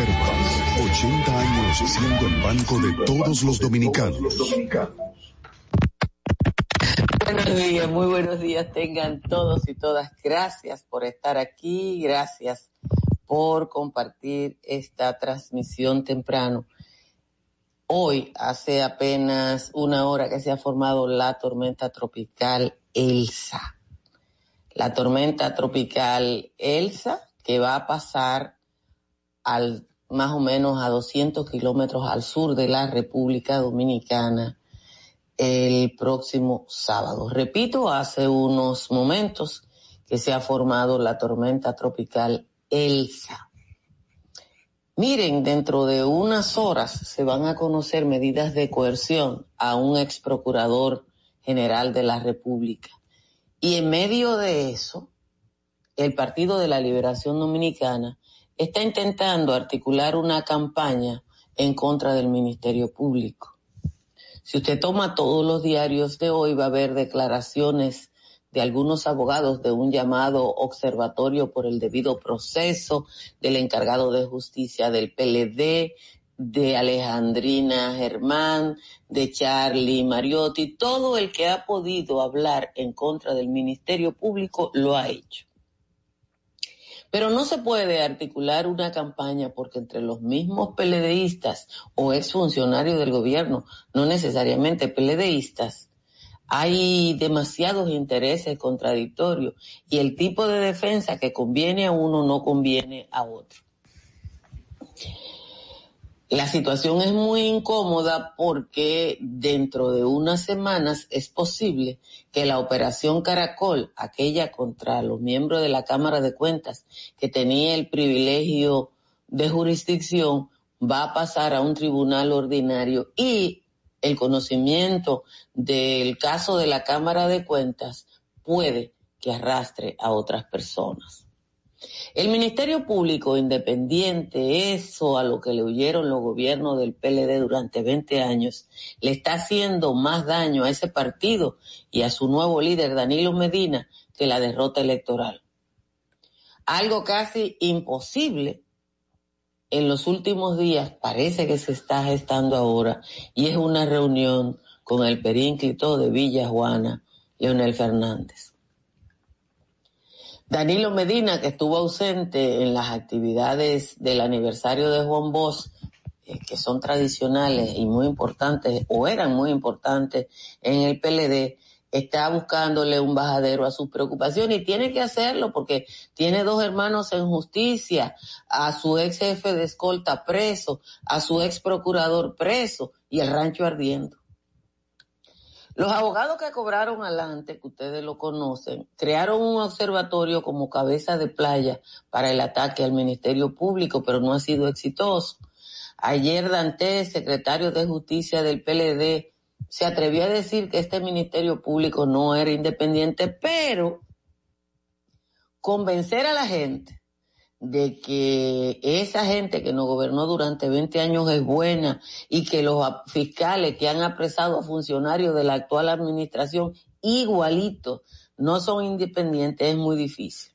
Banreservas, 80 años siendo el banco de todos los dominicanos. Buenos días, muy buenos días tengan todos y todas. Gracias por estar aquí, gracias por compartir esta transmisión temprano. Hoy, hace apenas una hora que se ha formado la tormenta tropical Elsa. La tormenta tropical Elsa que va a pasar al más o menos a 200 kilómetros al sur de la República Dominicana el próximo sábado. Repito, hace unos momentos que se ha formado la tormenta tropical Elsa. Miren, dentro de unas horas se van a conocer medidas de coerción a un ex procurador general de la República. Y en medio de eso, el Partido de la Liberación Dominicana está intentando articular una campaña en contra del Ministerio Público. Si usted toma todos los diarios de hoy, va a ver declaraciones de algunos abogados de un llamado observatorio por el debido proceso, del encargado de justicia del PLD, de Alejandrina Germán, de Charlie Mariotti, todo el que ha podido hablar en contra del Ministerio Público lo ha hecho. Pero no se puede articular una campaña porque entre los mismos peledeístas o exfuncionarios del gobierno, no necesariamente peledeístas, hay demasiados intereses contradictorios y el tipo de defensa que conviene a uno no conviene a otro. La situación es muy incómoda porque dentro de unas semanas es posible que la operación Caracol, aquella contra los miembros de la Cámara de Cuentas que tenía el privilegio de jurisdicción, va a pasar a un tribunal ordinario y el conocimiento del caso de la Cámara de Cuentas puede que arrastre a otras personas. El Ministerio Público Independiente, eso a lo que le huyeron los gobiernos del PLD durante 20 años, le está haciendo más daño a ese partido y a su nuevo líder, Danilo Medina, que la derrota electoral. Algo casi imposible en los últimos días parece que se está gestando ahora y es una reunión con el perínclito de Villa Juana, Leonel Fernández. Danilo Medina, que estuvo ausente en las actividades del aniversario de Juan Bosch, eh, que son tradicionales y muy importantes, o eran muy importantes en el PLD, está buscándole un bajadero a sus preocupaciones y tiene que hacerlo porque tiene dos hermanos en justicia, a su ex jefe de escolta preso, a su ex procurador preso y el rancho ardiendo. Los abogados que cobraron adelante, que ustedes lo conocen, crearon un observatorio como cabeza de playa para el ataque al Ministerio Público, pero no ha sido exitoso. Ayer Dante, secretario de Justicia del PLD, se atrevió a decir que este Ministerio Público no era independiente, pero convencer a la gente de que esa gente que nos gobernó durante 20 años es buena y que los fiscales que han apresado a funcionarios de la actual administración igualitos no son independientes es muy difícil.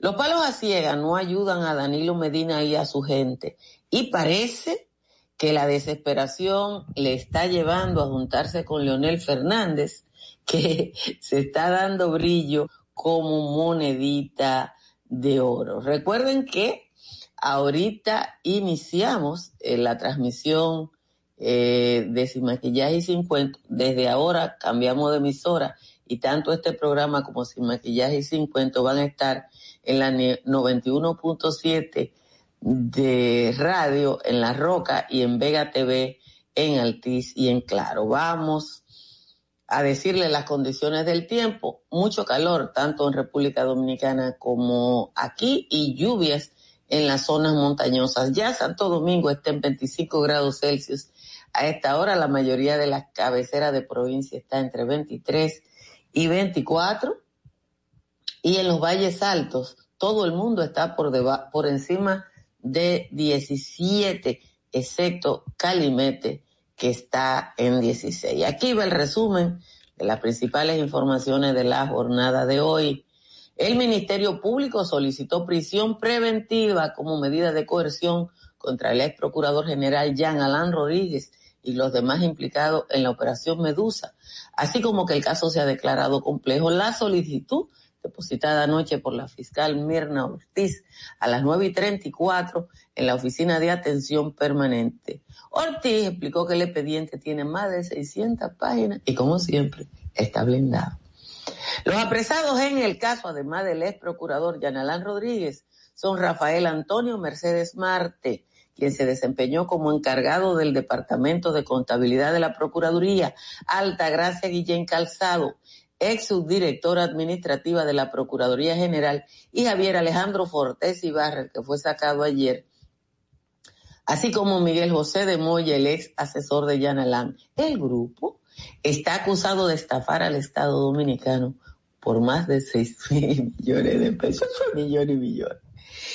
Los palos a ciega no ayudan a Danilo Medina y a su gente y parece que la desesperación le está llevando a juntarse con Leonel Fernández que se está dando brillo como monedita de oro. Recuerden que ahorita iniciamos eh, la transmisión eh, de Sin Maquillaje y Sin. Desde ahora cambiamos de emisora y tanto este programa como Sin Maquillaje y Sin van a estar en la 91.7 de radio en La Roca y en Vega TV en Altiz y en Claro. Vamos a decirle las condiciones del tiempo, mucho calor, tanto en República Dominicana como aquí, y lluvias en las zonas montañosas. Ya Santo Domingo está en 25 grados Celsius. A esta hora la mayoría de las cabeceras de provincia está entre 23 y 24. Y en los valles altos, todo el mundo está por, por encima de 17, excepto Calimete, que está en 16. Aquí va el resumen de las principales informaciones de la jornada de hoy. El Ministerio Público solicitó prisión preventiva como medida de coerción contra el ex procurador general Jean Alain Rodríguez y los demás implicados en la operación Medusa, así como que el caso se ha declarado complejo. La solicitud depositada anoche por la fiscal Mirna Ortiz a las nueve y treinta y cuatro en la oficina de atención permanente. Ortiz explicó que el expediente tiene más de 600 páginas y como siempre está blindado. Los apresados en el caso, además del ex procurador Yanalán Rodríguez, son Rafael Antonio Mercedes Marte, quien se desempeñó como encargado del Departamento de Contabilidad de la Procuraduría, Alta Gracia Guillén Calzado, ex subdirectora administrativa de la Procuraduría General, y Javier Alejandro Fortés Ibarra, que fue sacado ayer, así como Miguel José de Moya, el ex asesor de Yanalán. El grupo está acusado de estafar al Estado Dominicano por más de seis mil millones de pesos, millones y millones.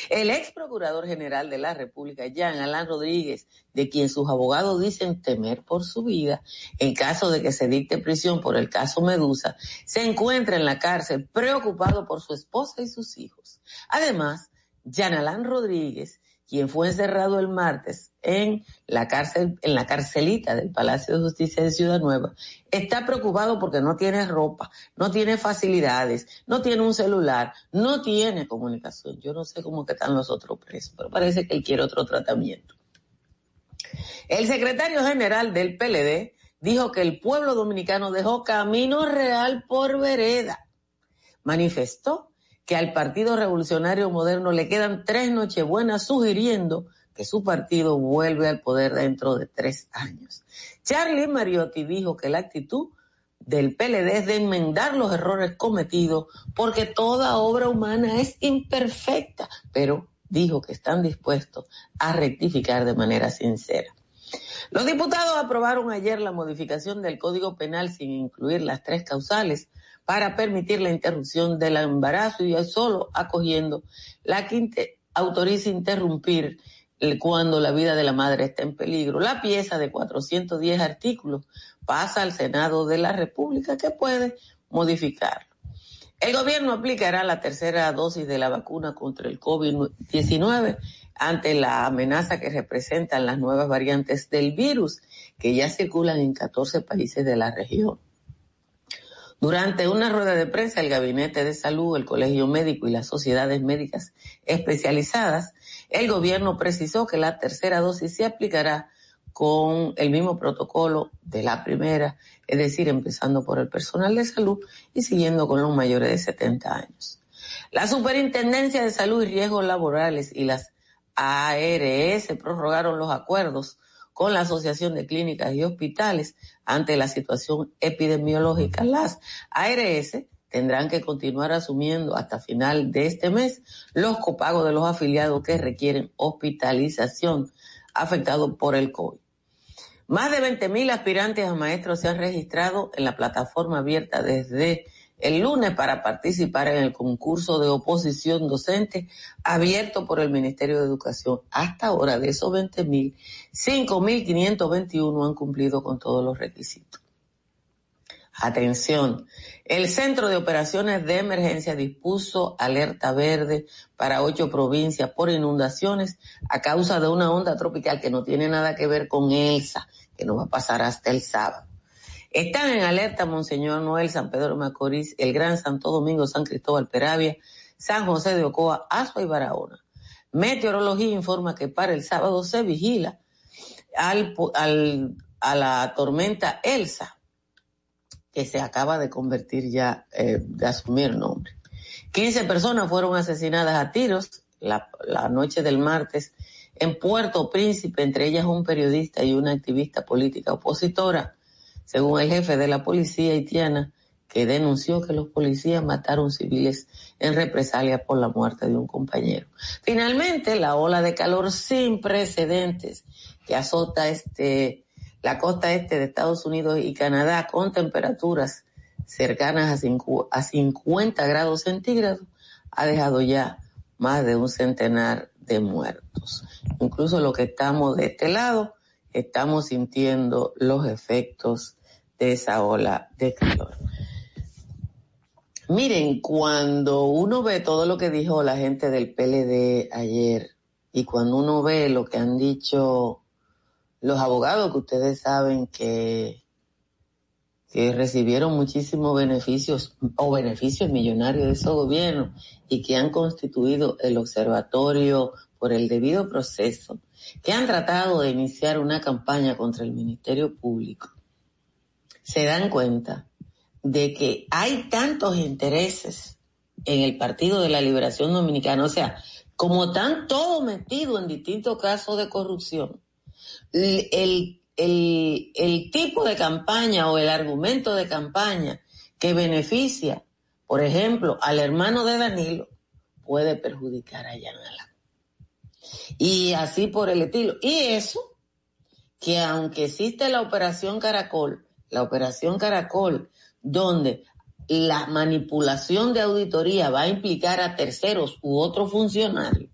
El ex procurador general de la República, Jean Alain Rodríguez, de quien sus abogados dicen temer por su vida, en caso de que se dicte prisión por el caso Medusa, se encuentra en la cárcel preocupado por su esposa y sus hijos. Además, Jean Alain Rodríguez quien fue encerrado el martes en la cárcel, en la carcelita del Palacio de Justicia de Ciudad Nueva, está preocupado porque no tiene ropa, no tiene facilidades, no tiene un celular, no tiene comunicación. Yo no sé cómo que están los otros presos, pero parece que él quiere otro tratamiento. El secretario general del PLD dijo que el pueblo dominicano dejó camino real por vereda. Manifestó que al Partido Revolucionario Moderno le quedan tres Nochebuenas sugiriendo que su partido vuelve al poder dentro de tres años. Charlie Mariotti dijo que la actitud del PLD es de enmendar los errores cometidos porque toda obra humana es imperfecta, pero dijo que están dispuestos a rectificar de manera sincera. Los diputados aprobaron ayer la modificación del Código Penal sin incluir las tres causales para permitir la interrupción del embarazo y solo acogiendo la que autoriza interrumpir cuando la vida de la madre está en peligro. La pieza de 410 artículos pasa al Senado de la República que puede modificarlo. El gobierno aplicará la tercera dosis de la vacuna contra el COVID-19 ante la amenaza que representan las nuevas variantes del virus que ya circulan en 14 países de la región. Durante una rueda de prensa, el Gabinete de Salud, el Colegio Médico y las sociedades médicas especializadas, el gobierno precisó que la tercera dosis se aplicará con el mismo protocolo de la primera, es decir, empezando por el personal de salud y siguiendo con los mayores de 70 años. La Superintendencia de Salud y Riesgos Laborales y las ARS prorrogaron los acuerdos con la Asociación de Clínicas y Hospitales ante la situación epidemiológica. Las ARS tendrán que continuar asumiendo hasta final de este mes los copagos de los afiliados que requieren hospitalización afectados por el COVID. Más de 20.000 aspirantes a maestros se han registrado en la plataforma abierta desde el lunes para participar en el concurso de oposición docente abierto por el Ministerio de Educación. Hasta ahora, de esos 20 mil, 5.521 han cumplido con todos los requisitos. Atención, el Centro de Operaciones de Emergencia dispuso alerta verde para ocho provincias por inundaciones a causa de una onda tropical que no tiene nada que ver con Elsa, que no va a pasar hasta el sábado. Están en alerta Monseñor Noel, San Pedro Macorís, el Gran Santo Domingo, San Cristóbal Peravia, San José de Ocoa, Azua y Barahona. Meteorología informa que para el sábado se vigila al, a la tormenta Elsa, que se acaba de convertir ya, eh, de asumir nombre. 15 personas fueron asesinadas a tiros la noche del martes en Puerto Príncipe, entre ellas un periodista y una activista política opositora según el jefe de la policía haitiana, que denunció que los policías mataron civiles en represalia por la muerte de un compañero. Finalmente, la ola de calor sin precedentes que azota este, la costa este de Estados Unidos y Canadá con temperaturas cercanas a 50 grados centígrados ha dejado ya más de un centenar de muertos. Incluso lo que estamos de este lado, estamos sintiendo los efectos de esa ola de calor. Miren, cuando uno ve todo lo que dijo la gente del PLD ayer y cuando uno ve lo que han dicho los abogados, que ustedes saben que, que recibieron muchísimos beneficios o beneficios millonarios de esos gobiernos y que han constituido el observatorio por el debido proceso, que han tratado de iniciar una campaña contra el Ministerio Público, se dan cuenta de que hay tantos intereses en el Partido de la Liberación Dominicana, o sea, como están todos metidos en distintos casos de corrupción, el, el, el tipo de campaña o el argumento de campaña que beneficia, por ejemplo, al hermano de Danilo, puede perjudicar a Jan Y así por el estilo. Y eso, que aunque existe la operación Caracol, la operación Caracol donde la manipulación de auditoría va a implicar a terceros u otros funcionarios.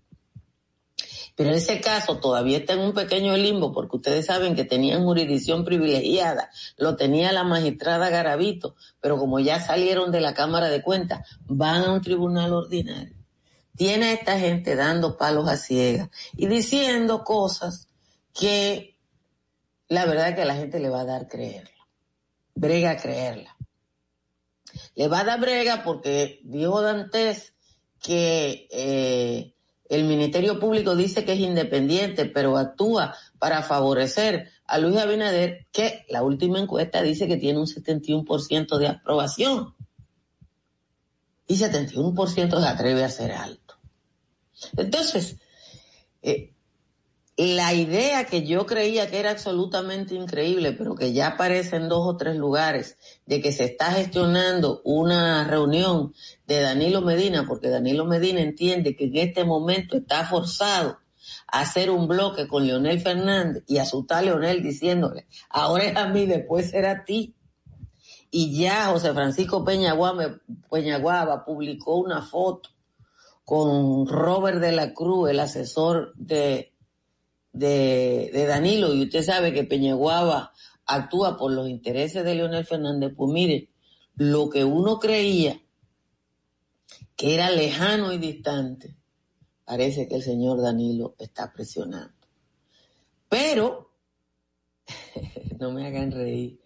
Pero en ese caso todavía está en un pequeño limbo porque ustedes saben que tenían jurisdicción privilegiada, lo tenía la magistrada Garavito, pero como ya salieron de la Cámara de Cuentas, van a un tribunal ordinario. Tiene a esta gente dando palos a ciegas y diciendo cosas que la verdad que la gente le va a dar creerla. Brega creerla le va a dar brega porque dijo Dantes que eh, el Ministerio Público dice que es independiente, pero actúa para favorecer a Luis Abinader, que la última encuesta dice que tiene un 71% de aprobación. Y 71% se atreve a ser alto. Entonces, eh, la idea que yo creía que era absolutamente increíble, pero que ya aparece en dos o tres lugares, de que se está gestionando una reunión de Danilo Medina, porque Danilo Medina entiende que en este momento está forzado a hacer un bloque con Leonel Fernández y asustar a Leonel diciéndole, ahora es a mí, después será a ti. Y ya José Francisco Peñaguaba publicó una foto con Robert de la Cruz, el asesor de de, Danilo y usted sabe que Peñaguaba actúa por los intereses de Leonel Fernández, pues mire, lo que uno creía que era lejano y distante, parece que el señor Danilo está presionando. Pero, no me hagan reír,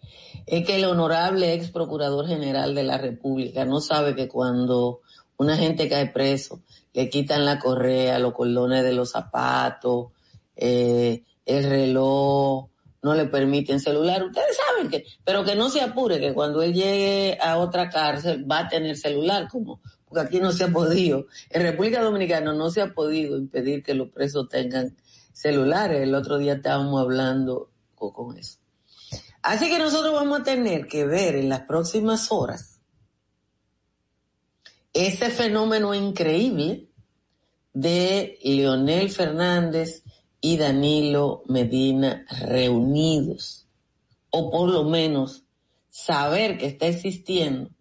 es que el honorable ex procurador general de la República no sabe que cuando una gente cae preso, le quitan la correa, los cordones de los zapatos, eh, el reloj, no le permiten celular. Ustedes saben que, pero que no se apure, que cuando él llegue a otra cárcel va a tener celular, como, porque aquí no se ha podido. En República Dominicana no se ha podido impedir que los presos tengan celulares. El otro día estábamos hablando con eso. Así que nosotros vamos a tener que ver en las próximas horas ese fenómeno increíble de Leonel Fernández y Danilo Medina reunidos, o por lo menos saber que está existiendo,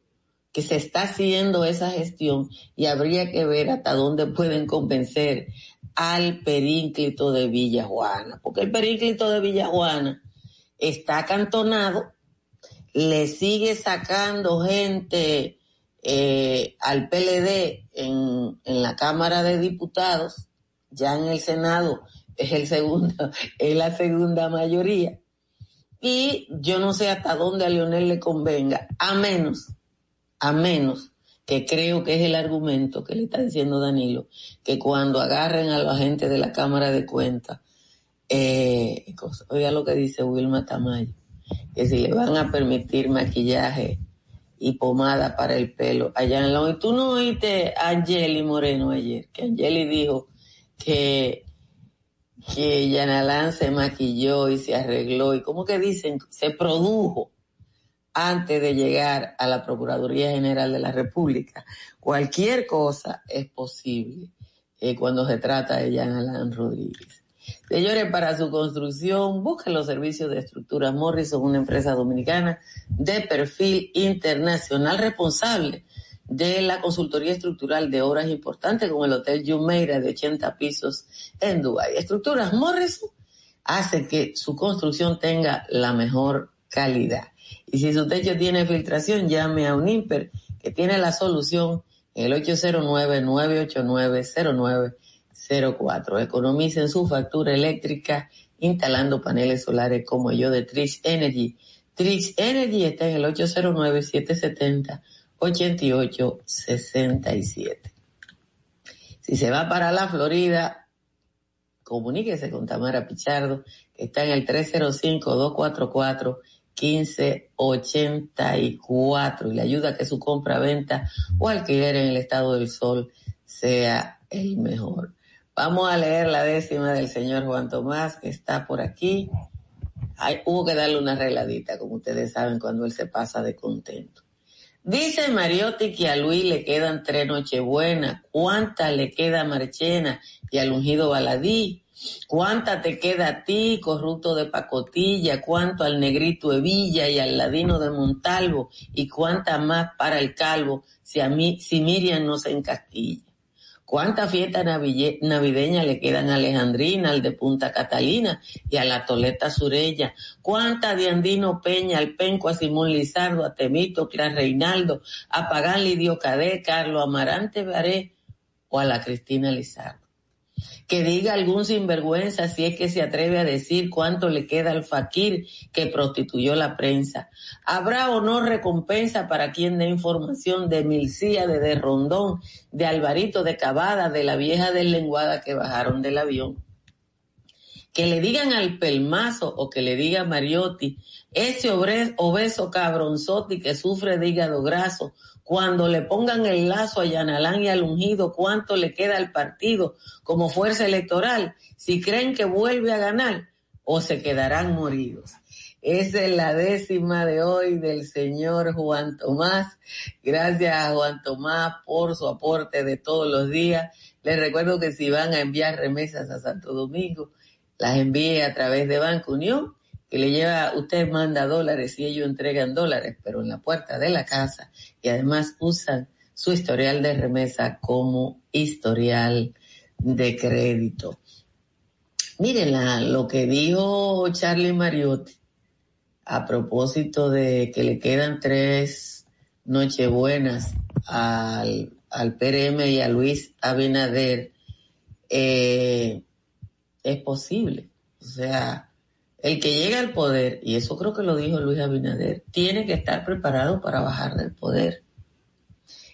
que se está haciendo esa gestión y habría que ver hasta dónde pueden convencer al perínclito de Villajuana, porque el perínclito de Villajuana está acantonado, le sigue sacando gente eh, al PLD en, en la Cámara de Diputados, ya en el Senado es el segundo, es la segunda mayoría. Y yo no sé hasta dónde a Leonel le convenga, a menos, a menos que creo que es el argumento que le está diciendo Danilo, que cuando agarren a la gente de la Cámara de Cuentas, eh, oiga lo que dice Wilma Tamayo, que si le van a permitir maquillaje y pomada para el pelo allá en la... Y tú no oíste a Angeli Moreno ayer, que Angeli dijo que que Yanalán se maquilló y se arregló y como que dicen, se produjo antes de llegar a la Procuraduría General de la República. Cualquier cosa es posible eh, cuando se trata de Jean Alain Rodríguez. Señores, para su construcción, busquen los servicios de estructuras Morrison, una empresa dominicana de perfil internacional responsable de la consultoría estructural de obras importantes como el Hotel Jumeirah de 80 pisos en Dubái. Estructuras Morrison hace que su construcción tenga la mejor calidad. Y si su techo tiene filtración, llame a un IMPER que tiene la solución en el 809-989-0904. Economicen su factura eléctrica instalando paneles solares como yo de Trix Energy. Trix Energy está en el 809-770-8867. Si se va para la Florida, comuníquese con Tamara Pichardo, que está en el 305-244 1584 y le ayuda a que su compra, venta o alquiler en el estado del sol sea el mejor. Vamos a leer la décima del señor Juan Tomás que está por aquí. Hay, hubo que darle una arregladita, como ustedes saben, cuando él se pasa de contento. Dice Mariotti que a Luis le quedan tres Nochebuenas. ¿Cuántas le queda a Marchena y al ungido Baladí? ¿Cuánta te queda a ti, corrupto de pacotilla? ¿Cuánto al negrito Evilla y al ladino de Montalvo? ¿Y cuánta más para el calvo si a mí, si Miriam no se encastilla? ¿Cuántas fiestas navideñas le quedan a Alejandrina, al de Punta Catalina y a la Toleta Surella? ¿Cuántas de Andino Peña, al Penco, a Simón Lizardo, a Temito, a Reinaldo, a Pagán Lidio Cadé, Carlos Amarante Baré o a la Cristina Lizardo? Que diga algún sinvergüenza si es que se atreve a decir cuánto le queda al fakir que prostituyó la prensa. ¿Habrá o no recompensa para quien dé información de Milcía, de Rondón, de Alvarito, de Cavada, de la vieja deslenguada que bajaron del avión? Que le digan al pelmazo o que le diga a Mariotti, ese obeso cabronzotti que sufre de hígado graso, cuando le pongan el lazo a Yanalán y al ungido, cuánto le queda al partido como fuerza electoral, si creen que vuelve a ganar o se quedarán moridos. Esa es la décima de hoy del señor Juan Tomás. Gracias a Juan Tomás por su aporte de todos los días. Les recuerdo que si van a enviar remesas a Santo Domingo, las envíe a través de Banco Unión que le lleva, usted manda dólares y ellos entregan dólares, pero en la puerta de la casa y además usan su historial de remesa como historial de crédito. Miren lo que dijo Charlie Mariotti a propósito de que le quedan tres nochebuenas al, al PRM y a Luis Abinader, eh, es posible. O sea, el que llega al poder, y eso creo que lo dijo Luis Abinader, tiene que estar preparado para bajar del poder.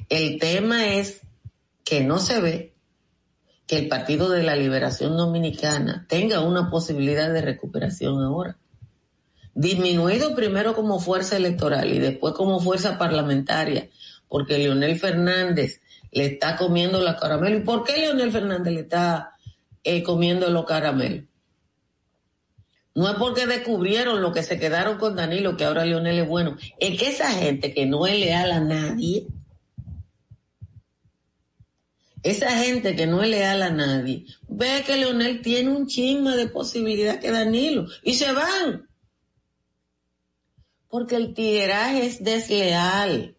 El tema es que no se ve que el Partido de la Liberación Dominicana tenga una posibilidad de recuperación ahora. Disminuido primero como fuerza electoral y después como fuerza parlamentaria, porque Leonel Fernández le está comiendo la caramelo. ¿Y por qué Leonel Fernández le está eh, comiendo los caramelos? No es porque descubrieron lo que se quedaron con Danilo, que ahora Leonel es bueno. Es que esa gente que no es leal a nadie, esa gente que no es leal a nadie, ve que Leonel tiene un chisme de posibilidad que Danilo y se van. Porque el tiraje es desleal.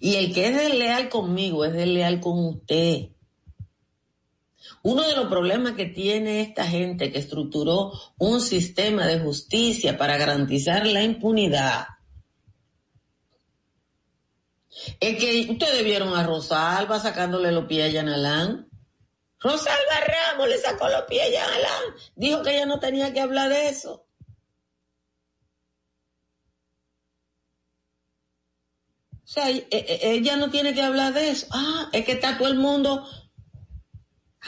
Y el que es desleal conmigo es desleal con usted. Uno de los problemas que tiene esta gente que estructuró un sistema de justicia para garantizar la impunidad es que ustedes vieron a Rosalba sacándole los pies a Yanalán. Rosalba Ramos le sacó los pies a Yanalán. Dijo que ella no tenía que hablar de eso. O sea, e, e, ella no tiene que hablar de eso. Ah, es que está todo el mundo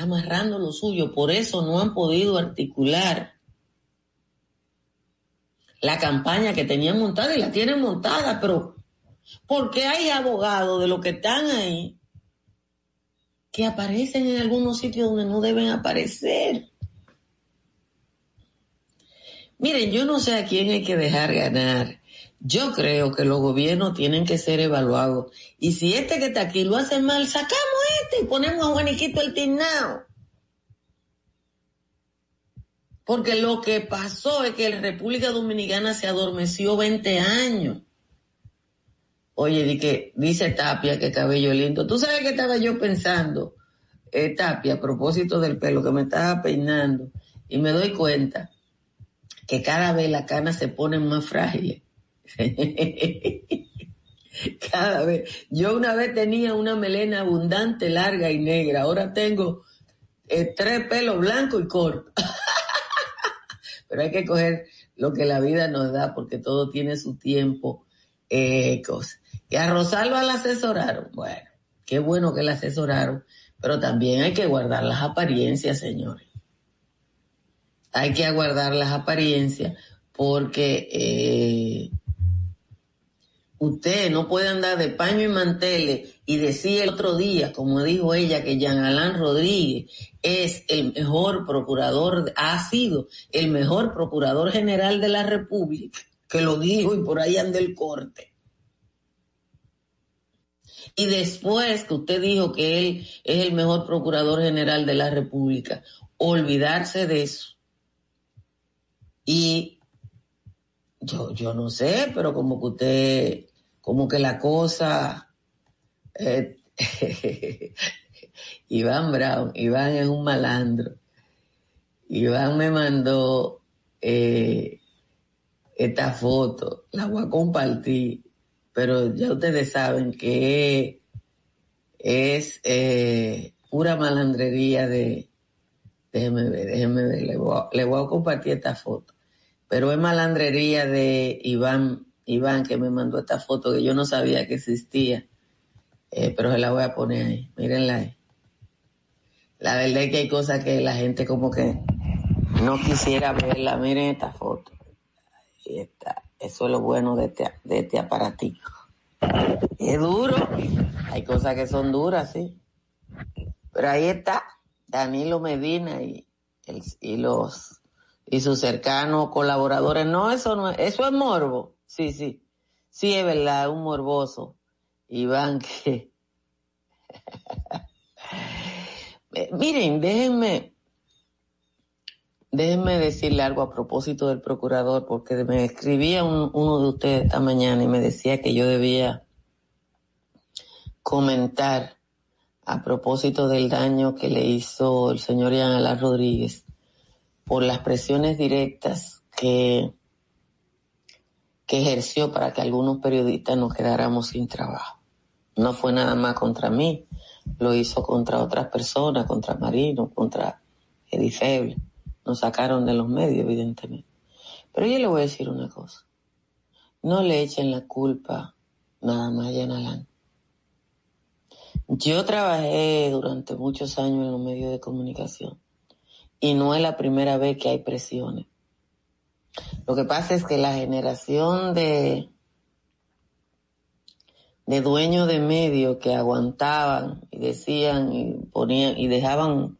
amarrando lo suyo, por eso no han podido articular la campaña que tenían montada y la tienen montada, pero porque hay abogados de los que están ahí que aparecen en algunos sitios donde no deben aparecer. Miren, yo no sé a quién hay que dejar ganar. Yo creo que los gobiernos tienen que ser evaluados. Y si este que está aquí lo hace mal, sacamos este y ponemos a Juaniquito el tiznao. Porque lo que pasó es que la República Dominicana se adormeció 20 años. Oye, di que, dice Tapia que cabello lindo. ¿Tú sabes qué estaba yo pensando? Eh, Tapia, a propósito del pelo, que me estaba peinando. Y me doy cuenta que cada vez las canas se ponen más frágiles. cada vez. Yo una vez tenía una melena abundante, larga y negra. Ahora tengo eh, tres pelos blancos y cortos. Pero hay que coger lo que la vida nos da porque todo tiene su tiempo. Eh, cosa. Que a Rosalba la asesoraron. Bueno, qué bueno que la asesoraron, pero también hay que guardar las apariencias, señores. Hay que aguardar las apariencias porque eh, usted no puede andar de paño y manteles y decir el otro día, como dijo ella, que Jean Alain Rodríguez es el mejor procurador, ha sido el mejor procurador general de la República, que lo dijo y por ahí anda el corte. Y después que usted dijo que él es el mejor procurador general de la República, olvidarse de eso. Y yo, yo no sé, pero como que usted, como que la cosa, eh, Iván Brown, Iván es un malandro. Iván me mandó eh, esta foto, la voy a compartir pero ya ustedes saben que es eh, pura malandrería de, déjenme ver, déjenme ver, le voy, a, le voy a compartir esta foto, pero es malandrería de Iván, Iván que me mandó esta foto que yo no sabía que existía, eh, pero se la voy a poner ahí, mírenla ahí. La verdad es que hay cosas que la gente como que no quisiera verla, miren esta foto. Ahí está. Eso es lo bueno de este, de este aparatico. Es duro. Hay cosas que son duras, sí. Pero ahí está Danilo Medina y, el, y los y sus cercanos colaboradores. No, eso no es, eso es morbo. Sí, sí. Sí, es verdad, un morboso. Iván que... Miren, déjenme, Déjenme decirle algo a propósito del procurador, porque me escribía uno de ustedes esta mañana y me decía que yo debía comentar a propósito del daño que le hizo el señor Ian Alá Rodríguez por las presiones directas que, que ejerció para que algunos periodistas nos quedáramos sin trabajo. No fue nada más contra mí, lo hizo contra otras personas, contra Marino, contra Edifeble nos sacaron de los medios, evidentemente. Pero yo le voy a decir una cosa. No le echen la culpa nada más a Yanalán. Yo trabajé durante muchos años en los medios de comunicación y no es la primera vez que hay presiones. Lo que pasa es que la generación de, de dueños de medios que aguantaban y decían y ponían y dejaban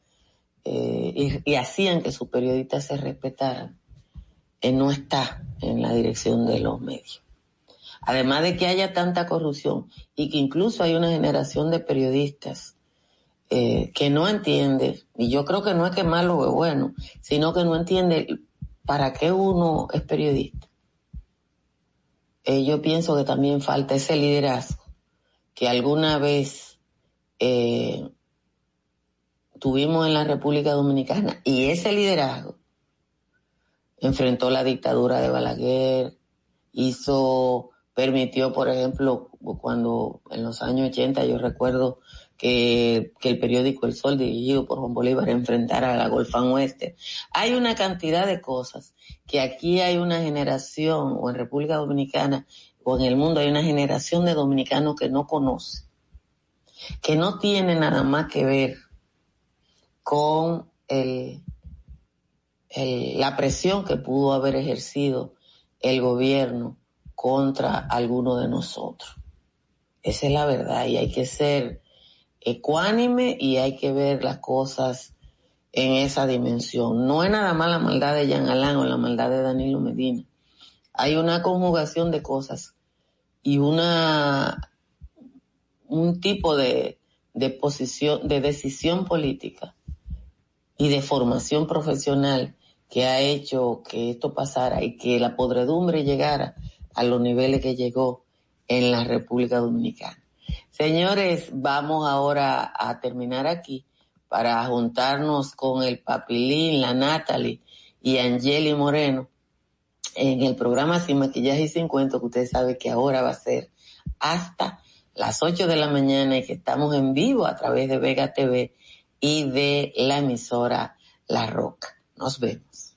eh, y, hacían que sus periodistas se respetaran, eh, no está en la dirección de los medios. Además de que haya tanta corrupción y que incluso hay una generación de periodistas eh, que no entiende, y yo creo que no es que malo o bueno, sino que no entiende para qué uno es periodista. yo pienso que también falta ese liderazgo que alguna vez tuvimos en la República Dominicana y ese liderazgo enfrentó la dictadura de Balaguer, hizo, permitió, por ejemplo, cuando en los años 80 yo recuerdo que, que el periódico El Sol dirigido por Juan Bolívar enfrentara a la Golfán Oeste. Hay una cantidad de cosas que aquí hay una generación, o en República Dominicana, o en el mundo hay una generación de dominicanos que no conoce, que no tiene nada más que ver con el, la presión que pudo haber ejercido el gobierno contra alguno de nosotros. Esa es la verdad y hay que ser ecuánime y hay que ver las cosas en esa dimensión. No es nada más la maldad de Jean Alain o la maldad de Danilo Medina. Hay una conjugación de cosas y una un tipo de, de posición, de decisión política y de formación profesional que ha hecho que esto pasara y que la podredumbre llegara a los niveles que llegó en la República Dominicana. Señores, vamos ahora a terminar aquí para juntarnos con el Papilín, la Natalie y Angeli Moreno en el programa Sin Maquillaje y Sin Cuento, que usted sabe que ahora va a ser hasta las 8 de la mañana y que estamos en vivo a través de Vega TV y de la emisora La Roca. Nos vemos.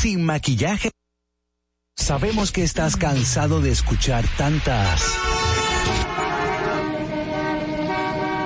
Sin Maquillaje. Sabemos que estás cansado de escuchar tantas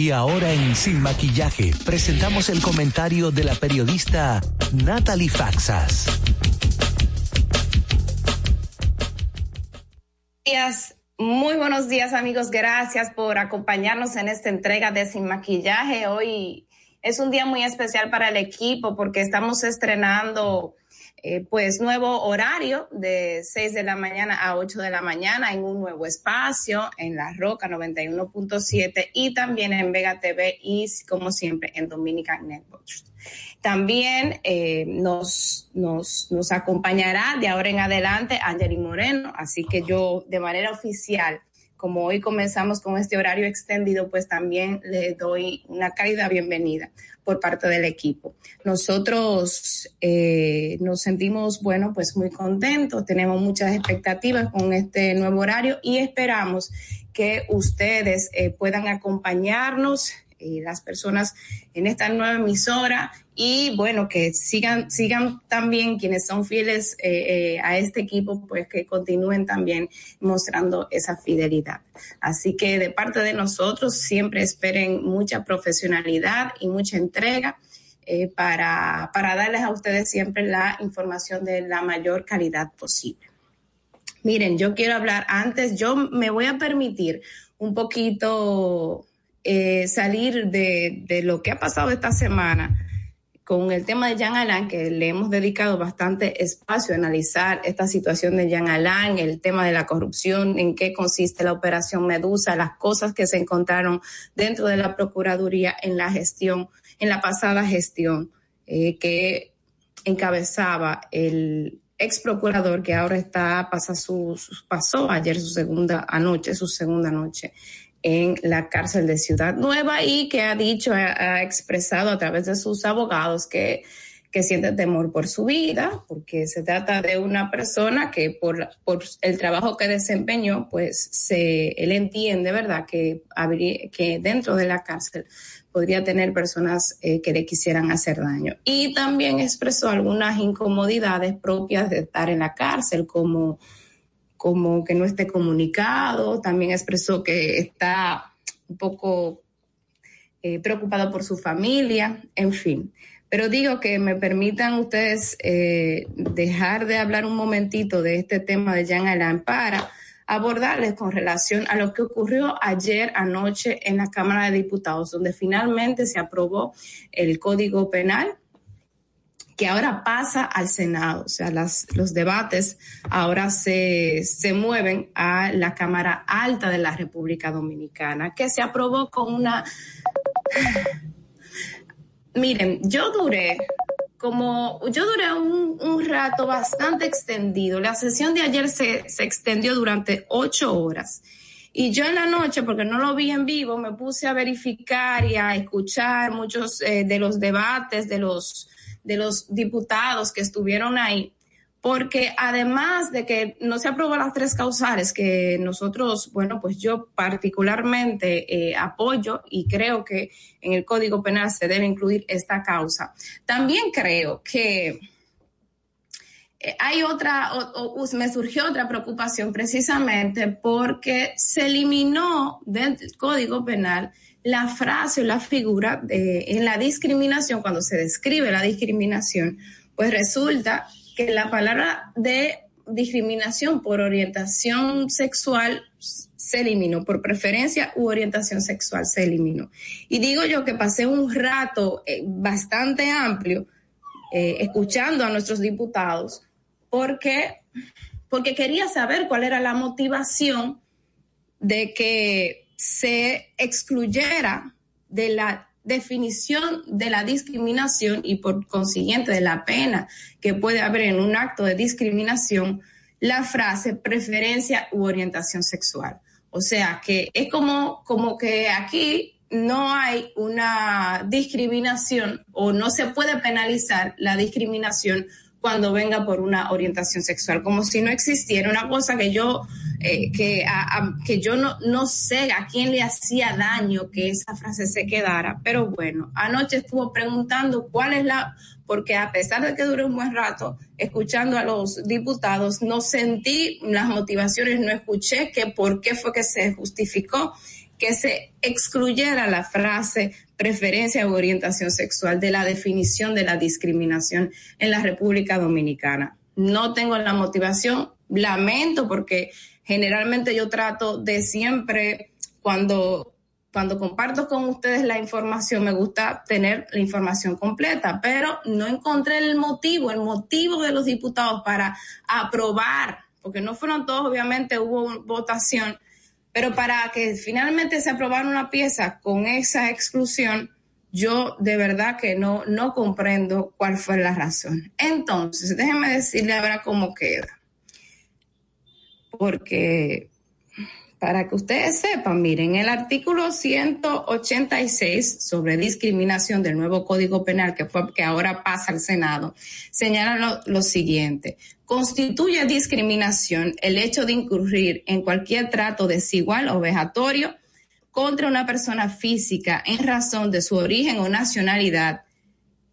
Y ahora en Sin Maquillaje presentamos el comentario de la periodista Natalie Faxas. Días. Muy buenos días amigos, gracias por acompañarnos en esta entrega de Sin Maquillaje. Hoy es un día muy especial para el equipo porque estamos estrenando eh, pues nuevo horario de 6 de la mañana a 8 de la mañana en un nuevo espacio en La Roca 91.7 y también en Vega TV y como siempre en Dominican Networks. También eh, nos, nos, nos acompañará de ahora en adelante Angeli Moreno, así que yo de manera oficial como hoy comenzamos con este horario extendido, pues también le doy una cálida bienvenida por parte del equipo. Nosotros eh, nos sentimos, bueno, pues muy contentos, tenemos muchas expectativas con este nuevo horario y esperamos que ustedes eh, puedan acompañarnos eh, las personas en esta nueva emisora y bueno, que sigan, sigan también quienes son fieles eh, eh, a este equipo, pues que continúen también mostrando esa fidelidad. Así que de parte de nosotros siempre esperen mucha profesionalidad y mucha entrega. para, para darles a ustedes siempre la información de la mayor calidad posible. Miren, yo quiero hablar antes, yo me voy a permitir un poquito eh, salir de, de, lo que ha pasado esta semana con el tema de Jean Alain, que le hemos dedicado bastante espacio a analizar esta situación de Jean Alain, el tema de la corrupción, en qué consiste la operación Medusa, las cosas que se encontraron dentro de la Procuraduría en la gestión, en la pasada gestión, eh, que encabezaba el ex procurador que ahora está, pasó ayer su segunda anoche, su segunda noche en la cárcel de Ciudad Nueva y que ha dicho, ha, expresado a través de sus abogados que, que siente temor por su vida, porque se trata de una persona que por, por el trabajo que desempeñó, pues se, él entiende, ¿verdad?, que, habría, que dentro de la cárcel podría tener personas eh, que le quisieran hacer daño. Y también expresó algunas incomodidades propias de estar en la cárcel, como como que no esté comunicado, también expresó que está un poco eh, preocupado por su familia, en fin. Pero digo que me permitan ustedes eh, dejar de hablar un momentito de este tema de Jean Alain para abordarles con relación a lo que ocurrió ayer anoche en la Cámara de Diputados, donde finalmente se aprobó el Código Penal que ahora pasa al Senado. O sea, las, los debates ahora se, se mueven a la Cámara Alta de la República Dominicana, que se aprobó con una... Miren, yo duré como yo duré un, un, rato bastante extendido. La sesión de ayer se, se, extendió durante ocho horas. Y yo en la noche, porque no lo vi en vivo, me puse a verificar y a escuchar muchos eh, de los debates de los, de los diputados que estuvieron ahí porque además de que no se aprobó las tres causales que nosotros, bueno, pues yo particularmente eh, apoyo y creo que en el Código Penal se debe incluir esta causa, también creo que eh, hay otra, me surgió otra preocupación precisamente porque se eliminó del Código Penal la frase o la figura de, en la discriminación, cuando se describe la discriminación, pues resulta que la palabra de discriminación por orientación sexual se eliminó, por preferencia u orientación sexual se eliminó. Y digo yo que pasé un rato eh, bastante amplio eh, escuchando a nuestros diputados porque, porque quería saber cuál era la motivación de que se excluyera de la definición de la discriminación y por consiguiente de la pena que puede haber en un acto de discriminación la frase preferencia u orientación sexual. O sea que es como, como que aquí no hay una discriminación o no se puede penalizar la discriminación cuando venga por una orientación sexual, como si no existiera una cosa que yo, eh, que, que yo no, no sé a quién le hacía daño que esa frase se quedara, pero bueno, anoche estuvo preguntando cuál es la, porque a pesar de que duré un buen rato escuchando a los diputados, no sentí las motivaciones, no escuché que por qué fue que se justificó que se excluyera la frase preferencia u orientación sexual de la definición de la discriminación en la República Dominicana. No tengo la motivación, lamento porque generalmente yo trato de siempre cuando cuando comparto con ustedes la información, me gusta tener la información completa, pero no encontré el motivo, el motivo de los diputados para aprobar, porque no fueron todos, obviamente hubo votación, pero para que finalmente se aprobara una pieza con esa exclusión, yo de verdad que no, no comprendo cuál fue la razón. Entonces, déjenme decirle ahora cómo queda. Porque para que ustedes sepan, miren, el artículo 186 sobre discriminación del nuevo Código Penal, que fue que ahora pasa al Senado, señala lo, lo siguiente. Constituye discriminación el hecho de incurrir en cualquier trato desigual o vejatorio contra una persona física en razón de su origen o nacionalidad,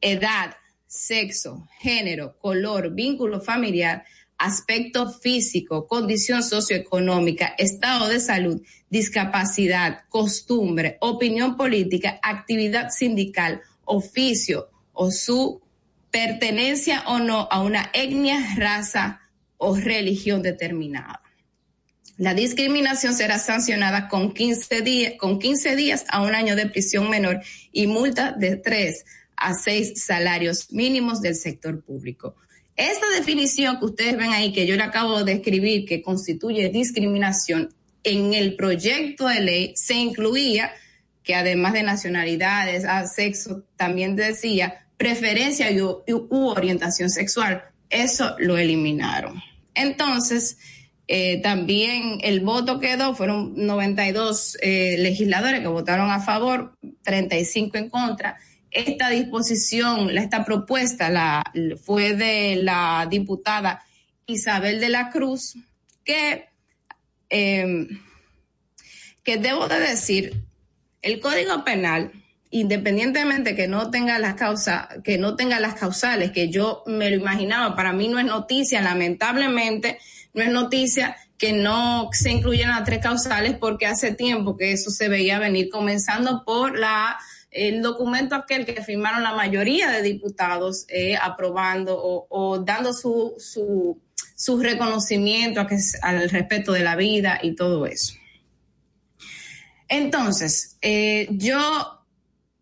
edad, sexo, género, color, vínculo familiar, aspecto físico, condición socioeconómica, estado de salud, discapacidad, costumbre, opinión política, actividad sindical, oficio o su pertenencia o no a una etnia, raza o religión determinada. La discriminación será sancionada con 15 días, con 15 días a un año de prisión menor y multa de 3 a 6 salarios mínimos del sector público. Esta definición que ustedes ven ahí, que yo le acabo de escribir, que constituye discriminación, en el proyecto de ley se incluía que además de nacionalidades, a sexo, también decía preferencia u, u orientación sexual. Eso lo eliminaron. Entonces, eh, también el voto quedó, fueron 92 eh, legisladores que votaron a favor, 35 en contra esta disposición, esta propuesta la, fue de la diputada Isabel de la Cruz, que, eh, que debo de decir, el Código Penal, independientemente que no tenga las causas, que no tenga las causales, que yo me lo imaginaba, para mí no es noticia, lamentablemente no es noticia que no se incluyan las tres causales porque hace tiempo que eso se veía venir, comenzando por la el documento aquel que firmaron la mayoría de diputados eh, aprobando o, dando su, su, su reconocimiento al respeto de la vida y todo eso. Entonces, eh, yo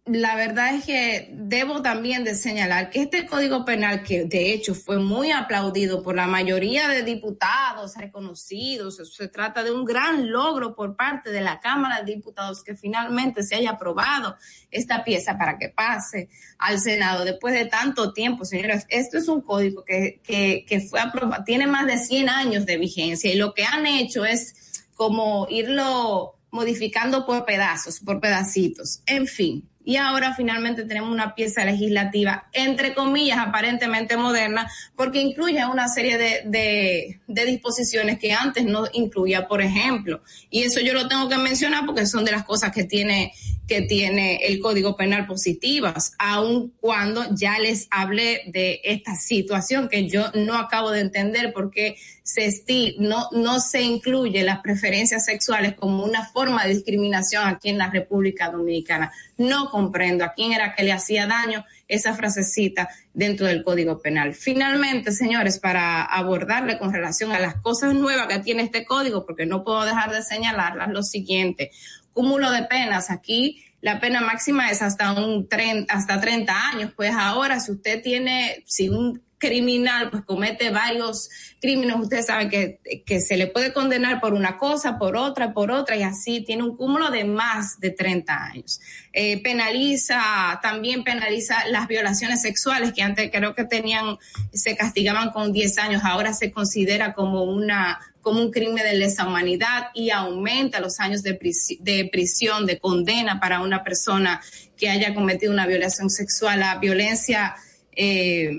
la verdad es que debo también de señalar que este código penal, que de hecho fue muy aplaudido por la mayoría de diputados reconocidos, se trata de un gran logro por parte de la Cámara de Diputados que finalmente se haya aprobado esta pieza para que pase al Senado después de tanto tiempo, señores. Esto es un código que, que, que fue aprobado, tiene más de 100 años de vigencia y lo que han hecho es como irlo modificando por pedazos, por pedacitos. En fin, y ahora finalmente tenemos una pieza legislativa, entre comillas, aparentemente moderna, porque incluye una serie de, de, disposiciones que antes no incluía, por ejemplo. Y eso yo lo tengo que mencionar porque son de las cosas que tiene que tiene el Código Penal positivas, aun cuando ya les hablé de esta situación que yo no acabo de entender porque se no, no se incluye las preferencias sexuales como una forma de discriminación aquí en la República Dominicana. No comprendo a quién era que le hacía daño esa frasecita dentro del Código Penal. Finalmente, señores, para abordarle con relación a las cosas nuevas que tiene este código, porque no puedo dejar de señalarlas, lo siguiente cúmulo de penas. Aquí la pena máxima es hasta un hasta 30 años. Pues ahora, si usted tiene, si un criminal pues comete varios crímenes, usted sabe que, que se le puede condenar por una cosa, por otra, por otra, y así tiene un cúmulo de más de 30 años. Eh, penaliza, también penaliza las violaciones sexuales, que antes creo que tenían, se castigaban con 10 años, ahora se considera como una como un crimen de lesa humanidad y aumenta los años de, prisión, de condena para una persona que haya cometido una violación sexual. La violencia, eh,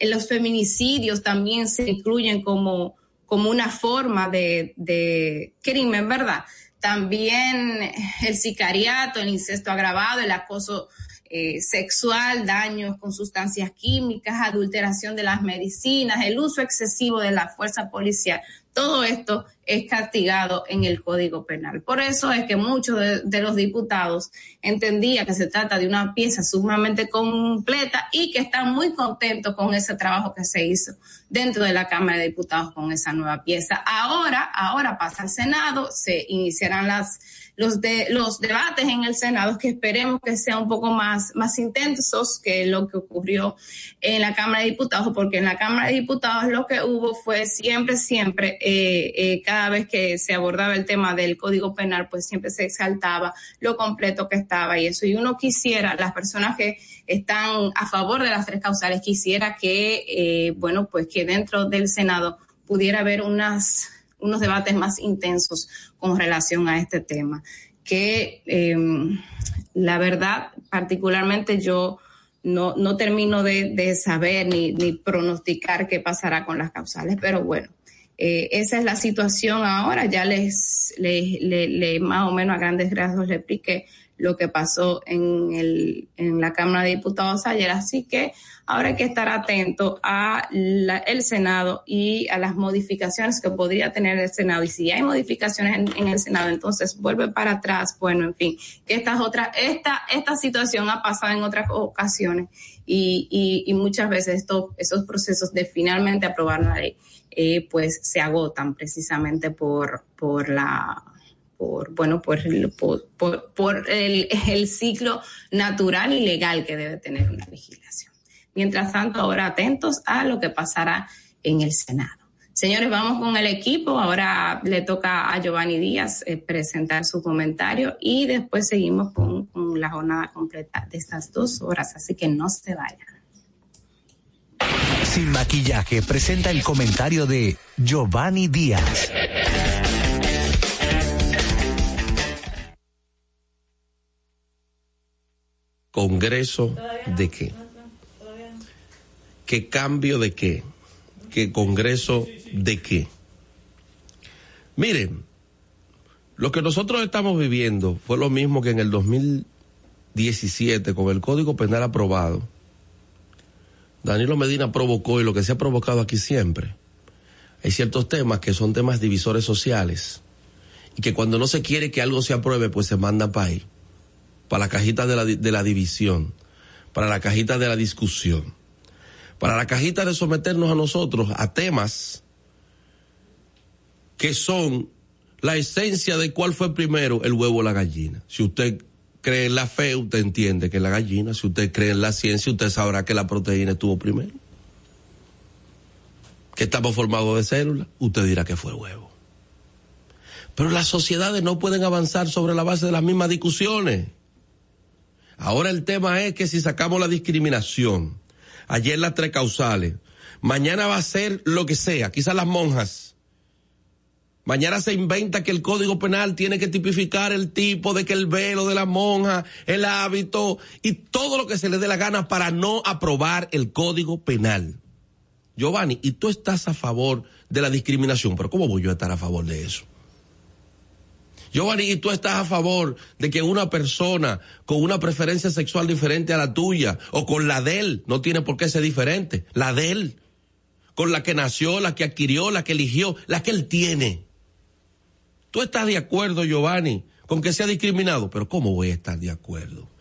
los feminicidios también se incluyen como, como una forma de, de crimen, ¿verdad? También el sicariato, el incesto agravado, el acoso eh, sexual, daños con sustancias químicas, adulteración de las medicinas, el uso excesivo de la fuerza policial. Todo esto es castigado en el Código Penal. Por eso es que muchos de, los diputados entendían que se trata de una pieza sumamente completa y que están muy contentos con ese trabajo que se hizo dentro de la Cámara de Diputados con esa nueva pieza. Ahora, ahora pasa al Senado, se iniciarán las los, de, los debates en el Senado que esperemos que sean un poco más, más intensos que lo que ocurrió en la Cámara de Diputados, porque en la Cámara de Diputados lo que hubo fue siempre, siempre, eh, eh, cada vez que se abordaba el tema del Código Penal, pues siempre se exaltaba lo completo que estaba y eso. Y uno quisiera, las personas que están a favor de las tres causales, quisiera que, eh, bueno, pues que dentro del Senado pudiera haber unas unos debates más intensos con relación a este tema, que em, la verdad, particularmente yo no, no termino de, saber ni, ni, pronosticar qué pasará con las causales, pero bueno, eh, esa es la situación ahora, ya les, le más o menos a grandes rasgos le expliqué lo que pasó en, el, en la Cámara de Diputados ayer. Así que ahora hay que estar atento a el Senado y a las modificaciones que podría tener el Senado. Y si hay modificaciones en, el Senado, entonces vuelve para atrás. Bueno, en fin, que estas otras, esta, esta situación ha pasado en otras ocasiones y, y, y muchas veces estos, esos procesos de finalmente aprobar la ley, eh, pues se agotan precisamente por, por la por, bueno, por, por, por el, el, ciclo natural y legal que debe tener una legislación. Mientras tanto, ahora atentos a lo que pasará en el Senado. Señores, vamos con el equipo. Ahora le toca a Giovanni Díaz eh, presentar su comentario y después seguimos con, con la jornada completa de estas dos horas, así que no se vayan. Sin maquillaje presenta el comentario de Giovanni Díaz. ¿Congreso de qué? ¿Qué cambio de qué? ¿Qué Congreso de qué? Miren, lo que nosotros estamos viviendo fue lo mismo que en el 2017 con el Código Penal aprobado. Danilo Medina provocó y lo que se ha provocado aquí siempre. Hay ciertos temas que son temas divisores sociales y que cuando no se quiere que algo se apruebe, pues se manda para ahí para la cajita de la, de la división, para la cajita de la discusión, para la cajita de someternos a nosotros a temas que son la esencia de cuál fue primero, el huevo o la gallina. Si usted cree en la fe, usted entiende que es la gallina. Si usted cree en la ciencia, usted sabrá que la proteína estuvo primero. Que estamos formados de células, usted dirá que fue huevo. Pero las sociedades no pueden avanzar sobre la base de las mismas discusiones. Ahora el tema es que si sacamos la discriminación, ayer las tres causales, mañana va a ser lo que sea, quizás las monjas Mañana se inventa que el Código Penal tiene que tipificar el tipo de que el velo de la monja, el hábito y todo lo que se le dé la gana para no aprobar el Código Penal. Giovanni, ¿y tú estás a favor de la discriminación? Pero ¿cómo voy yo a estar a favor de eso? Giovanni, ¿y tú estás a favor de que una persona con una preferencia sexual diferente a la tuya o con la de él, no tiene por qué ser diferente, la de él, con la que nació, la que adquirió, la que eligió, la que él tiene? ¿Tú estás de acuerdo, Giovanni, con que sea discriminado? Pero ¿cómo voy a estar de acuerdo?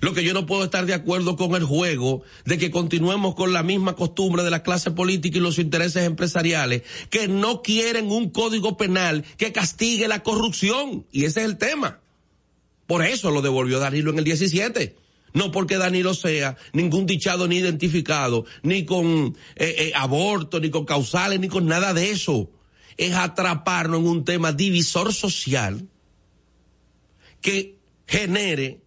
Lo que yo no puedo estar de acuerdo con el juego de que continuemos con la misma costumbre de la clase política y los intereses empresariales que no quieren un código penal que castigue la corrupción. Y ese es el tema. Por eso lo devolvió Danilo en el 17. No porque Danilo sea ningún dichado ni identificado, ni con eh, eh, aborto, ni con causales, ni con nada de eso es atraparnos en un tema divisor social que genere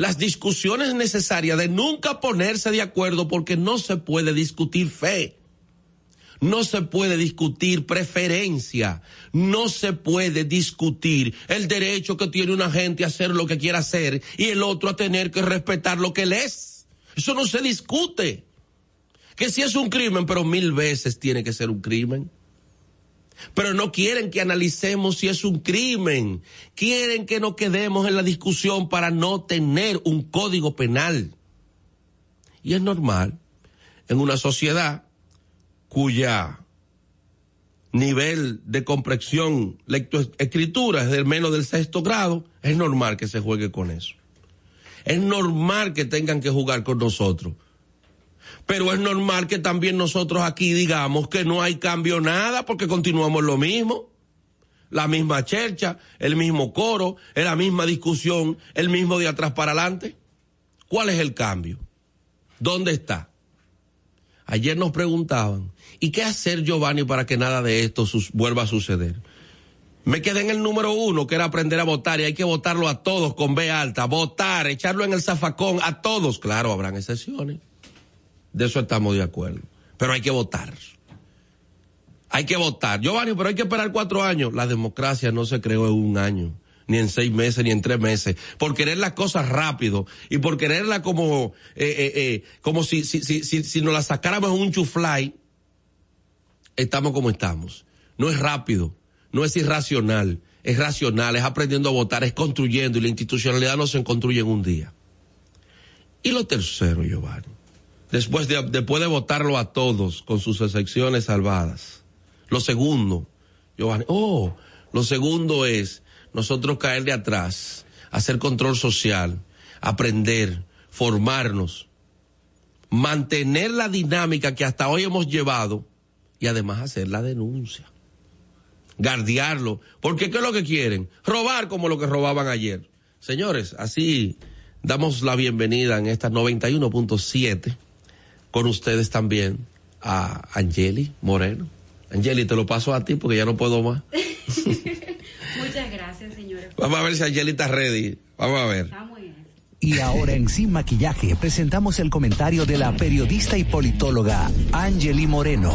las discusiones necesarias de nunca ponerse de acuerdo porque no se puede discutir fe. No se puede discutir preferencia, no se puede discutir el derecho que tiene una gente a hacer lo que quiera hacer y el otro a tener que respetar lo que él es. Eso no se discute. Que si es un crimen, pero mil veces tiene que ser un crimen pero no quieren que analicemos si es un crimen. Quieren que nos quedemos en la discusión para no tener un código penal. Y es normal en una sociedad cuya nivel de comprensión, lectoescritura es del menos del sexto grado, es normal que se juegue con eso. Es normal que tengan que jugar con nosotros pero es normal que también nosotros aquí digamos que no hay cambio nada porque continuamos lo mismo. La misma chercha, el mismo coro, la misma discusión, el mismo de atrás para adelante. ¿Cuál es el cambio? ¿Dónde está? Ayer nos preguntaban, ¿y qué hacer Giovanni para que nada de esto vuelva a suceder? Me quedé en el número uno, que era aprender a votar, y hay que votarlo a todos con B alta, votar, echarlo en el zafacón a todos. Claro, habrán excepciones. De eso estamos de acuerdo. Pero hay que votar. Hay que votar. Giovanni, pero hay que esperar cuatro años. La democracia no se creó en un año, ni en seis meses, ni en tres meses. Por querer las cosas rápido y por quererla como, eh, eh, eh, como si, si, si, si, nos la sacáramos en un chuflay, estamos como estamos. No es rápido, no es irracional, es racional, es aprendiendo a votar, es construyendo y la institucionalidad no se construye en un día. Y lo tercero, Giovanni después de, después de votarlo a todos con sus excepciones salvadas. Lo segundo, Giovanni, oh, lo segundo es nosotros caer de atrás, hacer control social, aprender, formarnos, mantener la dinámica que hasta hoy hemos llevado y además hacer la denuncia. Guardiarlo. Porque ¿qué es lo que quieren? Robar como lo que robaban ayer. Señores, así damos la bienvenida en esta 91.7 con ustedes también a Angeli Moreno. Angeli, te lo paso a ti porque ya no puedo más. Muchas gracias, señores. Vamos a ver si Angeli está ready. Vamos a ver. Y ahora en Sin Maquillaje presentamos el comentario de la periodista y politóloga Angeli Moreno.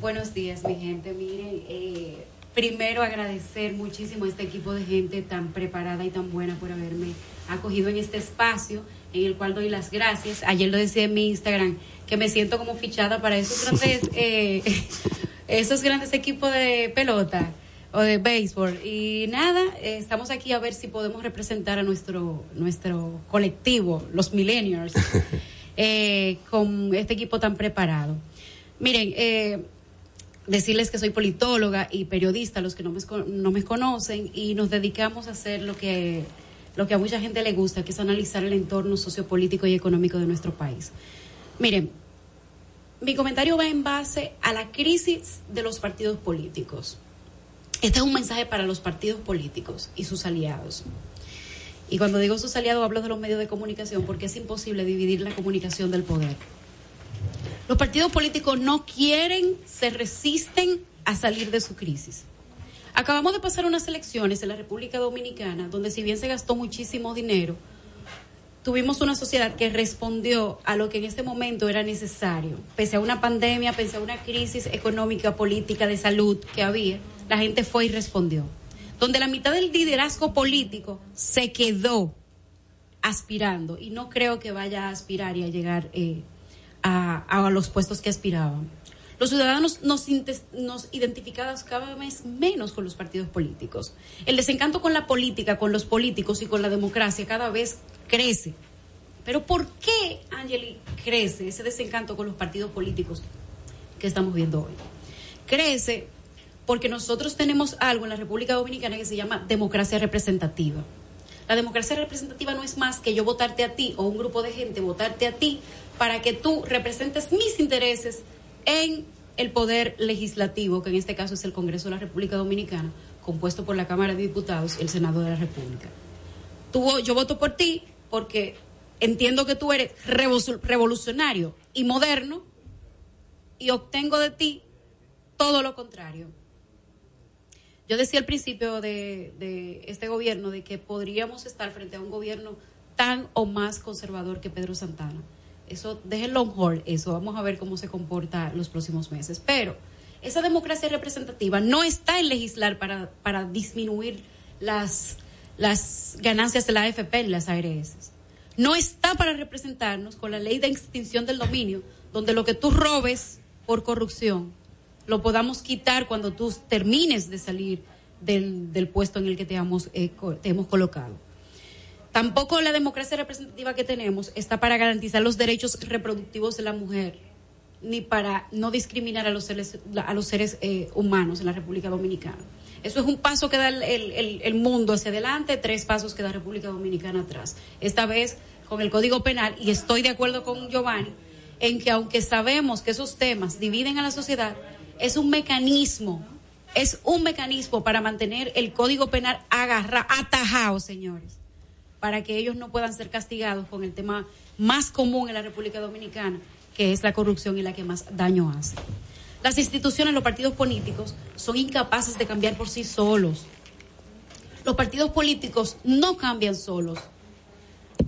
Buenos días, mi gente. Miren, eh, primero agradecer muchísimo a este equipo de gente tan preparada y tan buena por haberme acogido en este espacio en el cual doy las gracias. Ayer lo decía en mi Instagram que me siento como fichada para esos grandes, eh, esos grandes equipos de pelota o de béisbol. Y nada, eh, estamos aquí a ver si podemos representar a nuestro, nuestro colectivo, los millennials, eh, con este equipo tan preparado. Miren, decirles que soy politóloga y periodista, los que no me, no me conocen, y nos dedicamos a hacer lo que, lo que a mucha gente le gusta, que es analizar el entorno sociopolítico y económico de nuestro país. Miren, mi comentario va en base a la crisis de los partidos políticos. Este es un mensaje para los partidos políticos y sus aliados. Y cuando digo sus aliados hablo de los medios de comunicación porque es imposible dividir la comunicación del poder. Los partidos políticos no quieren, se resisten a salir de su crisis. Acabamos de pasar unas elecciones en la República Dominicana donde si bien se gastó muchísimo dinero, tuvimos una sociedad que respondió a lo que en ese momento era necesario. Pese a una pandemia, pese a una crisis económica, política, de salud que había, la gente fue y respondió. Donde la mitad del liderazgo político se quedó aspirando y no creo que vaya a aspirar y a llegar eh, a, los puestos que aspiraban. Los ciudadanos nos, nos cada vez menos con los partidos políticos. El desencanto con la política, con los políticos y con la democracia cada vez crece. Pero ¿por qué, Angeli, crece ese desencanto con los partidos políticos que estamos viendo hoy? Crece porque nosotros tenemos algo en la República Dominicana que se llama democracia representativa. La democracia representativa no es más que yo votarte a ti o un grupo de gente votarte a ti para que tú representes mis intereses en el poder legislativo, que en este caso es el Congreso de la República Dominicana, compuesto por la Cámara de Diputados y el Senado de la República. Yo voto por ti porque entiendo que tú eres revolucionario y moderno y obtengo de ti todo lo contrario. Yo decía al principio de, este gobierno de que podríamos estar frente a un gobierno tan o más conservador que Pedro Santana. Eso, déjenlo on eso, vamos a ver cómo se comporta los próximos meses. Pero esa democracia representativa no está en legislar para, para disminuir las las ganancias de la AFP y las ARS. No está para representarnos con la ley de extinción del dominio, donde lo que tú robes por corrupción lo podamos quitar cuando tú termines de salir del, puesto en el que te hemos, eh, te hemos colocado. Tampoco la democracia representativa que tenemos está para garantizar los derechos reproductivos de la mujer, ni para no discriminar a los seres, seres eh, humanos en la República Dominicana. Eso es un paso que da el, mundo hacia adelante, tres pasos que da República Dominicana atrás. Esta vez con el Código Penal, y estoy de acuerdo con Giovanni, en que aunque sabemos que esos temas dividen a la sociedad, es un mecanismo, es un mecanismo para mantener el Código Penal agarrado, atajado, señores, para que ellos no puedan ser castigados con el tema más común en la República Dominicana, que es la corrupción y la que más daño hace. Las instituciones, los partidos políticos son incapaces de cambiar por sí solos. Los partidos políticos no cambian solos.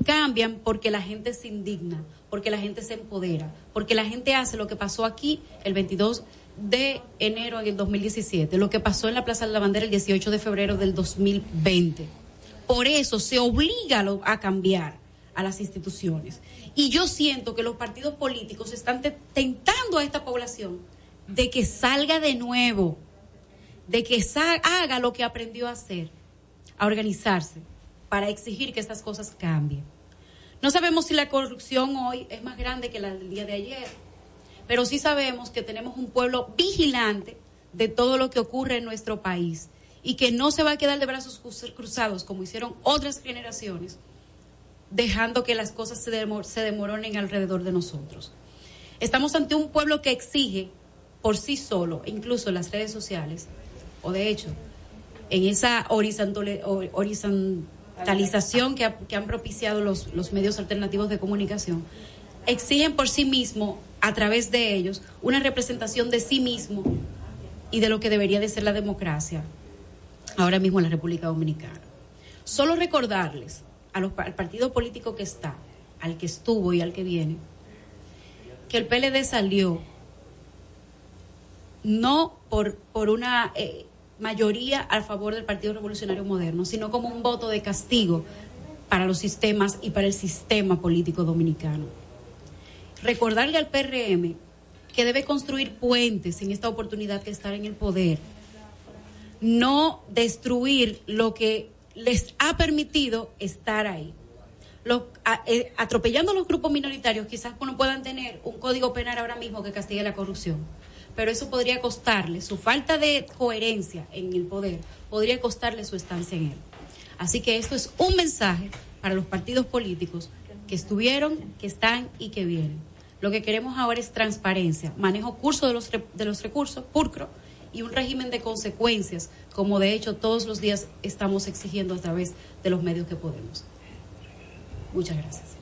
Cambian porque la gente se indigna, porque la gente se empodera, porque la gente hace lo que pasó aquí el 22 de enero en el 2017, lo que pasó en la Plaza de la Bandera el 18 de febrero del 2020. Por eso se obliga a cambiar a las instituciones. Y yo siento que los partidos políticos están tentando a esta población de que salga de nuevo, de que haga lo que aprendió a hacer, a organizarse, para exigir que estas cosas cambien. No sabemos si la corrupción hoy es más grande que la del día de ayer, pero sí sabemos que tenemos un pueblo vigilante de todo lo que ocurre en nuestro país y que no se va a quedar de brazos cruzados como hicieron otras generaciones, dejando que las cosas se, se demoronen alrededor de nosotros. Estamos ante un pueblo que exige por sí solo, incluso en las redes sociales, o de hecho, en esa horizontalización que, han propiciado los, los medios alternativos de comunicación, exigen por sí mismo, a través de ellos, una representación de sí mismo y de lo que debería de ser la democracia ahora mismo en la República Dominicana. Solo recordarles a los, al partido político que está, al que estuvo y al que viene, que el PLD salió no por, por una eh, mayoría a favor del Partido Revolucionario Moderno, sino como un voto de castigo para los sistemas y para el sistema político dominicano. Recordarle al PRM que debe construir puentes en esta oportunidad de estar en el poder, no destruir lo que les ha permitido estar ahí. Eh, atropellando a los grupos minoritarios, quizás no puedan tener un código penal ahora mismo que castigue la corrupción pero eso podría costarle, su falta de coherencia en el poder, podría costarle su estancia en él. Así que esto es un mensaje para los partidos políticos que estuvieron, que están y que vienen. Lo que queremos ahora es transparencia, manejo curso de los, de los recursos, pulcro, y un régimen de consecuencias, como de hecho todos los días estamos exigiendo a través de los medios que podemos. Muchas gracias.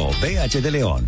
BH de León.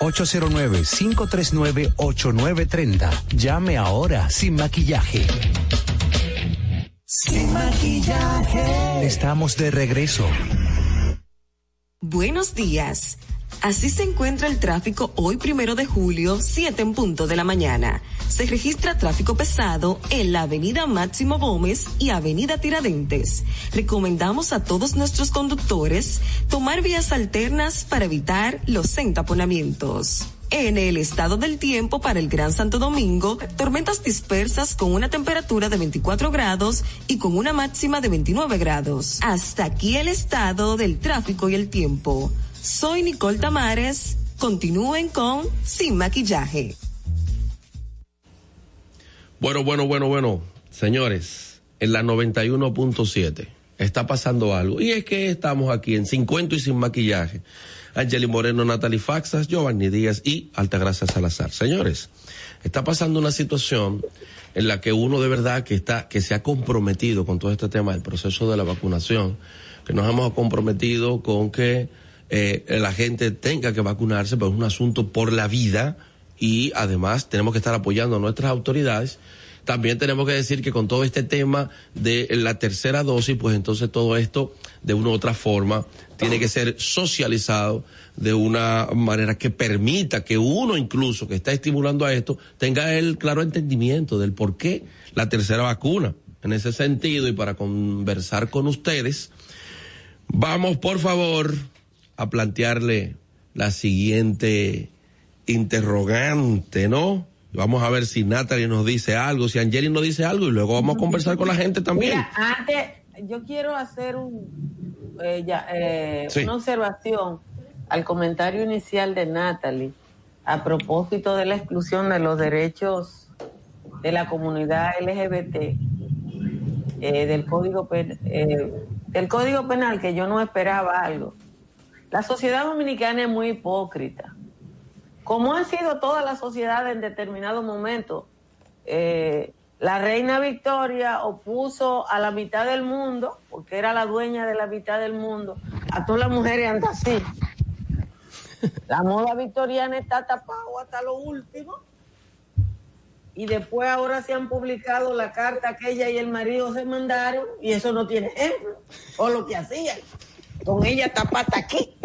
809-539-8930. Llame ahora sin maquillaje. Sin maquillaje. Estamos de regreso. Buenos días. Así se encuentra el tráfico hoy primero de julio, 7 en punto de la mañana. Se registra tráfico pesado en la avenida Máximo Gómez y avenida Tiradentes. Recomendamos a todos nuestros conductores tomar vías alternas para evitar los entaponamientos. En el estado del tiempo para el Gran Santo Domingo, tormentas dispersas con una temperatura de 24 grados y con una máxima de 29 grados. Hasta aquí el estado del tráfico y el tiempo. Soy Nicole Tamares. Continúen con Sin Maquillaje. Bueno, bueno, bueno, bueno. Señores, en la 91.7 está pasando algo. Y es que estamos aquí en 50 y sin maquillaje. Angeli Moreno, Natalie Faxas, Giovanni Díaz y Altagracia Salazar. Señores, está pasando una situación en la que uno de verdad que está, que se ha comprometido con todo este tema del proceso de la vacunación, que nos hemos comprometido con que eh, la gente tenga que vacunarse, pero es un asunto por la vida y además tenemos que estar apoyando a nuestras autoridades. También tenemos que decir que con todo este tema de la tercera dosis, pues entonces todo esto de una u otra forma tiene que ser socializado de una manera que permita que uno incluso que está estimulando a esto tenga el claro entendimiento del por qué la tercera vacuna. En ese sentido y para conversar con ustedes, vamos por favor a plantearle la siguiente interrogante, ¿no? Vamos a ver si Natalie nos dice algo, si Angeli nos dice algo y luego vamos a conversar con la gente también. Mira, antes, yo quiero hacer un, eh, ya, eh, Sí. una observación al comentario inicial de Natalie a propósito de la exclusión de los derechos de la comunidad LGBT eh, del código Pen- del código penal que yo no esperaba algo. La sociedad dominicana es muy hipócrita como han sido todas las sociedades en determinado momento. Eh, la reina Victoria opuso a la mitad del mundo, porque era la dueña de la mitad del mundo, a todas las mujeres andan así. La moda victoriana está tapado hasta lo último. y después ahora se han publicado la carta que ella y el marido se mandaron y eso no tiene ejemplo. O lo que hacían. Con ella tapata aquí.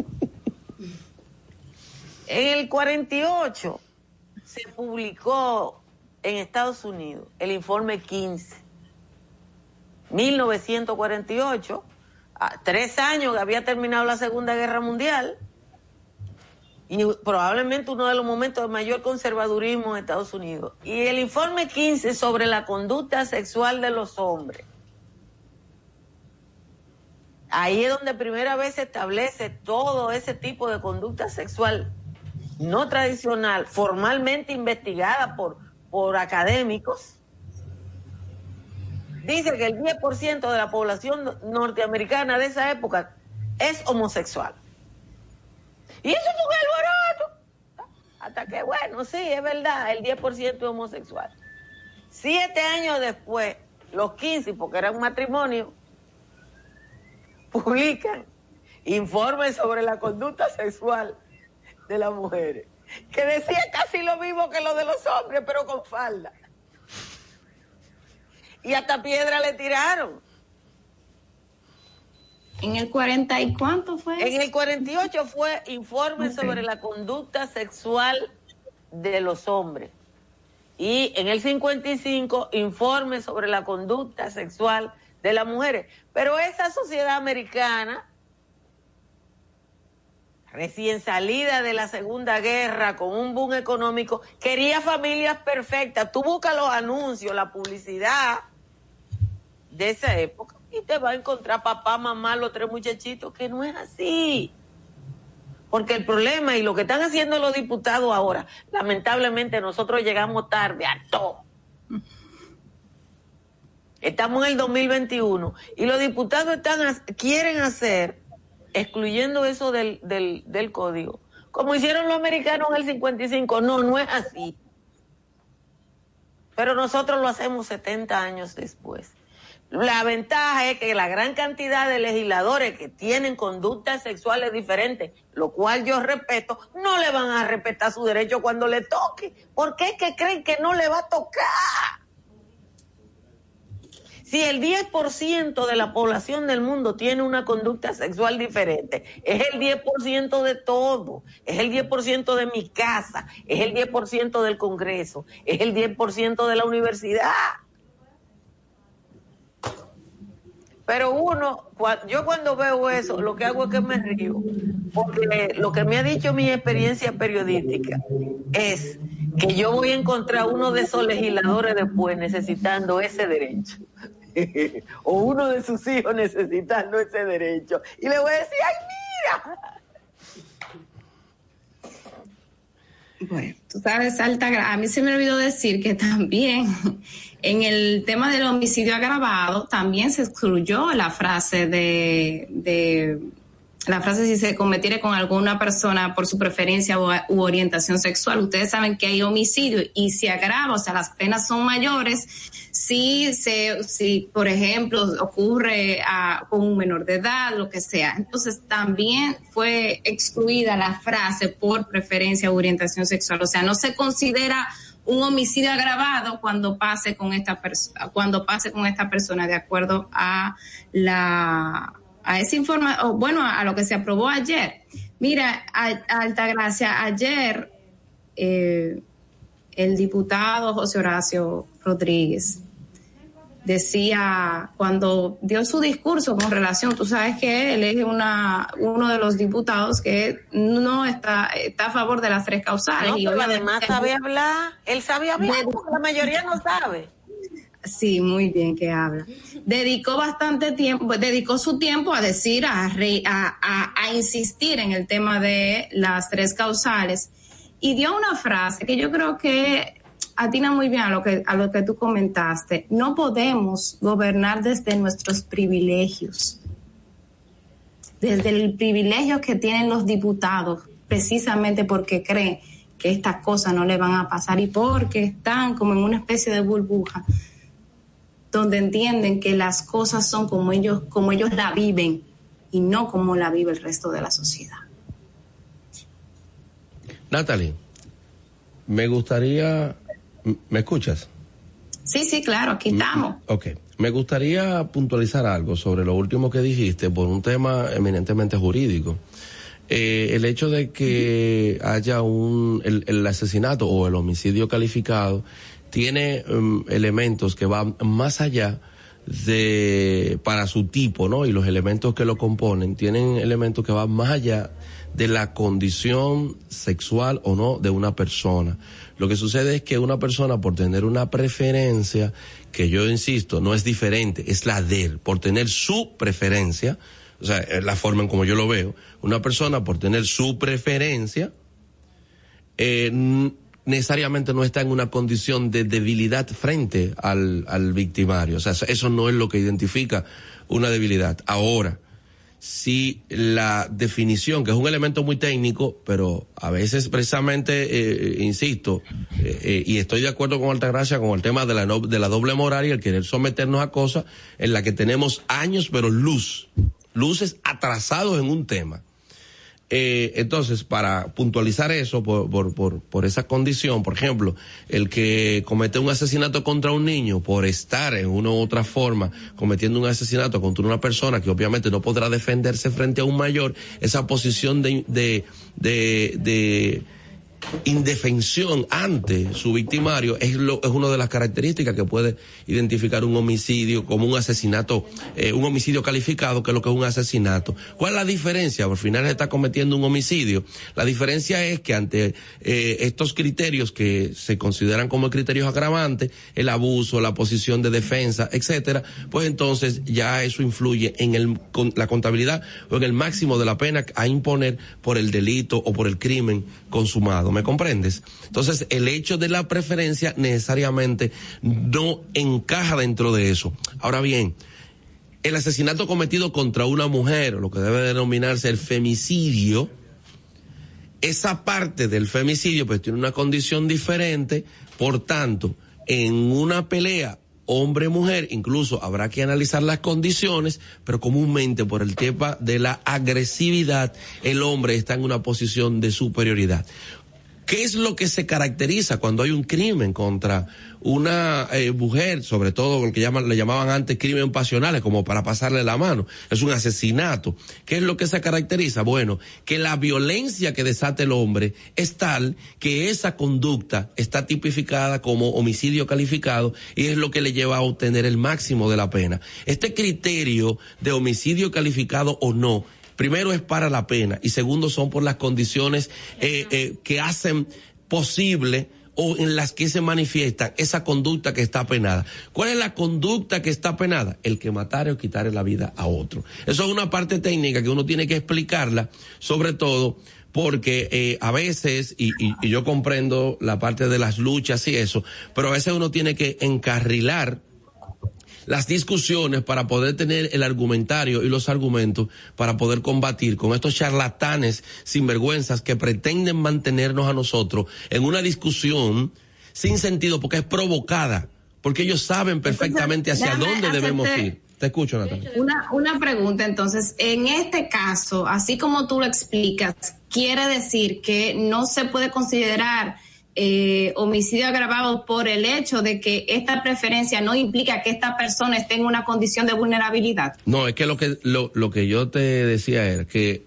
En el 48 se publicó en Estados Unidos el informe 15. 1948, a tres años que había terminado la Segunda Guerra Mundial y probablemente uno de los momentos de mayor conservadurismo en Estados Unidos. Y el informe 15 sobre la conducta sexual de los hombres. Ahí es donde primera vez se establece todo ese tipo de conducta sexual no tradicional, formalmente investigada por, por académicos. Dice que el 10% de la población norteamericana de esa época es homosexual. Y eso fue un alboroto. Hasta que, bueno, sí, es verdad, el 10% es homosexual. Siete años después, los 15, porque era un matrimonio, publican informes sobre la conducta sexual de las mujeres, que decía casi lo mismo que lo de los hombres, pero con falda. Y hasta piedra le tiraron. ¿En el 40 y cuánto fue? En el 48 fue informe sobre la conducta sexual de los hombres. Y en el 55, informe sobre la conducta sexual de las mujeres. Pero esa sociedad americana, recién salida de la Segunda Guerra, con un boom económico, quería familias perfectas. Tú buscas los anuncios, la publicidad de esa época y te va a encontrar papá, mamá, los tres muchachitos, que no es así. Porque el problema y lo que están haciendo los diputados ahora, lamentablemente nosotros llegamos tarde a todo. Estamos en el 2021 y los diputados quieren hacer, excluyendo eso del, del, del código, como hicieron los americanos en el 55. No, no es así. Pero nosotros lo hacemos 70 años después. La ventaja es que la gran cantidad de legisladores que tienen conductas sexuales diferentes, lo cual yo respeto, no le van a respetar su derecho cuando le toque. ¿Por qué es que creen que no le va a tocar? Si el 10% de la población del mundo tiene una conducta sexual diferente, es el 10% de todo, es el 10% de mi casa, es el 10% del Congreso, es el 10% de la universidad. Pero uno, yo cuando veo eso, lo que hago es que me río, porque lo que me ha dicho mi experiencia periodística es que yo voy a encontrar uno de esos legisladores después necesitando ese derecho. o uno de sus hijos necesitando ese derecho. Y le voy a decir, ay, mira. Bueno, tú sabes, Alta, a mí se me olvidó decir que también en el tema del homicidio agravado también se excluyó la frase de, de la frase si se cometiere con alguna persona por su preferencia u, orientación sexual. Ustedes saben que hay homicidio y se agrava, o sea, las penas son mayores si se, si por ejemplo ocurre con un menor de edad, lo que sea. Entonces también fue excluida la frase por preferencia u orientación sexual. O sea, no se considera un homicidio agravado cuando pase con esta persona, cuando pase con esta persona de acuerdo a la a esa información, bueno, a lo que se aprobó ayer. Mira, a, a Altagracia, ayer eh, el diputado José Horacio Rodríguez decía cuando dio su discurso con relación, tú sabes que él es una uno de los diputados que no está está a favor de las tres causales No, y pero además sabe hablar. Él sabe hablar, porque la mayoría no sabe. Sí, muy bien que habla. Dedicó bastante tiempo, dedicó su tiempo a decir, a, re- a insistir en el tema de las tres causales y dio una frase que yo creo que atina muy bien a lo que, a lo que tú comentaste. No podemos gobernar desde nuestros privilegios, desde el privilegio que tienen los diputados, precisamente porque creen que estas cosas no le van a pasar y porque están como en una especie de burbuja donde entienden que las cosas son como ellos, como ellos la viven y no como la vive el resto de la sociedad. Natalie, me gustaría ¿Me escuchas? Sí, sí, claro, aquí estamos. Ok. Me gustaría puntualizar algo sobre lo último que dijiste por un tema eminentemente jurídico. Eh, el hecho de que haya un, el, el asesinato o el homicidio calificado tiene um, elementos que van más allá de, para su tipo, ¿no? Y los elementos que lo componen tienen elementos que van más allá de la condición sexual o no de una persona. Lo que sucede es que una persona por tener una preferencia, que yo insisto, no es diferente, es la de él, por tener su preferencia, o sea, la forma en como yo lo veo, una persona por tener su preferencia, eh, necesariamente no está en una condición de debilidad frente al, al victimario. O sea, eso no es lo que identifica una debilidad. Ahora, si la definición, que es un elemento muy técnico, pero a veces precisamente, eh, insisto, eh, eh, y estoy de acuerdo con Altagracia con el tema de la, no, de la doble moral y el querer someternos a cosas en la que tenemos años, pero luz, luces atrasados en un tema. Eh, entonces, para puntualizar eso, por, por, por, por, esa condición, por ejemplo, el que comete un asesinato contra un niño por estar en una u otra forma cometiendo un asesinato contra una persona que obviamente no podrá defenderse frente a un mayor, esa posición de, de, de, de indefensión ante su victimario es, lo, es una de las características que puede identificar un homicidio como un asesinato, eh, un homicidio calificado, que es lo que es un asesinato. ¿Cuál es la diferencia? Al final se está cometiendo un homicidio. La diferencia es que ante eh, estos criterios que se consideran como criterios agravantes, el abuso, la posición de defensa, etcétera, pues entonces ya eso influye en el, con, la contabilidad o en el máximo de la pena a imponer por el delito o por el crimen consumado. ¿Me comprendes? Entonces, el hecho de la preferencia necesariamente no encaja dentro de eso. Ahora bien, el asesinato cometido contra una mujer, lo que debe denominarse el femicidio, esa parte del femicidio pues tiene una condición diferente, por tanto, en una pelea hombre-mujer, incluso habrá que analizar las condiciones, pero comúnmente por el tema de la agresividad, el hombre está en una posición de superioridad. ¿Qué es lo que se caracteriza cuando hay un crimen contra una eh, mujer, sobre todo lo que llaman, le llamaban antes crimen pasionales, como para pasarle la mano? Es un asesinato. ¿Qué es lo que se caracteriza? Bueno, que la violencia que desata el hombre es tal que esa conducta está tipificada como homicidio calificado y es lo que le lleva a obtener el máximo de la pena. Este criterio de homicidio calificado o no primero es para la pena y segundo son por las condiciones eh, eh, que hacen posible o en las que se manifiesta esa conducta que está penada. ¿Cuál es la conducta que está penada? El que matare o quitarle la vida a otro. Eso es una parte técnica que uno tiene que explicarla, sobre todo porque eh, a veces, y, y, y yo comprendo la parte de las luchas y eso, pero a veces uno tiene que encarrilar las discusiones para poder tener el argumentario y los argumentos para poder combatir con estos charlatanes sinvergüenzas que pretenden mantenernos a nosotros en una discusión sin sentido porque es provocada, porque ellos saben perfectamente hacia dónde debemos ir. Te escucho, Natalia. Una, una pregunta, entonces, en este caso, así como tú lo explicas, quiere decir que no se puede considerar eh, homicidio agravado por el hecho de que esta preferencia no implica que esta persona esté en una condición de vulnerabilidad. No, es que lo que lo, lo que yo te decía era que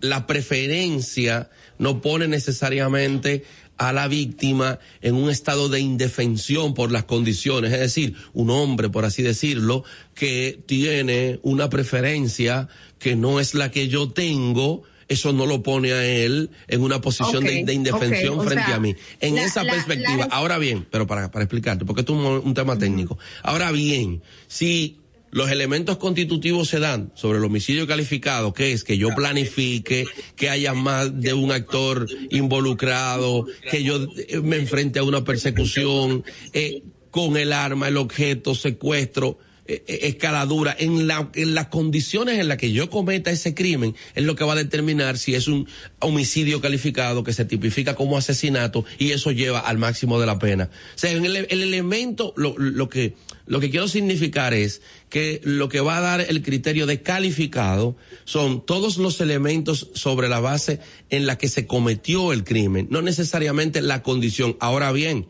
la preferencia no pone necesariamente a la víctima en un estado de indefensión por las condiciones, es decir, un hombre, por así decirlo, que tiene una preferencia que no es la que yo tengo, eso no lo pone a él en una posición okay, de, de, indefensión okay. frente sea, a mí. En la, esa la, perspectiva, la... ahora bien, pero para, para explicarte, porque esto es un, un tema técnico. Ahora bien, si los elementos constitutivos se dan sobre el homicidio calificado, que es que yo planifique, que haya más de un actor involucrado, que yo me enfrente a una persecución, eh, con el arma, el objeto, secuestro, escaladura, en, la, en las condiciones en las que yo cometa ese crimen, es lo que va a determinar si es un homicidio calificado que se tipifica como asesinato y eso lleva al máximo de la pena. O sea, el, el elemento, lo, lo que, lo que quiero significar es que lo que va a dar el criterio de calificado son todos los elementos sobre la base en la que se cometió el crimen, no necesariamente la condición. Ahora bien,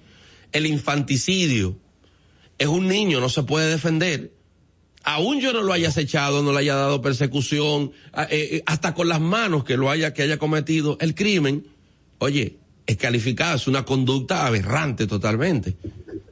el infanticidio, es un niño, no se puede defender. Aún yo no lo haya acechado, no le haya dado persecución, eh, eh, hasta con las manos que lo haya, que haya cometido el crimen, oye, es calificada, es una conducta aberrante totalmente.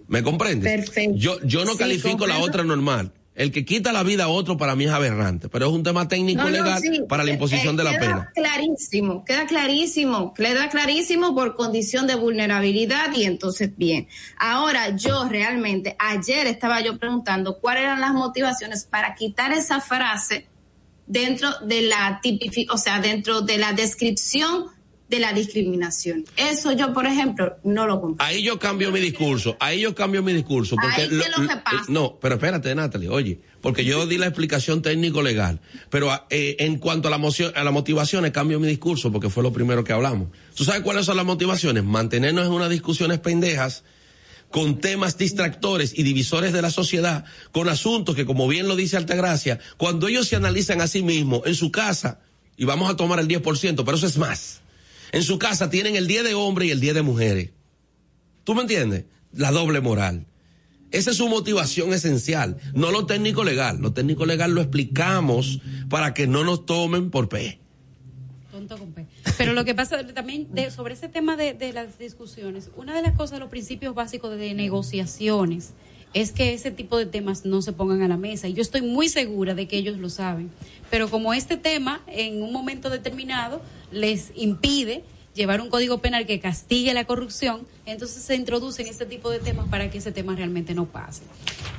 ¿Me comprendes? Perfecto. Yo, yo no Sí, califico la otra normal. El que quita la vida a otro para mí es aberrante, pero es un tema técnico No, no, legal sí. para la imposición Eh, de la queda pena. Clarísimo, queda clarísimo, queda clarísimo por condición de vulnerabilidad y entonces bien. Ahora yo realmente, ayer estaba yo preguntando cuáles eran las motivaciones para quitar esa frase dentro de la tipifi- o sea, dentro de la descripción de la discriminación. Eso yo, por ejemplo, no lo comprendo. Ahí yo cambio mi discurso, ahí yo cambio mi discurso. Porque Ahí, ¿qué es lo que pasa? No, pero espérate, Natalie, oye, porque yo di la explicación técnico-legal, pero eh, en cuanto a la, moción, a las motivaciones, cambio mi discurso porque fue lo primero que hablamos. ¿Tú sabes cuáles son las motivaciones? Mantenernos en unas discusiones pendejas con temas distractores y divisores de la sociedad, con asuntos que, como bien lo dice Altagracia, cuando ellos se analizan a sí mismos en su casa, y vamos a tomar el 10%, pero eso es más. En su casa tienen el día de hombre y el día de mujeres. ¿Tú me entiendes? La doble moral. Esa es su motivación esencial, no lo técnico legal. Lo técnico legal lo explicamos para que no nos tomen por pe. Tonto con P. Pero lo que pasa también de- sobre ese tema de, de las discusiones, una de las cosas, los principios básicos de negociaciones, es que ese tipo de temas no se pongan a la mesa. Y yo estoy muy segura de que ellos lo saben. Pero como este tema, en un momento determinado, les impide llevar un código penal que castigue la corrupción, entonces se introducen este tipo de temas para que ese tema realmente no pase.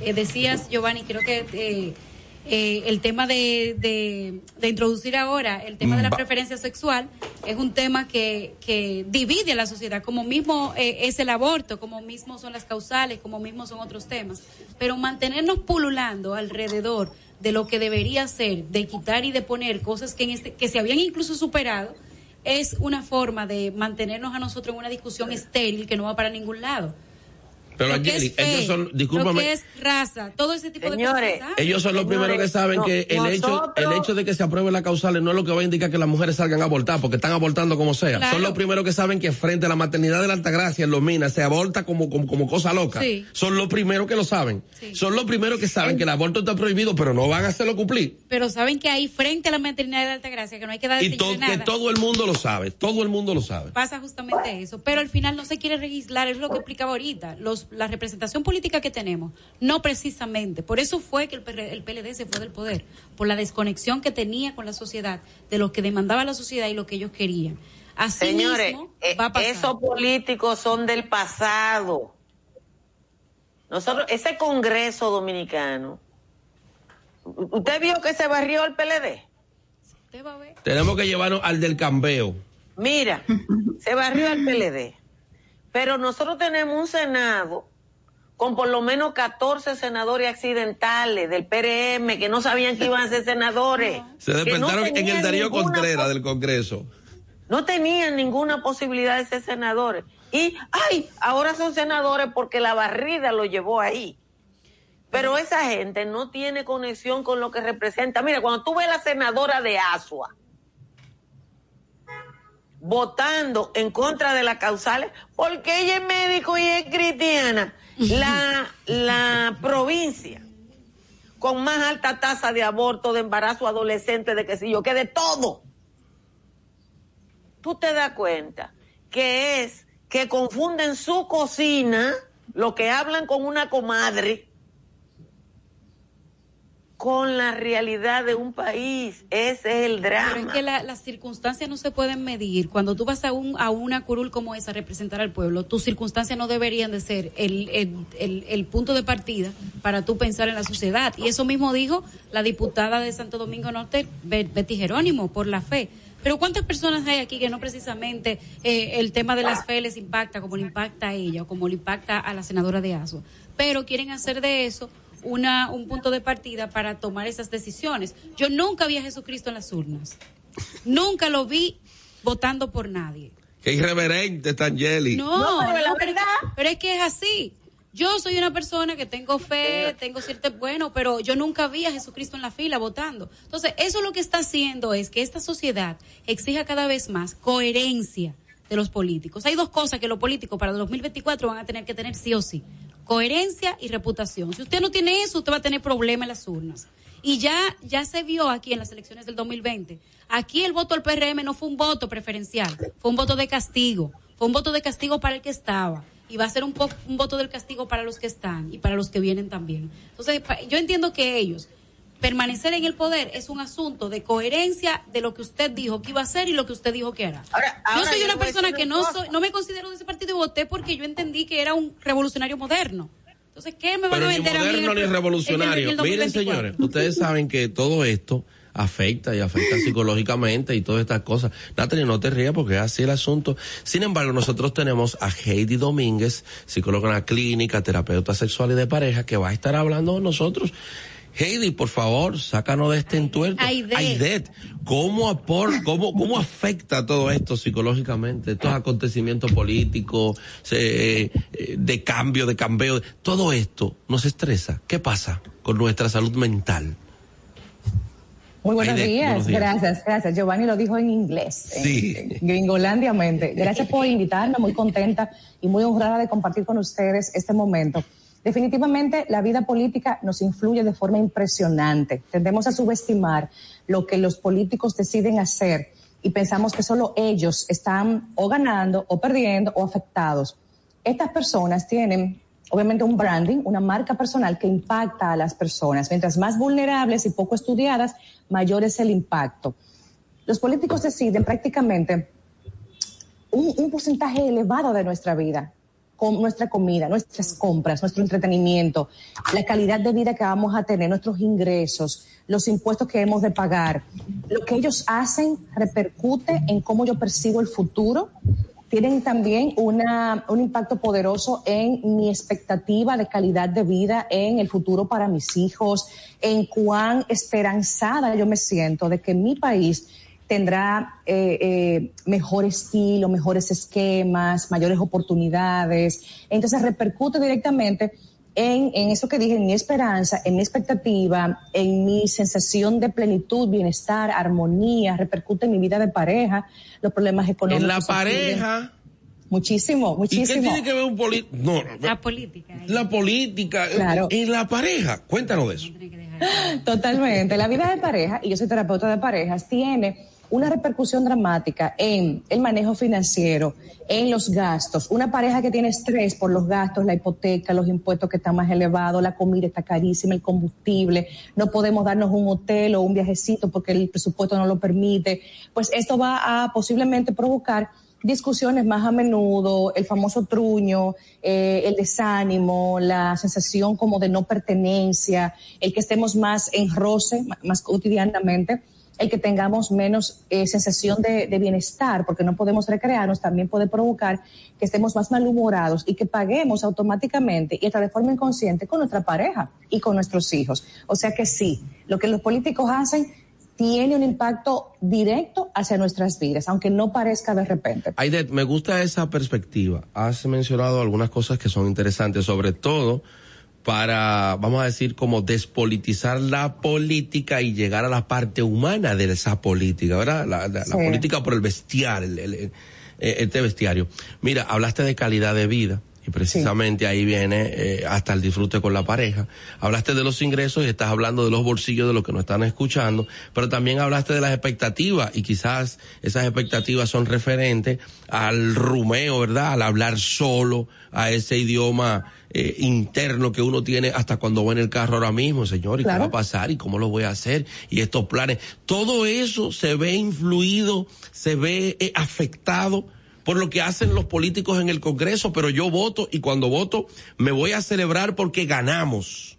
Eh, decías, Giovanni, creo que eh, eh, el tema de, de, de introducir ahora el tema de la Va- preferencia sexual es un tema que, que divide a la sociedad, como mismo eh, es el aborto, como mismo son las causales, como mismo son otros temas. Pero mantenernos pululando alrededor de lo que debería ser, de quitar y de poner cosas que, en este, que se habían incluso superado, es una forma de mantenernos a nosotros en una discusión estéril que no va para ningún lado. Pero Lo que Angeli, es fe, ellos son, lo discúlpame, que es raza, todo ese tipo Señores, de cosas. ellos son los Señores, primeros que saben no, que el hecho, el hecho de que se apruebe la causal no es lo que va a indicar que las mujeres salgan a abortar, porque están abortando como sea. Claro. Son los primeros que saben que frente a la maternidad de la Altagracia en los minas se aborta como, como, como cosa loca. Sí. Son los primeros que lo saben. Sí. Son los primeros que saben que el aborto está prohibido, pero no van a hacerlo cumplir. pero saben que ahí frente a la maternidad de Altagracia, que no hay que dar Y to- que todo el mundo lo sabe, todo el mundo lo sabe. pasa justamente eso. Pero al final no se quiere legislar, es lo que explicaba ahorita. Los, la representación política que tenemos, no precisamente. Por eso fue que el, PR el PLD se fue del poder, por la desconexión que tenía con la sociedad, de lo que demandaba la sociedad y lo que ellos querían. Así Señores, mismo eh, va a pasar. esos políticos son del pasado. Nosotros, ese Congreso Dominicano, ¿u- ¿usted vio que se barrió el PLD? Usted va a ver. Tenemos que llevarnos al del cambeo. Mira, se barrió el PLD. Pero nosotros tenemos un Senado con por lo menos 14 senadores accidentales del PRM que no sabían que iban a ser senadores. Se que no despertaron en el tenían Darío ninguna Contreras del Congreso. no tenían ninguna posibilidad de ser senadores. Y, ay, ahora son senadores porque la barrida lo llevó ahí. Pero esa gente no tiene conexión con lo que representa. Mira, cuando tú ves a la senadora de Asua votando en contra de las causales, porque ella es médico y es cristiana, la, la provincia con más alta tasa de aborto, de embarazo adolescente, de que si yo, que de todo. Tú te das cuenta que es que confunden su cocina, lo que hablan con una comadre, con la realidad de un país. Ese es el Pero drama. es que la- las circunstancias no se pueden medir. Cuando tú vas a, un, a una curul como esa a representar al pueblo, tus circunstancias no deberían de ser el, el, el- el punto de partida para tú pensar en la sociedad. Y eso mismo dijo la diputada de Santo Domingo Norte, Bet- Betty Jerónimo, por la fe. Pero ¿cuántas personas hay aquí que no precisamente eh, el tema de las fe les impacta como le impacta a ella o como le impacta a la senadora de ASO? Pero quieren hacer de eso una, un punto de partida para tomar esas decisiones. Yo nunca vi a Jesucristo en las urnas. Nunca lo vi votando por nadie. Qué irreverente está Angeli. No, No, pero la pero, verdad- pero es que es así. Yo soy una persona que tengo fe, tengo cierto, bueno, pero yo nunca vi a Jesucristo en la fila votando. Entonces, eso lo que está haciendo es que esta sociedad exija cada vez más coherencia de los políticos. Hay dos cosas que los políticos para el 2024 van a tener que tener sí o sí. Coherencia y reputación. Si usted no tiene eso, usted va a tener problemas en las urnas. Y ya, ya se vio aquí en las elecciones del 2020. Aquí el voto al PRM no fue un voto preferencial, fue un voto de castigo. Fue un voto de castigo para el que estaba. Y va a ser un, un voto del castigo para los que están y para los que vienen también. Entonces, yo entiendo que ellos, permanecer en el poder es un asunto de coherencia de lo que usted dijo que iba a hacer y lo que usted dijo que. Ahora, ahora yo soy una persona que no soy, no me considero de ese partido y voté porque yo entendí que era un revolucionario moderno. Entonces, ¿qué me van Pero a ni vender a mí? ni en el- en revolucionario. el Miren, 2024? señores, ustedes saben que todo esto afecta y afecta psicológicamente y todas estas cosas. Natalie, no te rías porque es así el asunto. Sin embargo, nosotros tenemos a Heidi Domínguez, psicóloga en la clínica, terapeuta sexual y de pareja, que va a estar hablando con nosotros. Heidi, por favor, sácanos de este entuerto. Aidet. ¿cómo, apor, cómo, ¿cómo afecta todo esto psicológicamente? Estos acontecimientos políticos, eh, de cambio, de cambio, todo esto nos estresa. ¿Qué pasa con nuestra salud mental? Muy buenos Aide, días. buenos días. gracias, gracias. Giovanni lo dijo en inglés, Sí. en gringolandiamente. Gracias por invitarme, muy contenta y muy honrada de compartir con ustedes este momento. Definitivamente la vida política nos influye de forma impresionante. Tendemos a subestimar lo que los políticos deciden hacer y pensamos que solo ellos están o ganando o perdiendo o afectados. Estas personas tienen obviamente un branding, una marca personal que impacta a las personas. Mientras más vulnerables y poco estudiadas, mayor es el impacto. Los políticos deciden prácticamente un, un porcentaje elevado de nuestra vida, nuestra comida, nuestras compras, nuestro entretenimiento, la calidad de vida que vamos a tener, nuestros ingresos, los impuestos que hemos de pagar. Lo que ellos hacen repercute en cómo yo percibo el futuro. Tienen también una, un impacto poderoso en mi expectativa de calidad de vida en el futuro para mis hijos, en cuán esperanzada yo me siento de que mi país tendrá eh, eh, mejor estilo, mejores esquemas, mayores oportunidades. Entonces repercute directamente en, en eso que dije, en mi esperanza, en mi expectativa, en mi sensación de plenitud, bienestar, armonía, repercute en mi vida de pareja, los problemas económicos. En la pareja. Muchísimo, ¿Y qué muchísimo. tiene que ver un político? No, no, La política. ¿eh? la política. Claro. En la pareja. Cuéntanos de eso. Totalmente. La vida de pareja, y yo soy terapeuta de parejas, tiene una repercusión dramática en el manejo financiero, en los gastos. Una pareja que tiene estrés por los gastos, la hipoteca, los impuestos que están más elevados, la comida está carísima, el combustible, no podemos darnos un hotel o un viajecito porque el presupuesto no lo permite. Pues esto va a posiblemente provocar discusiones más a menudo, el famoso truño, eh, el desánimo, la sensación como de no pertenencia, el que estemos más en roce, más cotidianamente, el que tengamos menos eh, sensación de, bienestar, porque no podemos recrearnos, también puede provocar que estemos más malhumorados y que paguemos automáticamente y hasta de forma inconsciente con nuestra pareja y con nuestros hijos. O sea que sí, lo que los políticos hacen tiene un impacto directo hacia nuestras vidas, aunque no parezca de repente. Aidet, me gusta esa perspectiva. Has mencionado algunas cosas que son interesantes, sobre todo para, vamos a decir, como despolitizar la política y llegar a la parte humana de esa política, ¿verdad? La, la- la Sí. política por el bestial, el, el- el- este bestiario. Mira, hablaste de calidad de vida. Y precisamente ahí viene eh, hasta el disfrute con la pareja. Hablaste de los ingresos y estás hablando de los bolsillos de los que nos están escuchando, pero también hablaste de las expectativas y quizás esas expectativas son referentes al rumeo, ¿verdad? Al hablar solo, a ese idioma eh, interno que uno tiene hasta cuando va en el carro ahora mismo, señor, ¿y qué va a pasar? ¿Y cómo lo voy a hacer? Y estos planes. Todo eso se ve influido, se ve eh, afectado por lo que hacen los políticos en el Congreso, pero yo voto y cuando voto me voy a celebrar porque ganamos.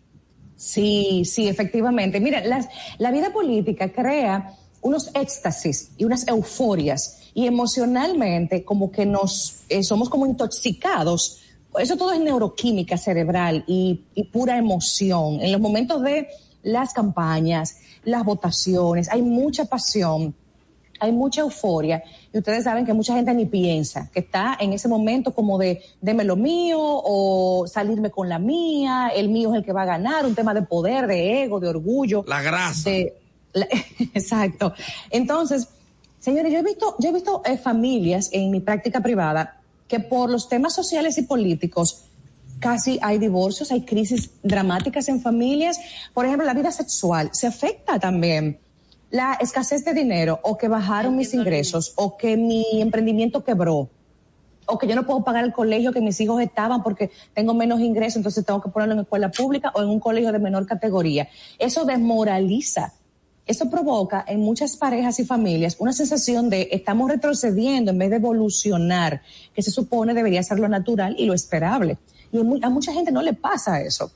Sí, sí, efectivamente. Mira, las- la vida política crea unos éxtasis y unas euforias y emocionalmente como que nos eh, somos como intoxicados. Eso todo es neuroquímica cerebral y, y pura emoción. En los momentos de las campañas, las votaciones, hay mucha pasión hay mucha euforia y ustedes saben que mucha gente ni piensa, que está en ese momento como de deme lo mío o salirme con la mía, el mío es el que va a ganar, un tema de poder, de ego, de orgullo. La grasa. de- la- exacto. Entonces, Señores, yo he visto, yo he visto eh, familias en mi práctica privada que por los temas sociales y políticos casi hay divorcios, hay crisis dramáticas en familias. Por ejemplo, la vida sexual se afecta también. La escasez de dinero o que bajaron mis ingresos o que mi emprendimiento quebró o que yo no puedo pagar el colegio que mis hijos estaban porque tengo menos ingresos, entonces tengo que ponerlo en escuela pública o en un colegio de menor categoría. Eso desmoraliza. Eso provoca en muchas parejas y familias una sensación de estamos retrocediendo en vez de evolucionar, que se supone debería ser lo natural y lo esperable. Y a mucha gente no le pasa eso.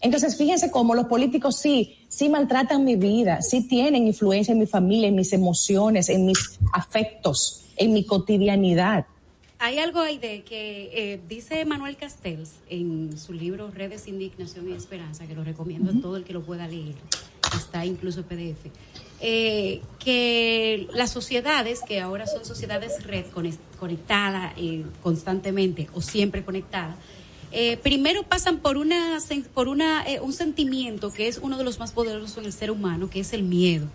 Entonces, fíjense cómo los políticos sí, sí maltratan mi vida, sí tienen influencia en mi familia, en mis emociones, en mis afectos, en mi cotidianidad. Hay algo ahí de que eh, dice Manuel Castells en su libro Redes, Indignación y Esperanza, que lo recomiendo a todo el que lo pueda leer, está incluso PDF, eh, que las sociedades, que ahora son sociedades red conectadas eh, constantemente o siempre conectadas, eh, primero pasan por una por una un sentimiento que es uno de los más poderosos en el ser humano, que es el miedo.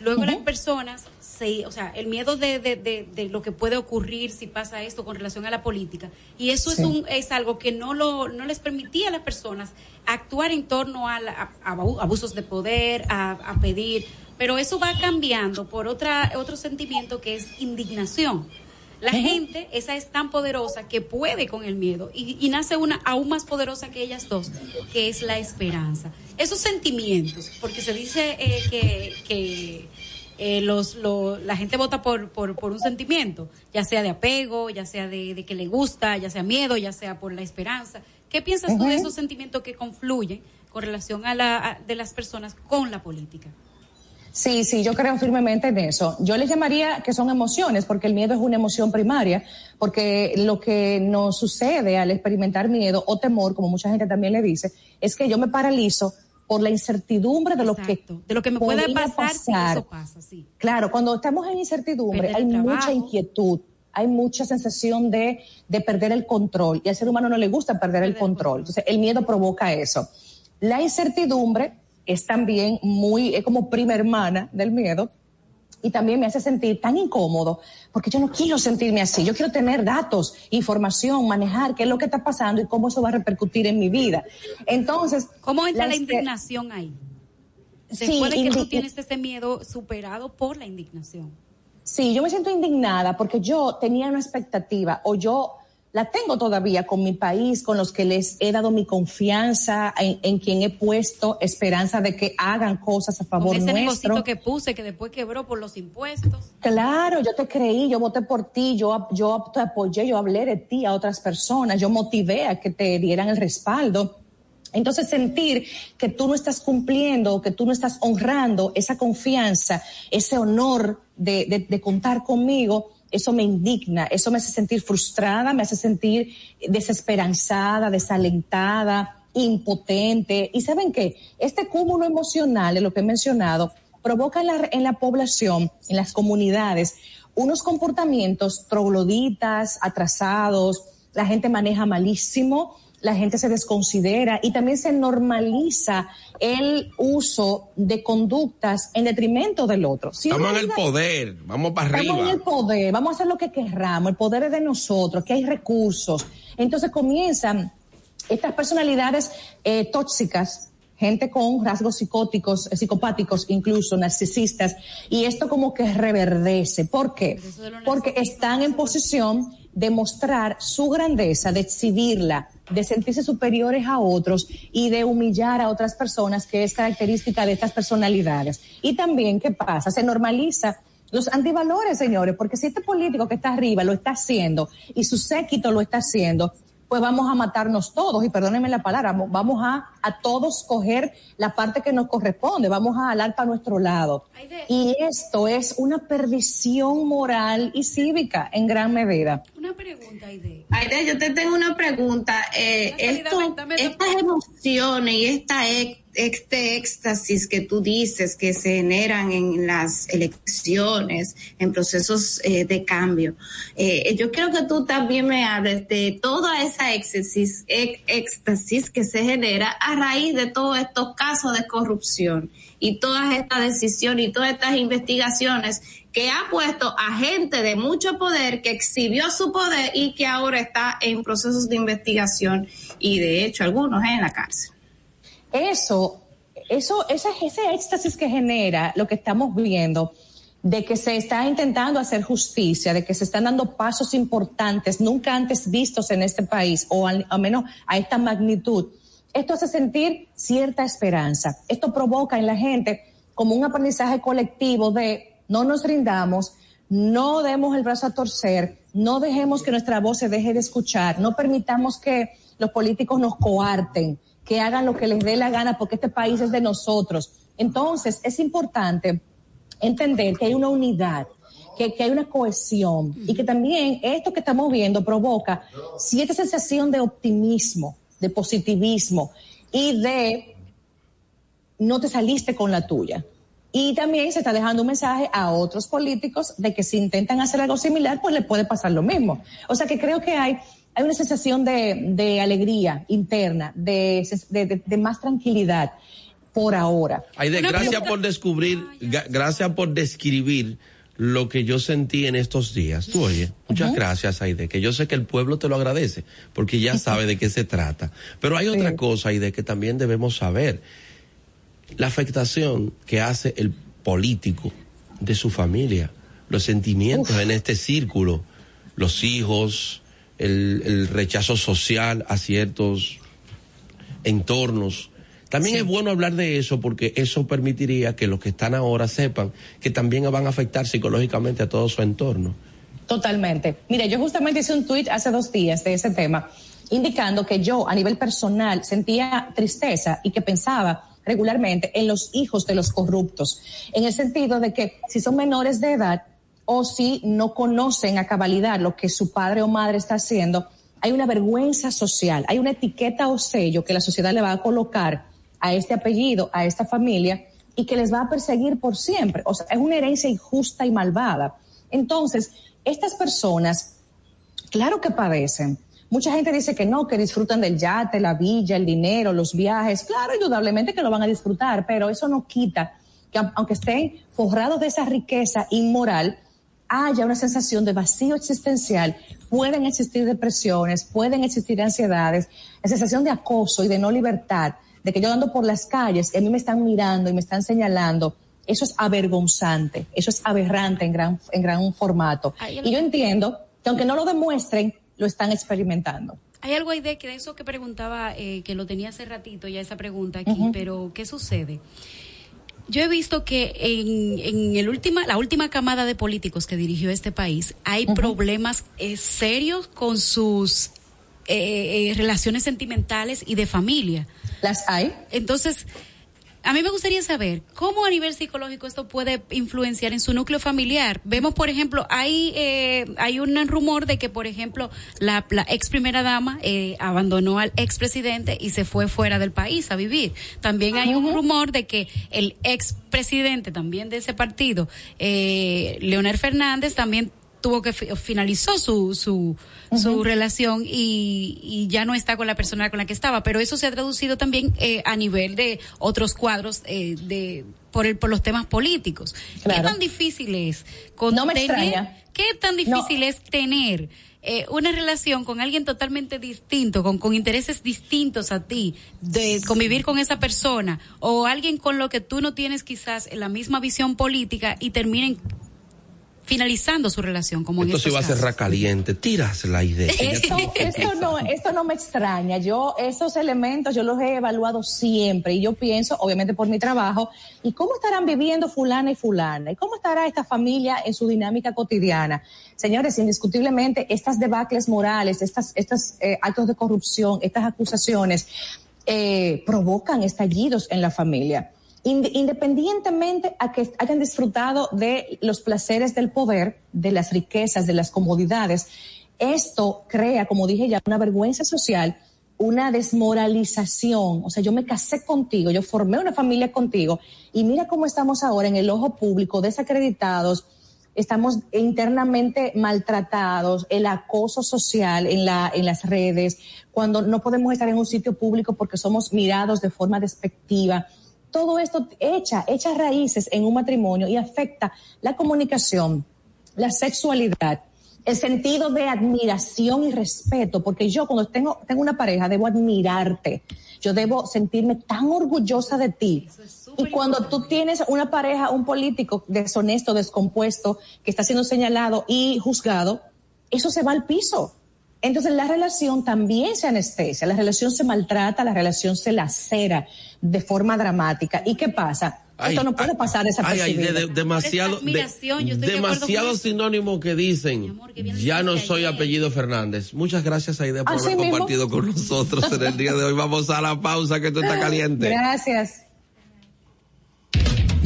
Luego las personas, se, o sea, el miedo de, de, de, lo que puede ocurrir si pasa esto con relación a la política. Y eso es, un, es algo que no, lo, no les permitía a las personas actuar en torno a, abusos de poder, a, a, pedir. Pero eso va cambiando por otra, otro sentimiento que es indignación. La gente, esa es tan poderosa que puede con el miedo y, nace una aún más poderosa que ellas dos, que es la esperanza. Esos sentimientos, porque se dice eh, que, que eh, los, la gente vota por, por, por, un sentimiento, ya sea de apego, ya sea de, que le gusta, ya sea miedo, ya sea por la esperanza. ¿Qué piensas tú de esos sentimientos que confluyen con relación a la de las personas con la política? Sí, sí, yo creo firmemente en eso. Yo les llamaría que son emociones, porque el miedo es una emoción primaria, porque lo que nos sucede al experimentar miedo o temor, como mucha gente también le dice, es que yo me paralizo por la incertidumbre de lo que de lo que me puede pasar, Si eso pasa, sí. Claro, cuando estamos en incertidumbre hay mucha inquietud, hay mucha sensación de, de perder el control y al ser humano no le gusta perder el control. Entonces, el miedo provoca eso. La incertidumbre es también muy, es como prima hermana del miedo y también me hace sentir tan incómodo porque yo no quiero sentirme así, yo quiero tener datos, información, manejar qué es lo que está pasando y cómo eso va a repercutir en mi vida. Entonces, ¿cómo entra la, indignación ahí? Después sí, de que tú tienes ese miedo superado por la indignación. Sí, yo me siento indignada porque yo tenía una expectativa o yo la tengo todavía con mi país, con los que les he dado mi confianza, en, quien he puesto esperanza de que hagan cosas a favor con ese nuestro. que puse que después quebró por los impuestos. Claro, yo te creí, yo voté por ti, yo, yo te apoyé, yo hablé de ti a otras personas, yo motivé a que te dieran el respaldo. Entonces sentir que tú no estás cumpliendo, que tú no estás honrando esa confianza, ese honor de, contar conmigo, eso me indigna, eso me hace sentir frustrada, me hace sentir desesperanzada, desalentada, impotente. Y saben qué, este cúmulo emocional de lo que he mencionado provoca en la población, en las comunidades, unos comportamientos trogloditas, atrasados, la gente maneja malísimo, la gente se desconsidera y también se normaliza el uso de conductas en detrimento del otro. estamos en el poder, vamos para arriba. Estamos en el poder, vamos a hacer lo que querramos, el poder es de nosotros, que hay recursos. Entonces comienzan estas personalidades eh, tóxicas, gente con rasgos psicóticos, eh, psicopáticos, incluso narcisistas, y esto como que reverdece. ¿Por qué? Porque están en posición de mostrar su grandeza, de exhibirla, de sentirse superiores a otros y de humillar a otras personas, que es característica de estas personalidades. Y también, ¿qué pasa? Se normaliza los antivalores, señores, porque si este político que está arriba lo está haciendo y su séquito lo está haciendo, pues vamos a matarnos todos, y perdónenme la palabra, vamos a, a todos coger la parte que nos corresponde, vamos a alar para nuestro lado. Y esto es una perdición moral y cívica en gran medida. Una pregunta, Aide. Aide, yo te tengo una pregunta. Eh, esto, estas emociones y esta, este éxtasis que tú dices que se generan en las elecciones, en procesos eh, de cambio, eh, yo quiero que tú también me hables de toda esa éxtasis, éxtasis que se genera a raíz de todos estos casos de corrupción y todas estas decisiones y todas estas investigaciones que ha puesto a gente de mucho poder que exhibió su poder y que ahora está en procesos de investigación y de hecho algunos en la cárcel. Eso, eso, ese, ese éxtasis que genera lo que estamos viendo de que se está intentando hacer justicia, de que se están dando pasos importantes nunca antes vistos en este país, o al, al menos a esta magnitud. Esto hace sentir cierta esperanza. Esto provoca en la gente como un aprendizaje colectivo de no nos rindamos, no demos el brazo a torcer, no dejemos que nuestra voz se deje de escuchar, no permitamos que los políticos nos coarten, que hagan lo que les dé la gana porque este país es de nosotros. Entonces, es importante entender que hay una unidad, que, que hay una cohesión y que también esto que estamos viendo provoca cierta sensación de optimismo, de positivismo y de no te saliste con la tuya. Y también se está dejando un mensaje a otros políticos de que si intentan hacer algo similar, pues le puede pasar lo mismo. O sea que creo que hay, hay una sensación de, de alegría interna, de, de, de- de más tranquilidad por ahora. Aide, gracias por descubrir, gracias por describir lo que yo sentí en estos días. Tú oye, muchas gracias, Aide, que yo sé que el pueblo te lo agradece, porque ya sabe de qué se trata. Pero hay otra cosa, Aide, que también debemos saber. La afectación que hace el político de su familia, los sentimientos en este círculo, los hijos, el, el rechazo social a ciertos entornos. También es bueno hablar de eso porque eso permitiría que los que están ahora sepan que también van a afectar psicológicamente a todo su entorno. Totalmente. Mire, yo justamente hice un tweet hace dos días de ese tema, indicando que yo a nivel personal sentía tristeza y que pensaba regularmente en los hijos de los corruptos, en el sentido de que si son menores de edad o si no conocen a cabalidad lo que su padre o madre está haciendo, hay una vergüenza social, hay una etiqueta o sello que la sociedad le va a colocar a este apellido, a esta familia, y que les va a perseguir por siempre. O sea, es una herencia injusta y malvada. Entonces, estas personas, claro que padecen. Mucha gente dice que no, que disfrutan del yate, la villa, el dinero, los viajes. Claro, indudablemente que lo van a disfrutar, pero eso no quita que au- aunque estén forrados de esa riqueza inmoral, haya una sensación de vacío existencial, pueden existir depresiones, pueden existir ansiedades, la sensación de acoso y de no libertad, de que yo ando por las calles y a mí me están mirando y me están señalando, eso es avergonzante, eso es aberrante en gran, en gran formato. Y yo entiendo que aunque no lo demuestren, lo están experimentando. Hay algo ahí de que eso que preguntaba, eh, que lo tenía hace ratito ya esa pregunta aquí, pero ¿qué sucede? Yo he visto que en, en el última, la última camada de políticos que dirigió este país hay problemas eh, serios con sus eh, eh, relaciones sentimentales y de familia. ¿Las hay? Entonces, a mí me gustaría saber cómo a nivel psicológico esto puede influenciar en su núcleo familiar. Vemos, por ejemplo, hay eh, hay un rumor de que, por ejemplo, la, la ex primera dama eh, abandonó al ex presidente y se fue fuera del país a vivir. También hay un rumor de que el ex presidente también de ese partido, eh, Leonel Fernández, también tuvo que fi- finalizó su su, su relación y, y ya no está con la persona con la que estaba. Pero eso se ha traducido también eh, a nivel de otros cuadros eh, de por el por los temas políticos. Claro. qué tan difícil es No me tener- extraña. qué tan difícil es tener eh, una relación con alguien totalmente distinto, con, con intereses distintos a ti, de convivir con esa persona, o alguien con lo que tú no tienes quizás la misma visión política y terminen finalizando su relación, como en Esto sí estos va a ser caliente. Tiras la idea. Esto, esto no, esto no me extraña. Yo, esos elementos yo los he evaluado siempre y yo pienso, obviamente por mi trabajo, ¿y cómo estarán viviendo fulana y fulana? ¿Y cómo estará esta familia en su dinámica cotidiana? Señores, indiscutiblemente estas debacles morales, estas, estos eh, actos de corrupción, estas acusaciones, eh, provocan estallidos en la familia. Ind- independientemente a que hayan disfrutado de los placeres del poder, de las riquezas, de las comodidades, esto crea, como dije ya, una vergüenza social una desmoralización. O sea, yo me casé contigo, yo formé una familia contigo y mira cómo estamos ahora en el ojo público, desacreditados, estamos internamente maltratados, el acoso social en, en las redes, cuando no podemos estar en un sitio público porque somos mirados de forma despectiva. Todo esto echa, echa raíces en un matrimonio y afecta la comunicación, la sexualidad, el sentido de admiración y respeto, porque yo cuando tengo, tengo una pareja debo admirarte, yo debo sentirme tan orgullosa de ti. Y cuando tú tienes una pareja, un político deshonesto, descompuesto, que está siendo señalado y juzgado, eso se va al piso. Entonces la relación también se anestesia, la relación se maltrata, la relación se lacera de forma dramática. ¿Y qué pasa? Esto no puede pasar desapercibido. Ay, de, de, demasiado, de, demasiado sinónimo que dicen, ya no soy apellido Fernández. Muchas gracias, Aide, por haber mismo? compartido con nosotros en el día de hoy. Vamos a la pausa, que esto está caliente. Gracias.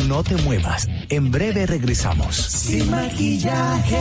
No te muevas. En breve regresamos. Sin maquillaje.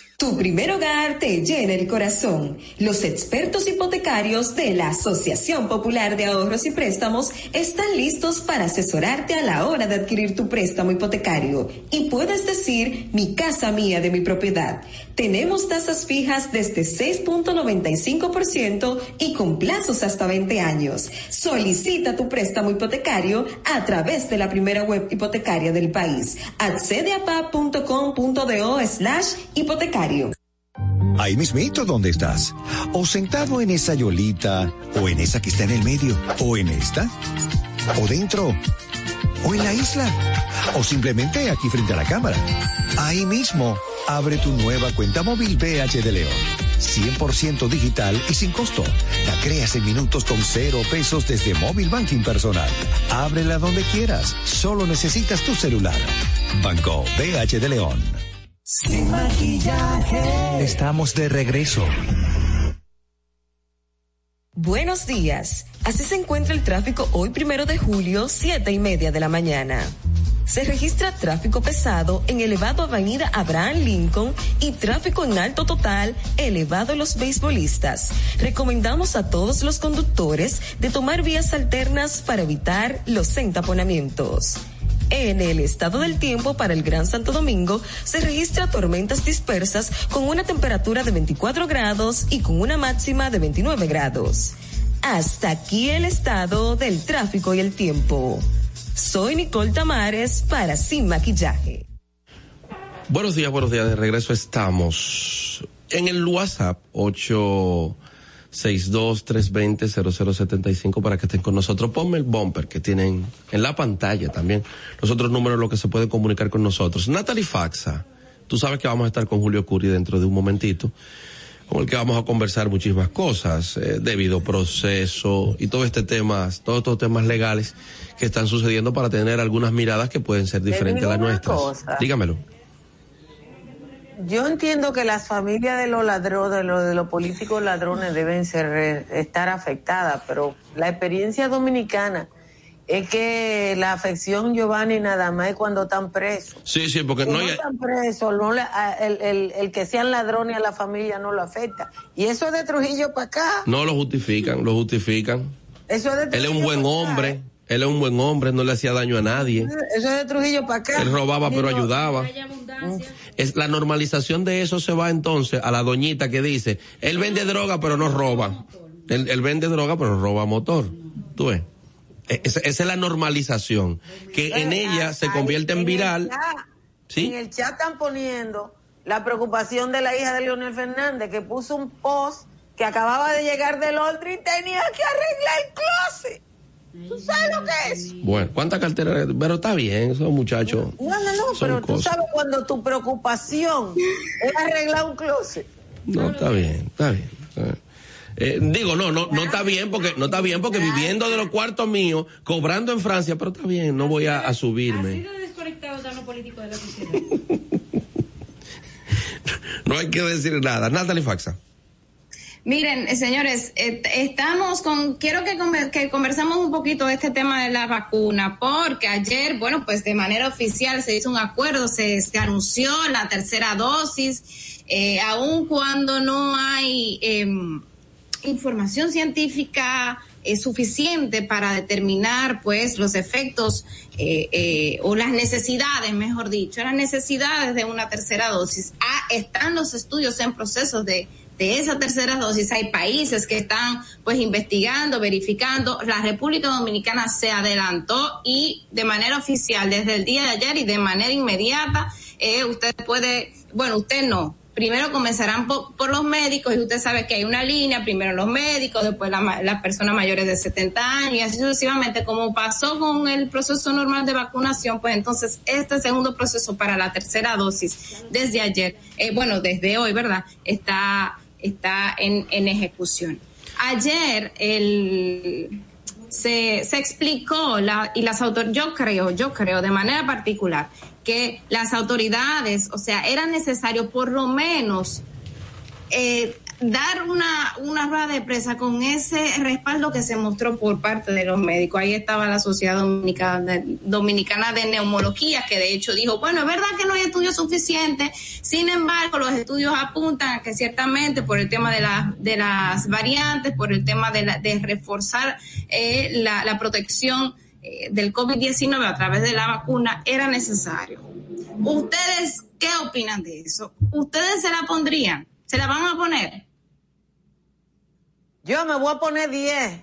Tu primer hogar te llena el corazón. Los expertos hipotecarios de la Asociación Popular de Ahorros y Préstamos están listos para asesorarte a la hora de adquirir tu préstamo hipotecario. Y puedes decir, mi casa mía de mi propiedad. Tenemos tasas fijas desde 6.95% y con plazos hasta 20 años. Solicita tu préstamo hipotecario a través de la primera web hipotecaria del país. Accede a pa.com.do slash hipotecario. Ahí mismito donde estás. O sentado en esa yolita, o en esa que está en el medio, o en esta, o dentro, o en la isla, o simplemente aquí frente a la cámara. Ahí mismo, abre tu nueva cuenta móvil BH de León. 100% digital y sin costo. La creas en minutos con cero pesos desde móvil banking personal. Ábrela donde quieras. Solo necesitas tu celular. Banco BH de León. Sin maquillaje. Estamos de regreso. Buenos días. Así se encuentra el tráfico hoy primero de julio, siete y media de la mañana. Se registra tráfico pesado en elevado Avenida Abraham Lincoln y tráfico en alto total elevado los beisbolistas. Recomendamos a todos los conductores de tomar vías alternas para evitar los entaponamientos. En el estado del tiempo para el Gran Santo Domingo se registra tormentas dispersas con una temperatura de 24 grados y con una máxima de 29 grados. Hasta aquí el estado del tráfico y el tiempo. Soy Nicole Tamares para Sin Maquillaje. Buenos días, buenos días. De regreso estamos en el WhatsApp 8 62-320-0075 para que estén con nosotros. Ponme el bumper que tienen en la pantalla también. Los otros números, lo que se puede comunicar con nosotros. Natalie Faxa, tú sabes que vamos a estar con Julio Curi dentro de un momentito, con el que vamos a conversar muchísimas cosas, eh, debido proceso y todo este temas, todos estos temas legales que están sucediendo para tener algunas miradas que pueden ser diferentes a las nuestras. Cosa. Dígamelo. Yo entiendo que las familias de los ladrones, de los, de los políticos ladrones deben ser eh, estar afectadas, pero la experiencia dominicana es que la afección Giovanni nada más es cuando están presos. Sí, sí, porque no hay... están presos, no le- el, el- el que sean ladrones a la familia no lo afecta. Y eso es de Trujillo para acá. No lo justifican, lo justifican. Eso es de Él es un Trujillo buen hombre, él es un buen hombre, no le hacía daño a nadie. Eso es de Trujillo para acá. Él robaba pero ayudaba. Es la normalización de eso se va entonces a la doñita que dice, él vende droga pero no roba. Él, él vende droga pero roba motor. Tú ves. E, Esa, esa es la normalización, que en ella se convierte en viral. ¿Sí? En el chat están poniendo la preocupación de la hija de Leonel Fernández, que puso un post que acababa de llegar del otro y tenía que arreglar el closet. ¿Tú sabes lo que es? Bueno, ¿cuántas carteras? Pero está bien, esos muchachos. No, no, no, pero tú sabes cuando tu preocupación es arreglar un closet. No, está bien, está bien. está bien. Eh, digo, no, no, no está bien porque, no está bien porque viviendo de los cuartos míos, cobrando en Francia, pero está bien, no voy a, subirme. de desconectados están los políticos de la sociedad. No hay que decir nada. Natalie Faxa. Miren, eh, señores, eh, estamos con, quiero que, que conversemos un poquito de este tema de la vacuna, porque ayer, bueno, pues de manera oficial se hizo un acuerdo, se, se anunció la tercera dosis, eh, aun cuando no hay em, información científica eh, suficiente para determinar, pues, los efectos o las necesidades, mejor dicho, las necesidades de una tercera dosis. Ah, están los estudios en proceso de de esa tercera dosis. Hay países que están pues investigando, verificando. La República Dominicana se adelantó y de manera oficial desde el día de ayer y de manera inmediata, eh, usted puede, bueno, usted no. Primero comenzarán por, los médicos y usted sabe que hay una línea, primero los médicos, después la las personas mayores de 70 años y así sucesivamente, como pasó con el proceso normal de vacunación, pues entonces este segundo proceso para la tercera dosis desde ayer, eh, bueno, desde hoy, ¿verdad? Está, está en, en ejecución. Ayer el, se, se explicó la, y las autor yo creo, yo creo de manera particular que las autoridades, o sea, era necesario por lo menos eh, dar una, una rueda de prensa con ese respaldo que se mostró por parte de los médicos. Ahí estaba la Sociedad Dominicana de, Dominicana de Neumología, que de hecho dijo, bueno, es verdad que no hay estudios suficientes, sin embargo, los estudios apuntan a que ciertamente por el tema de, la, de las variantes, por el tema de, la, de reforzar eh, la, la protección eh, del COVID-19 a través de la vacuna, era necesario. ¿Ustedes qué opinan de eso? ¿Ustedes se la pondrían? ¿Se la van a poner? Yo me voy a poner 10.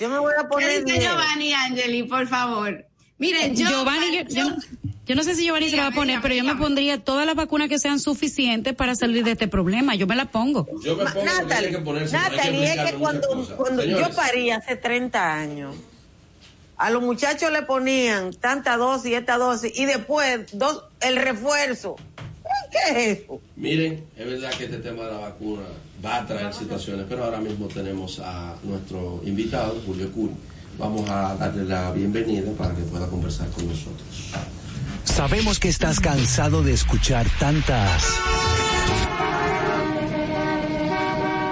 Yo me voy a ¿Qué poner dice 10. Giovanni Angeli, por favor? Miren, yo, Giovanni, yo, yo no, yo no sé si Giovanni se la va a poner, pero yo me pondría todas las vacunas que sean suficientes para salir de este problema. Yo me la pongo. Yo me pongo Natalie, Natalie, es que cuando, cuando yo parí hace 30 años, a los muchachos le ponían tanta dosis, esta dosis, y después dos, el refuerzo. ¿Qué es eso? Miren, es verdad que este tema de la vacuna va a traer situaciones, pero ahora mismo tenemos a nuestro invitado, Julio Curi. Vamos a darle la bienvenida para que pueda conversar con nosotros. Sabemos que estás cansado de escuchar tantas.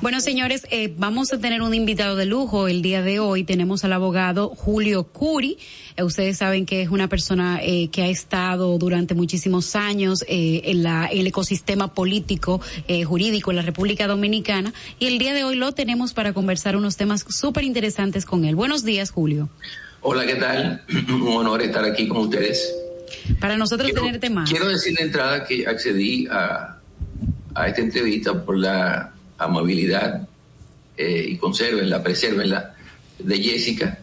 Bueno, señores, eh, vamos a tener un invitado de lujo el día de hoy. Tenemos al abogado Julio Curi. Eh, ustedes saben que es una persona eh, que ha estado durante muchísimos años eh, en, la, en el ecosistema político, jurídico en la República Dominicana. Y el día de hoy lo tenemos para conversar unos temas súper interesantes con él. Buenos días, Julio. Hola, ¿qué tal? Un honor estar aquí con ustedes. Para nosotros Quiero- tenerte más. Quiero decir de entrada que accedí a, a esta entrevista por la amabilidad eh, y consérvenla, presérvenla de Jessica,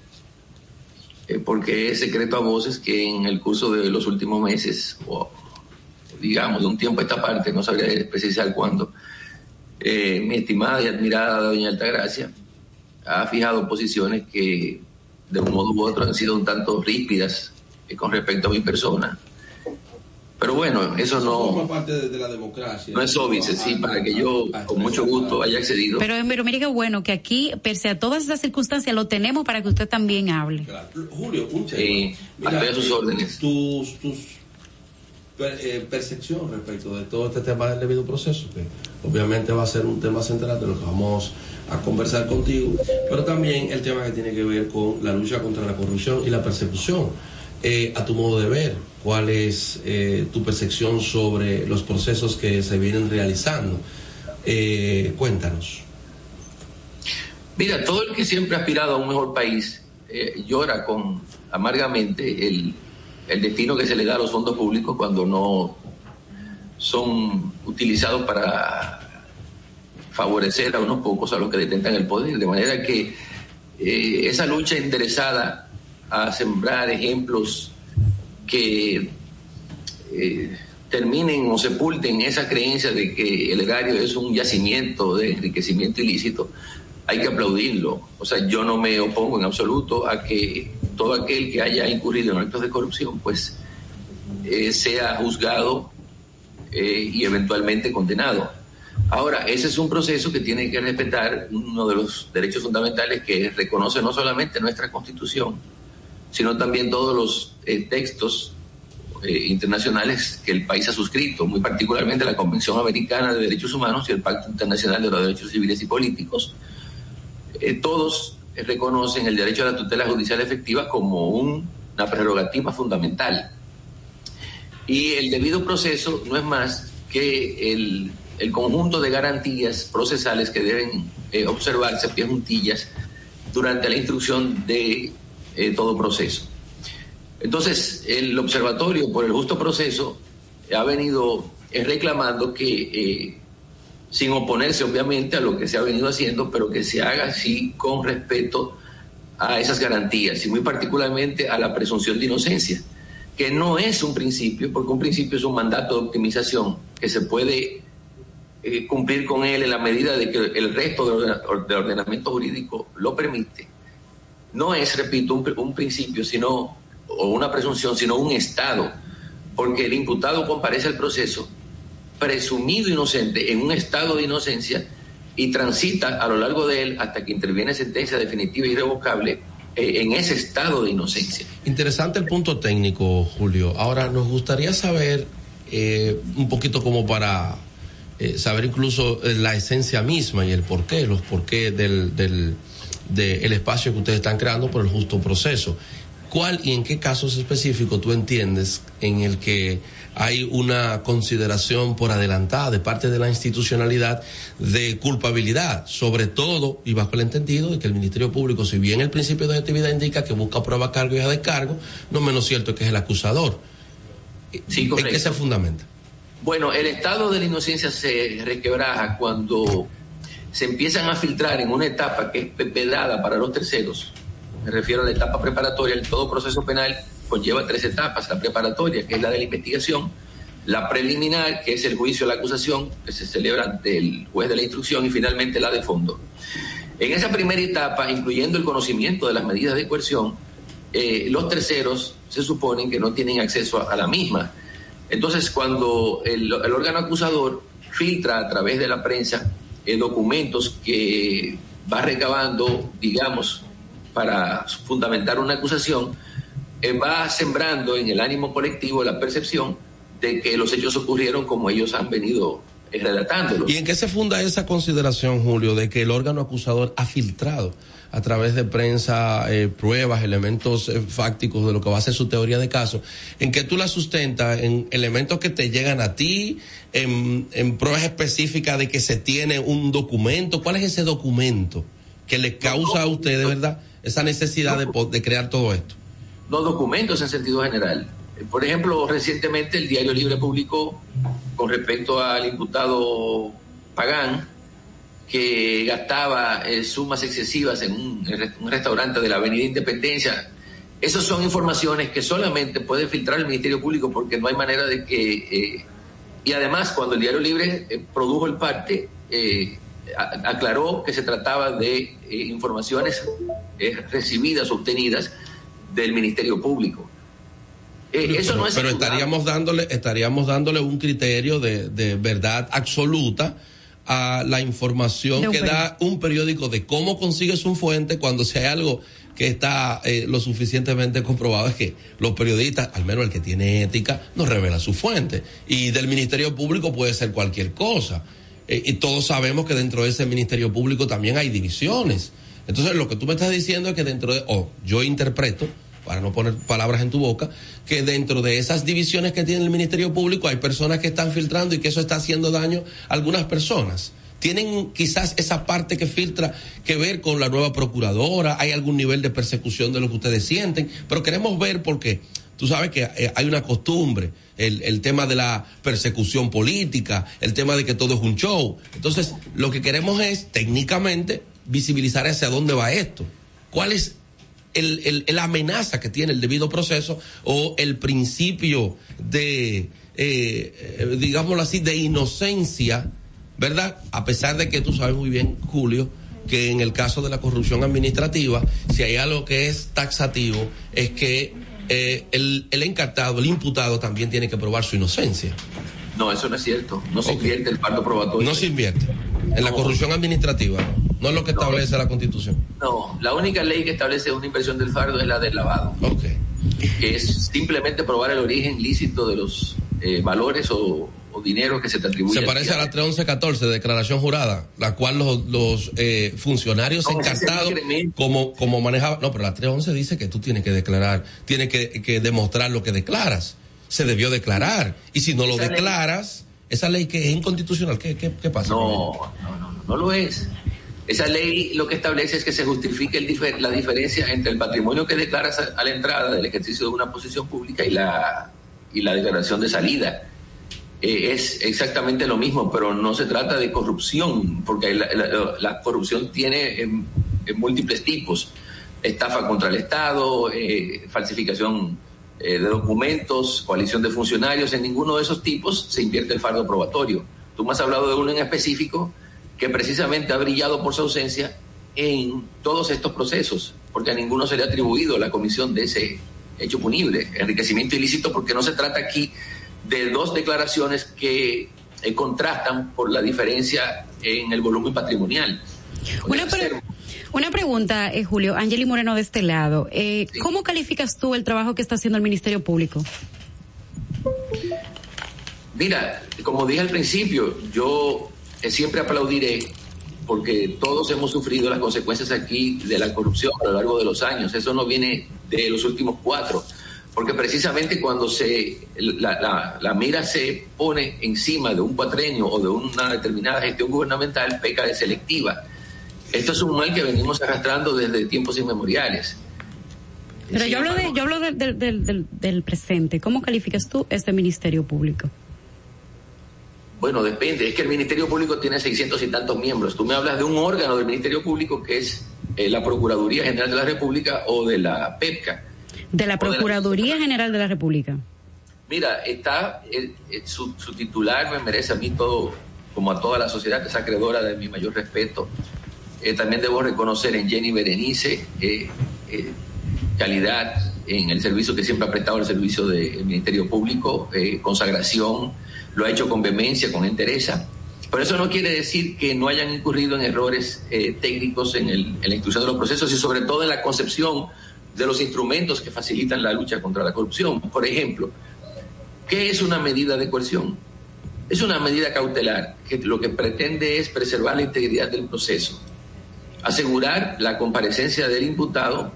eh, porque es secreto a voces que en el curso de los últimos meses, o digamos de un tiempo a esta parte, no sabría precisar cuándo, eh, mi estimada y admirada doña Altagracia ha fijado posiciones que de un modo u otro han sido un tanto ríspidas eh, con respecto a mi persona Pero bueno, eso Forma no, parte de, de la democracia. no es óbice, sí, para que yo con mucho gusto haya accedido. Pero, pero mire qué bueno que aquí, pese a todas esas circunstancias, lo tenemos para que usted también hable. Julio, un. Sí, estoy a sus eh, órdenes. Tus, tus per- eh, percepción respecto de todo este tema del debido proceso, que obviamente va a ser un tema central de lo que vamos a conversar contigo, pero también el tema que tiene que ver con la lucha contra la corrupción y la persecución. Eh, a tu modo de ver, ¿cuál es eh, tu percepción sobre los procesos que se vienen realizando? Eh, cuéntanos. Mira, todo el que siempre ha aspirado a un mejor país eh, llora con amargamente el, el destino que se le da a los fondos públicos cuando no son utilizados para favorecer a unos pocos a los que detentan el poder. De manera que eh, esa lucha interesada a sembrar ejemplos que eh, terminen o sepulten esa creencia de que el erario es un yacimiento de enriquecimiento ilícito, hay que aplaudirlo. O sea, yo no me opongo en absoluto a que todo aquel que haya incurrido en actos de corrupción, pues eh, sea juzgado eh, y eventualmente condenado. Ahora, ese es un proceso que tiene que respetar uno de los derechos fundamentales que reconoce no solamente nuestra Constitución, sino también todos los eh, textos eh, internacionales que el país ha suscrito, muy particularmente la Convención Americana de Derechos Humanos y el Pacto Internacional de los Derechos Civiles y Políticos. Eh, todos eh, reconocen el derecho a la tutela judicial efectiva como un- una prerrogativa fundamental. Y el debido proceso no es más que el, el conjunto de garantías procesales que deben eh, observarse a pie juntillas durante la instrucción de eh, todo proceso. Entonces, el observatorio por el justo proceso ha venido eh, reclamando que, eh, sin oponerse obviamente a lo que se ha venido haciendo, pero que se haga así con respeto a esas garantías y muy particularmente a la presunción de inocencia, que no es un principio, porque un principio es un mandato de optimización que se puede cumplir con él en la medida de que el resto del ordenamiento jurídico lo permite. No es, repito, un, un principio, sino o una presunción, sino un estado, porque el imputado comparece al proceso presumido inocente en un estado de inocencia y transita a lo largo de él hasta que interviene sentencia definitiva e irrevocable eh, en ese estado de inocencia. Interesante el punto técnico, Julio. Ahora, nos gustaría saber eh, un poquito como para eh, saber incluso eh, la esencia misma y el porqué, los porqué del, del de el espacio que ustedes están creando por el justo proceso. ¿Cuál y en qué casos específicos tú entiendes en el que hay una consideración por adelantada de parte de la institucionalidad de culpabilidad, sobre todo y bajo el entendido de que el Ministerio Público, si bien el principio de objetividad indica que busca prueba, cargo y de cargo, no menos cierto que es el acusador. Sí, ¿En correcto. qué se fundamenta? Bueno, el estado de la inocencia se requebraja cuando se empiezan a filtrar en una etapa que es pedada para los terceros. Me refiero a la etapa preparatoria. Todo proceso penal conlleva tres etapas. La preparatoria, que es la de la investigación. La preliminar, que es el juicio de la acusación, que se celebra ante el juez de la instrucción. Y finalmente la de fondo. En esa primera etapa, incluyendo el conocimiento de las medidas de coerción, eh, los terceros se suponen que no tienen acceso a, a la misma. Entonces, cuando el, el órgano acusador filtra a través de la prensa eh, documentos que va recabando, digamos, para fundamentar una acusación, eh, va sembrando en el ánimo colectivo la percepción de que los hechos ocurrieron como ellos han venido relatándolos. ¿Y en qué se funda esa consideración, Julio, de que el órgano acusador ha filtrado a través de prensa eh, pruebas, elementos eh, fácticos de lo que va a ser su teoría de caso? ¿En qué tú la sustentas? ¿En elementos que te llegan a ti? ¿En, en pruebas específicas de que se tiene un documento? ¿Cuál es ese documento que le causa a usted de verdad esa necesidad de, de crear todo esto? los documentos en sentido general. Por ejemplo, recientemente el Diario Libre publicó con respecto al imputado Pagán que gastaba eh, sumas excesivas en un, restaurante de la Avenida Independencia. Esas son informaciones que solamente puede filtrar el Ministerio Público porque no hay manera de que... eh, y además, cuando el Diario Libre eh, produjo el parte, aclaró que se trataba de informaciones recibidas, obtenidas del Ministerio Público. Eh, eso pero, no es pero indudable. estaríamos dándole, estaríamos dándole un criterio de, de verdad absoluta a la información un que da un periódico de cómo consigue su fuente cuando si hay algo que está eh, lo suficientemente comprobado es que los periodistas, al menos el que tiene ética, no revela su fuente. Y del Ministerio Público puede ser cualquier cosa. Eh, y todos sabemos que dentro de ese Ministerio Público también hay divisiones. Entonces, lo que tú me estás diciendo es que dentro de, o yo interpreto, para no poner palabras en tu boca, que dentro de esas divisiones que tiene el Ministerio Público hay personas que están filtrando y que eso está haciendo daño a algunas personas. Tienen quizás esa parte que filtra que ver con la nueva procuradora, hay algún nivel de persecución de lo que ustedes sienten, pero queremos ver porque tú sabes que eh, hay una costumbre, el, el tema de la persecución política, el tema de que todo es un show. Entonces, lo que queremos es técnicamente visibilizar hacia dónde va esto. ¿Cuál es el, el- el amenaza que tiene el debido proceso o el principio de, eh, eh, digámoslo así, de inocencia, ¿verdad? A pesar de que tú sabes muy bien, Julio, que en el caso de la corrupción administrativa, si hay algo que es taxativo, es que eh, el, el encartado, el imputado también tiene que probar su inocencia. No, eso no es cierto. No se invierte el parto probatorio. No se invierte. En la corrupción administrativa, no, es lo que establece la Constitución. No, la única ley que establece una inversión del fardo es la del lavado. Que es simplemente probar el origen lícito de los eh, valores o, o dinero que se te atribuye. Se parece a la 31114 de declaración jurada, la cual los, los eh, funcionarios No, encartados como, como manejaban. No, pero la 311 dice que tú tienes que declarar, tienes que, que demostrar lo que declaras. Se debió declarar. Y si no lo Esa ley- declaras, esa ley que es inconstitucional, ¿qué, qué, qué pasa? No, no, no, no lo es. Esa ley lo que establece es que se justifique el difer- la diferencia entre el patrimonio que declaras a, a la entrada del ejercicio de una posición pública y la, y la declaración de salida. Eh, es exactamente lo mismo, pero no se trata de corrupción, porque la, la- la corrupción tiene em, em, múltiples tipos. Estafa contra el Estado, eh, falsificación eh, de documentos, coalición de funcionarios, en ninguno de esos tipos se invierte el fardo probatorio. Tú me has hablado de uno en específico que precisamente ha brillado por su ausencia en todos estos procesos, porque a ninguno se le ha atribuido la comisión de ese hecho punible, enriquecimiento ilícito, porque no se trata aquí de dos declaraciones que eh, contrastan por la diferencia en el volumen patrimonial. Una, pre- una pregunta, eh, Julio. Angeli Moreno de este lado. Eh, ¿Cómo calificas tú el trabajo que está haciendo el Ministerio Público? Mira, como dije al principio, yo eh, siempre aplaudiré porque todos hemos sufrido las consecuencias aquí de la corrupción a lo largo de los años. Eso no viene de los últimos cuatro, porque precisamente cuando se la, la- la mira se pone encima de un cuatrenio o de una determinada gestión gubernamental, peca de selectiva. Esto es un mal que venimos arrastrando desde tiempos inmemoriales. Pero yo hablo de, yo hablo de- del- del- del- presente. ¿Cómo calificas tú este Ministerio Público? Bueno, depende. Es que el Ministerio Público tiene 600 y tantos miembros. Tú me hablas de un órgano del Ministerio Público que es eh, la Procuraduría General de la República o de la PEPCA. De la Procuraduría General de la República. Mira, está eh, eh, su, su titular me merece a mí todo, como a toda la sociedad que es acreedora de mi mayor respeto. Eh, también debo reconocer en Jenny Berenice eh, eh, calidad en el servicio que siempre ha prestado el servicio del Ministerio Público, consagración, lo ha hecho con vehemencia, con entereza. Pero eso no quiere decir que no hayan incurrido en errores técnicos en, el- en la instrucción de los procesos y sobre todo en la concepción de los instrumentos que facilitan la lucha contra la corrupción. Por ejemplo, ¿qué es una medida de coerción? Es una medida cautelar que lo que pretende es preservar la integridad del proceso, asegurar la comparecencia del imputado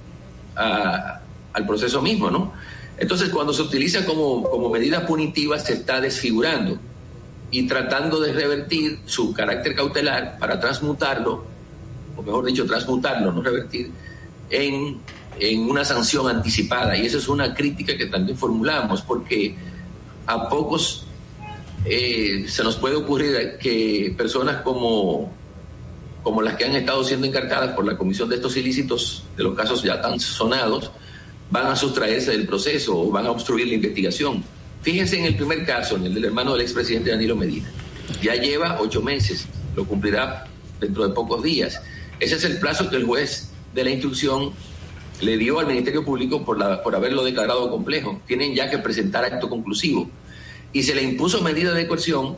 a- al proceso mismo, ¿no? Entonces, cuando se utiliza como, como medida punitiva, se está desfigurando y tratando de revertir su carácter cautelar para transmutarlo, o mejor dicho, transmutarlo, no revertir, en, en una sanción anticipada. Y esa es una crítica que también formulamos, porque a pocos eh, se nos puede ocurrir que personas como, como las que han estado siendo encartadas por la comisión de estos ilícitos, de los casos ya tan sonados, van a sustraerse del proceso o van a obstruir la investigación. Fíjense en el primer caso, en el del hermano del expresidente Danilo Medina. Ya lleva ocho meses, lo cumplirá dentro de pocos días. Ese es el plazo que el juez de la instrucción le dio al Ministerio Público por, la, por haberlo declarado complejo. Tienen ya que presentar acto conclusivo. Y se le impuso medida de coerción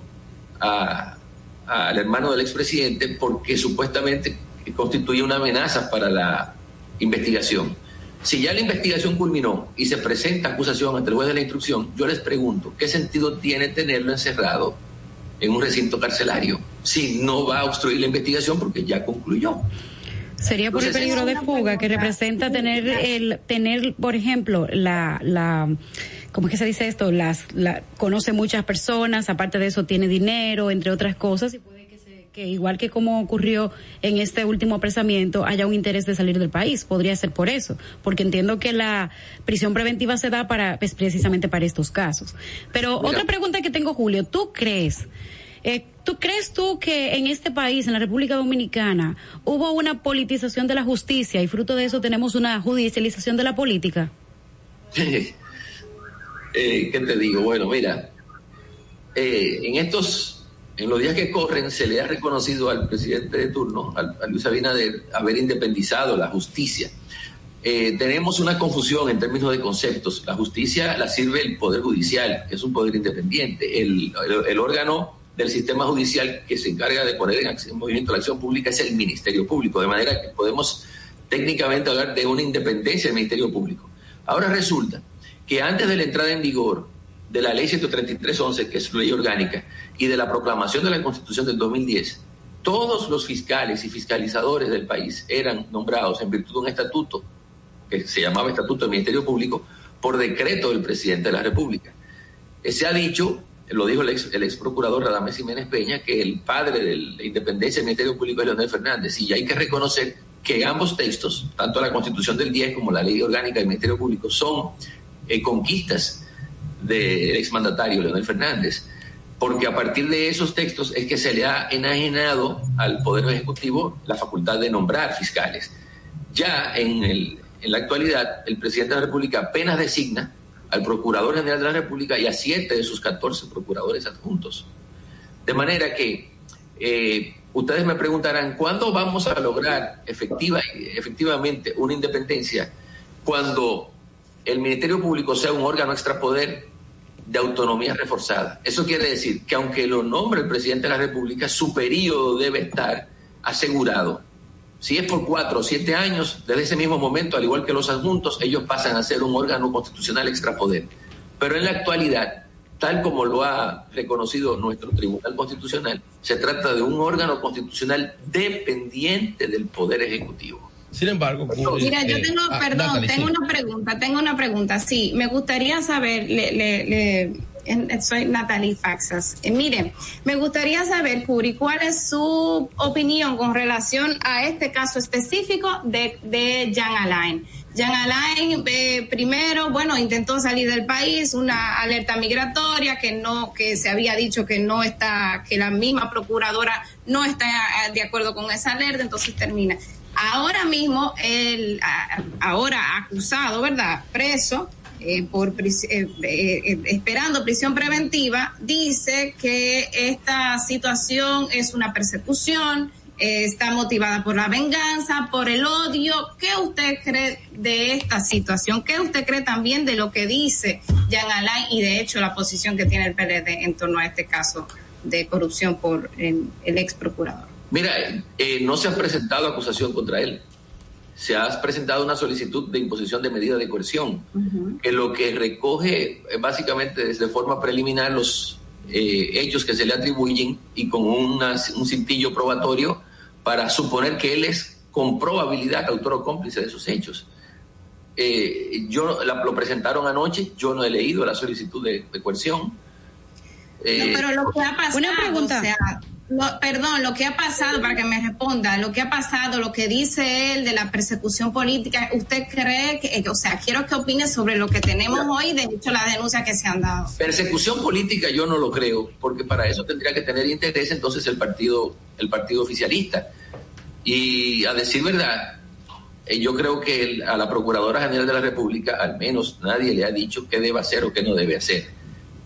al hermano del expresidente porque supuestamente constituía una amenaza para la investigación. Si ya la investigación culminó y se presenta acusación ante el juez de la instrucción, yo les pregunto, ¿qué sentido tiene tenerlo encerrado en un recinto carcelario si no va a obstruir la investigación porque ya concluyó? Sería por el peligro de fuga que representa tener el tener, por ejemplo, la la ¿cómo es que se dice esto? Las la, conoce muchas personas, aparte de eso tiene dinero, entre otras cosas y puede que, se, que igual que como ocurrió en este último apresamiento haya un interés de salir del país, podría ser por eso, porque entiendo que la prisión preventiva se da para pues, precisamente para estos casos. Pero Mira. otra pregunta que tengo Julio, ¿tú crees eh, ¿Tú crees tú que en este país, en la República Dominicana, hubo una politización de la justicia y fruto de eso tenemos una judicialización de la política? Eh, ¿Qué te digo? Bueno, mira, eh, en estos, en los días que corren, se le ha reconocido al presidente de turno, al, a Luis Abinader, haber independizado la justicia. Eh, tenemos una confusión en términos de conceptos. La justicia la sirve el Poder Judicial, que es un poder independiente. el, el, el órgano del sistema judicial que se encarga de poner en, acción, en, movimiento la acción pública es el Ministerio Público, de manera que podemos técnicamente hablar de una independencia del Ministerio Público. Ahora resulta que antes de la entrada en vigor de la ley 133.11, que es ley orgánica, y de la proclamación de la Constitución del 2010, todos los fiscales y fiscalizadores del país eran nombrados en virtud de un estatuto que se llamaba Estatuto del Ministerio Público por decreto del presidente de la República. Se ha dicho lo dijo el ex, el ex procurador Radamés Jiménez Peña, que el padre de la independencia del Ministerio Público es Leonel Fernández. Y hay que reconocer que ambos textos, tanto la Constitución del 10 como la Ley Orgánica del Ministerio Público, son conquistas del exmandatario Leonel Fernández. Porque a partir de esos textos es que se le ha enajenado al Poder Ejecutivo la facultad de nombrar fiscales. Ya en la actualidad, el presidente de la República apenas designa al Procurador General de la República y a siete de sus 14 procuradores adjuntos. De manera que eh, ustedes me preguntarán, ¿cuándo vamos a lograr efectiva, efectivamente una independencia cuando el Ministerio Público sea un órgano extrapoder de autonomía reforzada? Eso quiere decir que aunque lo nombre el presidente de la República, su periodo debe estar asegurado si es por cuatro o siete años, desde ese mismo momento, al igual que los adjuntos, ellos pasan a ser un órgano constitucional extrapoder. Pero en la actualidad, tal como lo ha reconocido nuestro Tribunal Constitucional, se trata de un órgano constitucional dependiente del Poder Ejecutivo. Sin embargo, ocurre, mira, yo tengo, eh, perdón, ah, Natalie, tengo sí. una pregunta, tengo una pregunta. Sí, me gustaría saber, le, le, le soy Natalie Faxas. Eh, mire, me gustaría saber, Curi, cuál es su opinión con relación a este caso específico de, de Jan Alain. Jan Alain, eh, primero, bueno, intentó salir del país, una alerta migratoria que no, que se había dicho que no está, que la misma procuradora no está de acuerdo con esa alerta, entonces termina. Ahora mismo, el ahora acusado, ¿verdad? Preso, eh, por eh, eh, esperando prisión preventiva, dice que esta situación es una persecución, eh, está motivada por la venganza, por el odio. ¿Qué usted cree de esta situación? ¿Qué usted cree también de lo que dice Jean Alain y de hecho la posición que tiene el PLD en torno a este caso de corrupción por el ex procurador? Mira, eh, no se ha presentado acusación contra él. Se ha presentado una solicitud de imposición de medida de coerción, uh -huh. que lo que recoge eh, básicamente desde forma preliminar los eh, hechos que se le atribuyen y con una, un cintillo probatorio para suponer que él es con probabilidad autor o cómplice de esos hechos. Eh, yo la, lo presentaron anoche, yo no he leído la solicitud de, de coerción. Eh, no, pero lo que ha pasado, una pregunta. O sea, lo, perdón, lo que ha pasado, para que me responda, lo que ha pasado, lo que dice él de la persecución política, ¿usted cree que, o sea, quiero que opine sobre lo que tenemos hoy, de hecho, las denuncias que se han dado? Persecución política yo no lo creo, porque para eso tendría que tener interés entonces el partido, el partido oficialista. Y a decir verdad, eh, yo creo que el, a la Procuradora General de la República, al menos nadie le ha dicho qué debe hacer o qué no debe hacer.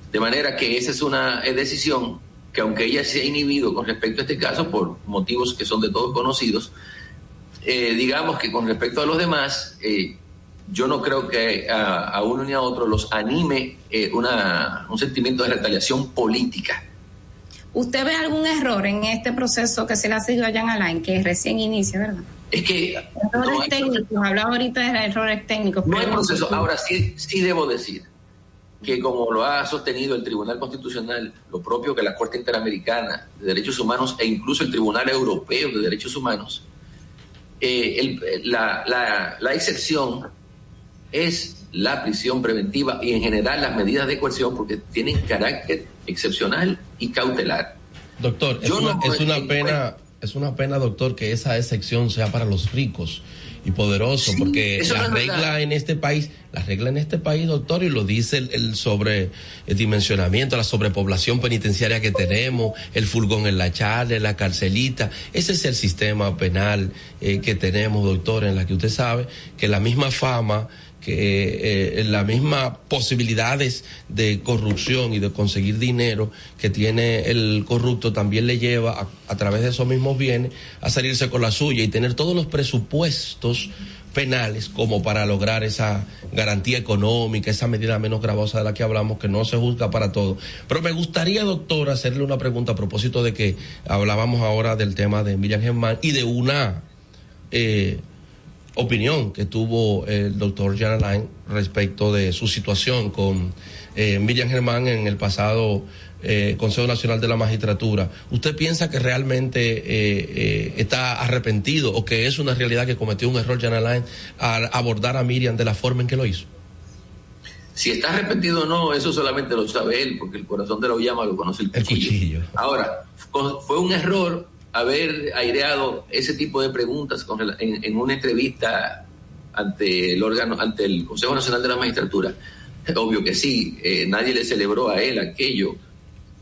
De manera que esa es una decisión que aunque ella se ha inhibido con respecto a este caso por motivos que son de todos conocidos, eh, digamos que con respecto a los demás, eh, yo no creo que a, a uno ni a otro los anime eh, una, un sentimiento de retaliación política. ¿Usted ve algún error en este proceso que se le ha seguido a Jan Alain, que recién inicia, verdad? Es que Errores no hay, técnicos, hablaba ahorita de errores técnicos. no hay proceso. Ahora sí, sí debo decir que como lo ha sostenido el Tribunal Constitucional, lo propio que la Corte Interamericana de Derechos Humanos e incluso el Tribunal Europeo de Derechos Humanos, eh, el- la, la- la excepción es la prisión preventiva y en general las medidas de coerción porque tienen carácter excepcional y cautelar. Doctor, es Yo una, no- es una pena, es una pena, doctor, que esa excepción sea para los ricos y poderosos, Sí, porque eso la no es regla verdad. en este país, la regla en este país, doctor, y lo dice el, el sobredimensionamiento, la sobrepoblación penitenciaria que tenemos, el furgón en la charla, la carcelita, ese es el sistema penal eh, que tenemos, doctor, en la que usted sabe que la misma fama que eh, las mismas posibilidades de corrupción y de conseguir dinero que tiene el corrupto también le lleva a, a través de esos mismos bienes a salirse con la suya y tener todos los presupuestos penales como para lograr esa garantía económica, esa medida menos gravosa de la que hablamos, que no se juzga para todo. Pero me gustaría, doctor, hacerle una pregunta a propósito de que hablábamos ahora del tema de Miriam Germán y de una eh, opinión que tuvo el doctor Jan Alain respecto de su situación con eh, Miriam Germán en el pasado eh, Consejo Nacional de la Magistratura. ¿Usted piensa que realmente eh, está arrepentido o que es una realidad que cometió un error Jan Alain al abordar a Miriam de la forma en que lo hizo? Si está arrepentido o no, eso solamente lo sabe él, porque el corazón de la llama lo conoce el El cuchillo. Ahora, fue un error haber aireado ese tipo de preguntas con en, en una entrevista ante el órgano, ante el Consejo Nacional de la Magistratura. Obvio que sí, eh, nadie le celebró a él aquello.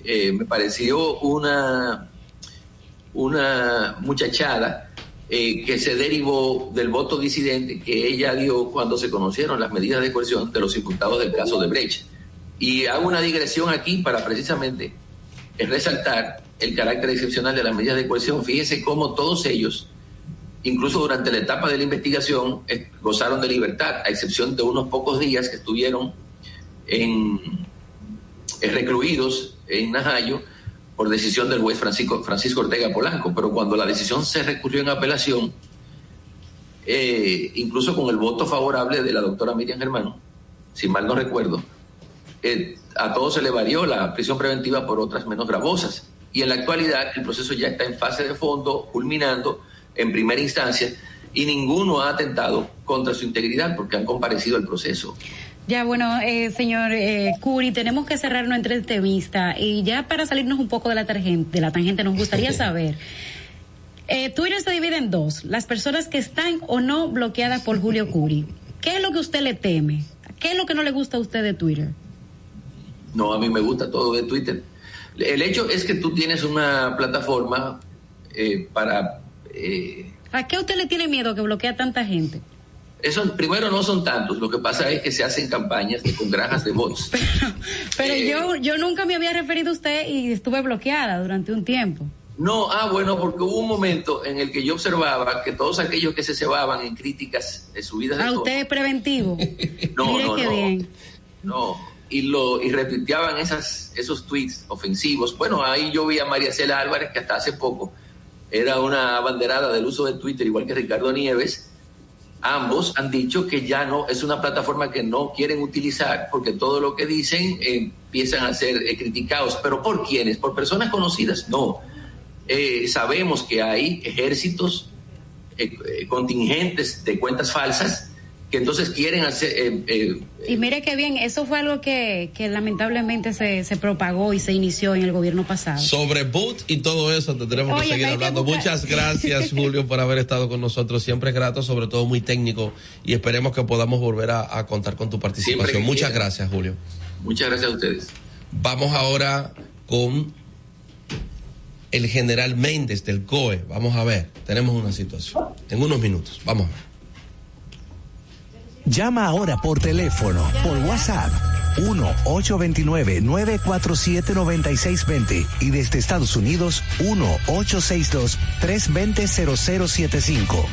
Eh, me pareció una, una muchachada eh, que se derivó del voto disidente que ella dio cuando se conocieron las medidas de coerción de los imputados del caso de Brecht. Y hago una digresión aquí para precisamente resaltar el carácter excepcional de las medidas de coerción. Fíjense cómo todos ellos, incluso durante la etapa de la investigación, eh, gozaron de libertad, a excepción de unos pocos días que estuvieron en, eh, recluidos en Najayo por decisión del juez Francisco, Francisco Ortega Polanco. Pero cuando la decisión se recurrió en apelación, eh, incluso con el voto favorable de la doctora Miriam Germán, si mal no recuerdo, a todos se le varió la prisión preventiva por otras menos gravosas. Y en la actualidad el proceso ya está en fase de fondo, culminando en primera instancia, y ninguno ha atentado contra su integridad porque han comparecido al proceso. Ya, bueno, eh, señor eh, Curi, tenemos que cerrar nuestra entrevista y ya para salirnos un poco de la, targen- de la tangente nos gustaría saber, eh, Twitter se divide en dos, las personas que están o no bloqueadas por Julio Curi. ¿Qué es lo que usted le teme? ¿Qué es lo que no le gusta a usted de Twitter? No, a mí me gusta todo de Twitter. El hecho es que tú tienes una plataforma eh, para... eh, ¿A qué usted le tiene miedo que bloquea a tanta gente? eso, primero no son tantos, lo que pasa es que se hacen campañas de, con granjas de bots. Pero Eh, yo, yo nunca me había referido a usted y estuve bloqueada durante un tiempo. No, ah, bueno, porque hubo un momento en el que yo observaba que todos aquellos que se cebaban en críticas de subidas de A usted es preventivo. No, Mire no, qué no. bien. no, y lo y retuiteaban esas, esos tweets ofensivos. Bueno, ahí yo vi a María Cela Álvarez, que hasta hace poco era una abanderada del uso de Twitter, igual que Ricardo Nieves. Ambos han dicho que ya no es una plataforma que no quieren utilizar porque todo lo que dicen eh, empiezan a ser eh, criticados. ¿Pero por quiénes? ¿Por personas conocidas? No. Eh, sabemos que hay ejércitos, eh, eh, contingentes de cuentas falsas que entonces quieren hacer... eh, eh, Y mire qué bien, eso fue algo que, que lamentablemente se, se propagó y se inició en el gobierno pasado. Sobre boot y todo eso tendremos Oye, que seguir que hablando. Muchas gracias, Julio, por haber estado con nosotros. Siempre es grato, sobre todo muy técnico, y esperemos que podamos volver a, a contar con tu participación. Muchas quiera. gracias, Julio. muchas gracias a ustedes. Vamos ahora con el general Méndez del COE. Vamos a ver, tenemos una situación. En unos minutos, vamos a ver. Llama ahora por teléfono, por WhatsApp. 1-829-947-9620 y desde Estados Unidos 1-862-320-0075.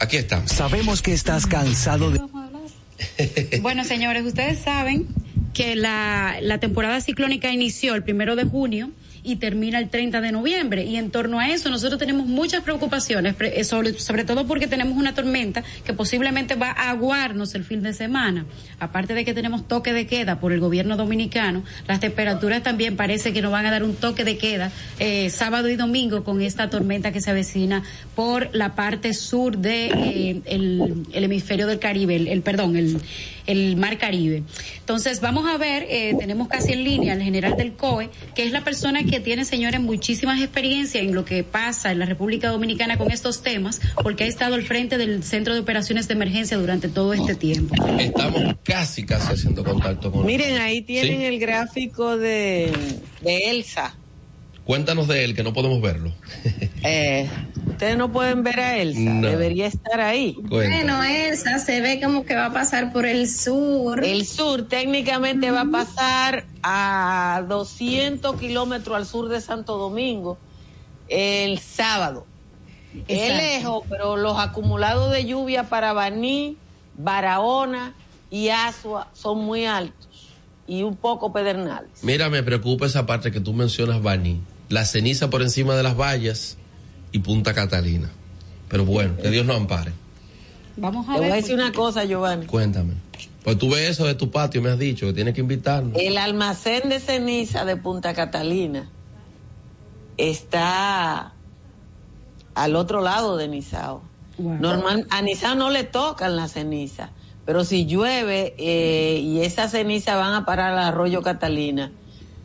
Aquí estamos. Sabemos que estás cansado de... Bueno, señores, ustedes saben que la, la temporada ciclónica inició el primero de junio y termina el 30 de noviembre. Y en torno a eso nosotros tenemos muchas preocupaciones, pre- eh, sobre, sobre todo porque tenemos una tormenta que posiblemente va a aguarnos el fin de semana. Aparte de que tenemos toque de queda por el gobierno dominicano, las temperaturas también parece que nos van a dar un toque de queda eh, sábado y domingo con esta tormenta que se avecina por la parte sur de eh, el, el hemisferio del Caribe, el, el- perdón, el, el mar Caribe. Entonces vamos a ver, eh, tenemos casi en línea al general del COE, que es la persona que tiene, señores, muchísimas experiencias en lo que pasa en la República Dominicana con estos temas, porque ha estado al frente del Centro de Operaciones de Emergencia durante todo este tiempo. Estamos casi, casi haciendo contacto con Miren, ahí tienen Sí. el gráfico de, de Elsa. Cuéntanos de él, que no podemos verlo. Eh, ustedes no pueden ver a Elsa, No. debería estar ahí. Bueno, esa se ve como que va a pasar por el sur. El sur técnicamente va a pasar a 200 kilómetros al sur de Santo Domingo el sábado. Es lejos, pero los acumulados de lluvia para Baní, Barahona y Asua son muy altos y un poco pedernales. Mira, me preocupa esa parte que tú mencionas, Bani. La ceniza por encima de las vallas y Punta Catalina. Pero bueno, que Dios nos ampare. Vamos Te a voy a ver. decir una cosa, Giovanni. Cuéntame. Pues tú ves eso de tu patio, me has dicho, que tienes que invitarnos. El almacén de ceniza de Punta Catalina está al otro lado de Nizao. Wow. Normal, a Nizao no le tocan la ceniza, pero si llueve eh, y esa ceniza van a parar al arroyo Catalina,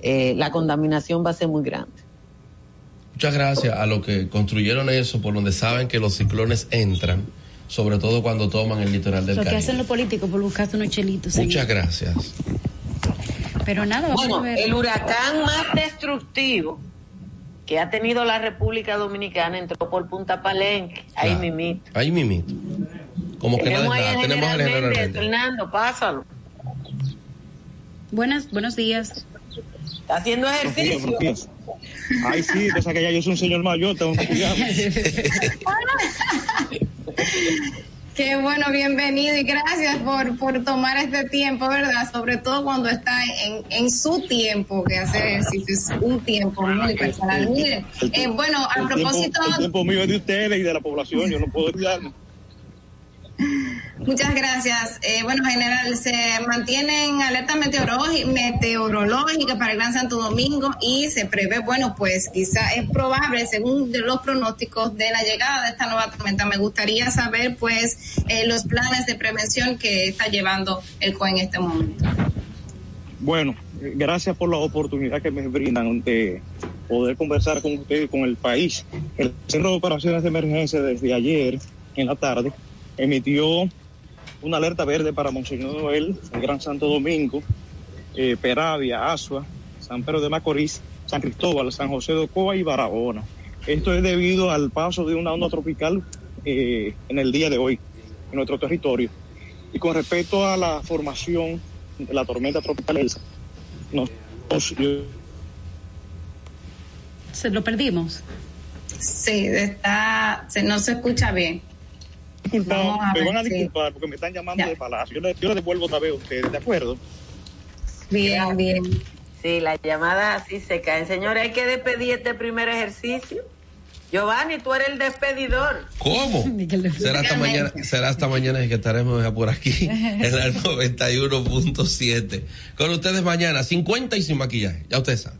eh, la contaminación va a ser muy grande. Muchas gracias a los que construyeron eso, por donde saben que los ciclones entran, sobre todo cuando toman el litoral del Lo que Caribe. hacen los políticos por buscarse unos chelitos. señor. Muchas gracias. Pero nada, vamos a Bueno, ver. el huracán más destructivo que ha tenido la República Dominicana entró por Punta Palenque, ahí Claro. mimito. Ahí mimito. Como que Tenemos nada. Tenemos. Méndez. Fernando, pásalo. Buenas, buenos días. Está haciendo ejercicio. Ay, sí, de esa que ya yo soy un señor mayor, tengo que cuidarme. Qué bueno, bienvenido y gracias por, por tomar este tiempo, ¿verdad? Sobre todo cuando está en, en su tiempo, que hacer ejercicio es un tiempo muy personal. Miren, eh, bueno, a El propósito, tiempo, el tiempo mío es de ustedes y de la población, yo no puedo cuidarme. Muchas gracias. Eh, bueno, general, se mantienen alerta meteorológica para el Gran Santo Domingo y se prevé, bueno, pues quizá es probable, según los pronósticos, de la llegada de esta nueva tormenta. Me gustaría saber, pues, eh, los planes de prevención que está llevando el COE en este momento. Bueno, gracias por la oportunidad que me brindan de poder conversar con ustedes y con el país. El Centro de Operaciones de Emergencia desde ayer en la tarde emitió una alerta verde para Monseñor Noel, el Gran Santo Domingo, eh, Peravia, Asua, San Pedro de Macorís, San Cristóbal, San José de Ocoa y Barahona. Esto es debido al paso de una onda tropical eh, en el día de hoy en nuestro territorio. Y con respecto a la formación de la tormenta tropical Elsa, yo- Se lo perdimos. Sí, está, se, no se escucha bien. Vamos a me van a sí. disculpar porque me están llamando Ya. de Palacio. Yo le, yo le devuelvo otra vez a ustedes, ¿de acuerdo? Bien, bien. Sí, las llamadas así se caen. Señores, hay que despedir este primer ejercicio. Giovanni, tú eres el despedidor. ¿Cómo? Será hasta mañana, será hasta mañana que estaremos ya por aquí en la 91.7. Con ustedes mañana, 50 y sin maquillaje. Ya ustedes saben.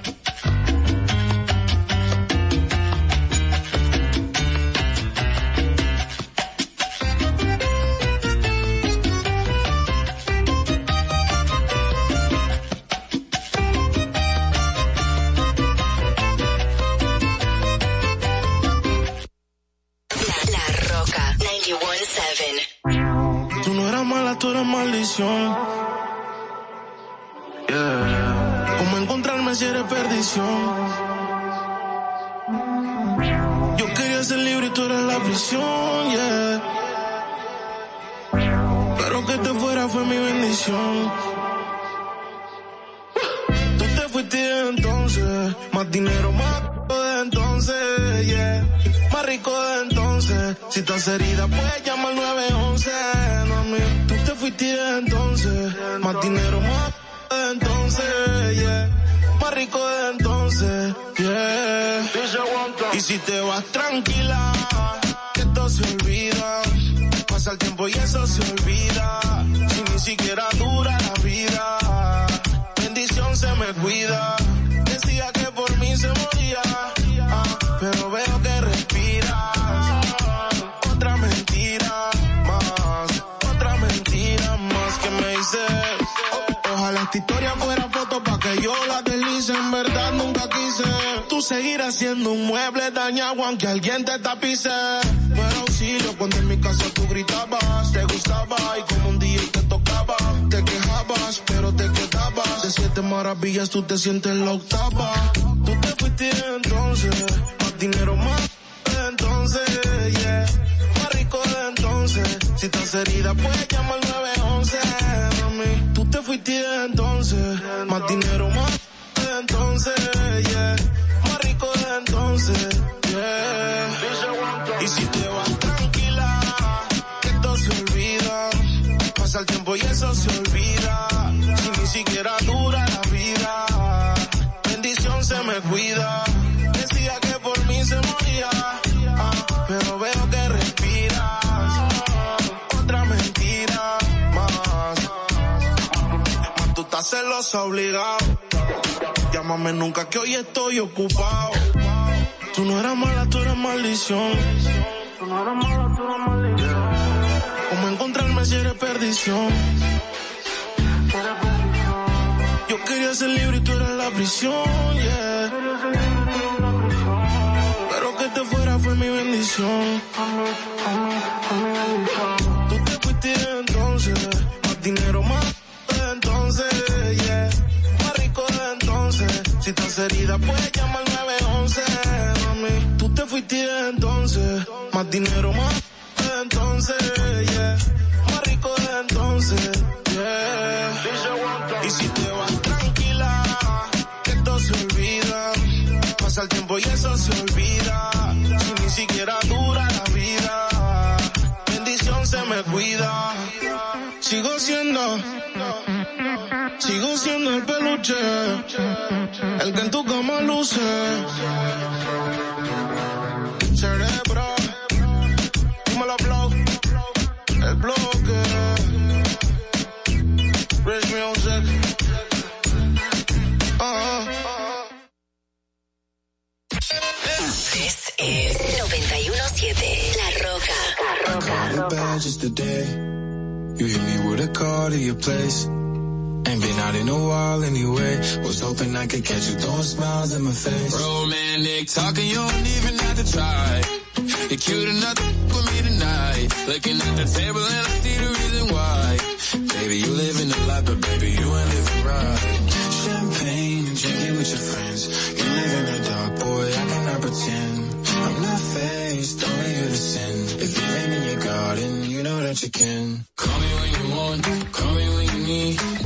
Eras. ¿Cómo encontrarme si eres perdición? Yo quería ser libre y tú eres la prisión, yeah. perdición. Tú te fuiste entonces, más dinero, más de entonces, yeah. Más rico de entonces. Si estás herida, puedes llamar al 911, mami. Tú te fuiste entonces, más dinero, más de entonces, yeah. Más rico de entonces, yeah. Y si te vas tranquila, que esto se olvida. Pasa el tiempo y eso se olvida. Si ni siquiera dura la vida, bendición se me cuida. Tú seguirás siendo un mueble dañado aunque alguien te tapice. No era auxilio cuando en mi casa tú gritabas. Te gustaba y como un día te tocaba. Te quejabas, pero te quedabas. De siete maravillas tú te sientes la octava. Tú te fuiste entonces. Más dinero, más entonces, yeah. Más rico de entonces. Si estás herida, puedes llamar al 911, mami. Tú te fuiste entonces. Más dinero, más entonces, yeah. Pasa el tiempo y eso se olvida. Si ni siquiera dura la vida, bendición se me cuida. Decía que por mí se moría, pero veo que respiras. Otra mentira más. Más tú estás celoso obligado. Llámame nunca que hoy estoy ocupado. Tú no eras mala, tú eras maldición. Tú no eras mala, tú eras maldición. ¿Cómo encontrarme si eres perdición? Yo quería ser libre y tú eras la prisión, yeah. Pero que te fuera fue mi bendición. Tú te fuiste entonces, más dinero, más de entonces, yeah. Más rico de entonces. Si estás herida, puedes llamar al 911, mami. Tú te fuiste entonces, más dinero, más de entonces, yeah. Entonces, yeah. Y si te vas tranquila, que esto se olvida. Pasa el tiempo y eso se olvida. Si ni siquiera dura la vida, bendición se me cuida. Sigo siendo, sigo siendo el peluche, el que en tu cama luce. Is 917 La Roca. Called it bad just today. You hit me with a call to your place. Ain't been out in a while anyway. Was hoping I could catch you throwing smiles in my face. Romantic talking, you don't even have to try. You're cute enough to f- with me tonight. Looking at the table and I see the reason why. Baby, you living the life, but baby, you ain't living right. That you can. Call me when you want, call me when you need.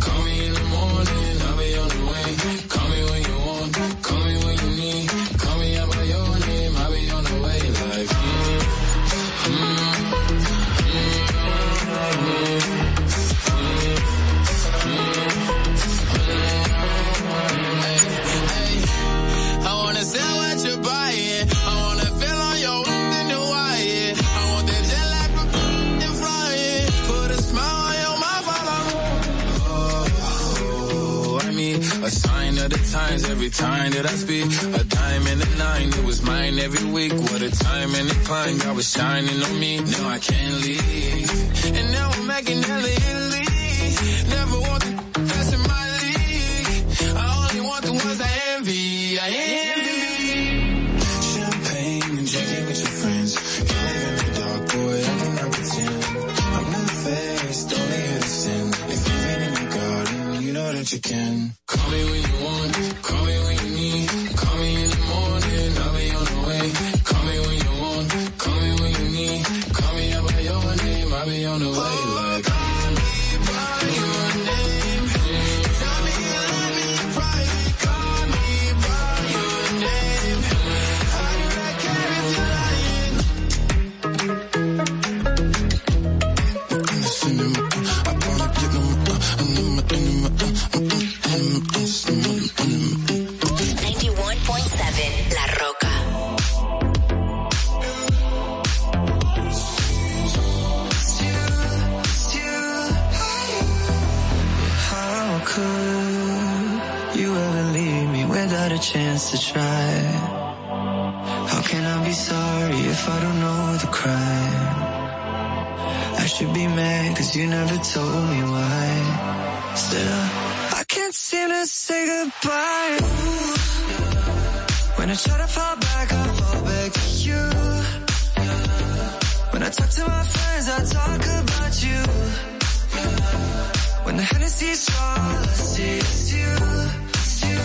Of the times every time that I speak. A dime and a nine, it was mine every week. What a time and a climb, God was shining on me. Now I can't leave. And now I'm making hella Italy. Never want the best in my league. I only want the ones I envy. I envy. Champagne and drinking with your friends. Dark, boy, I cannot pretend. I'm not to in garden, you know that you can. Call me when you want, call me when chance to try. How can I be sorry if I don't know the crime? I should be mad cause you never told me why. Still, I can't seem to say goodbye. When I try to fall back, I fall back to you. When I talk to my friends, I talk about you. When the Hennessy's strong, I see it's you, it's you.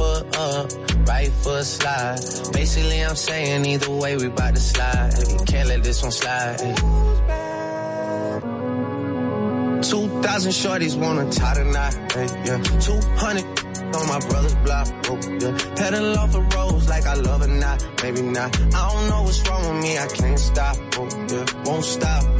foot up, right foot slide. Basically, I'm saying either way, we bout to slide. Can't let this one slide. 2,000 shorties wanna tie the knot, eh, yeah. 200 on my brother's block. Oh, yeah. Pedal off the roads like I love or not, maybe not. I don't know what's wrong with me, I can't stop. Oh, yeah. Won't stop.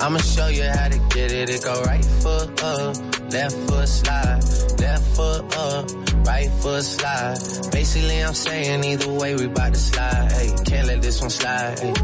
I'ma show you how to get it. It go right foot up, left foot slide, left foot up, right foot slide. Basically, I'm saying either way we bout to slide. Hey, can't let this one slide. Hey.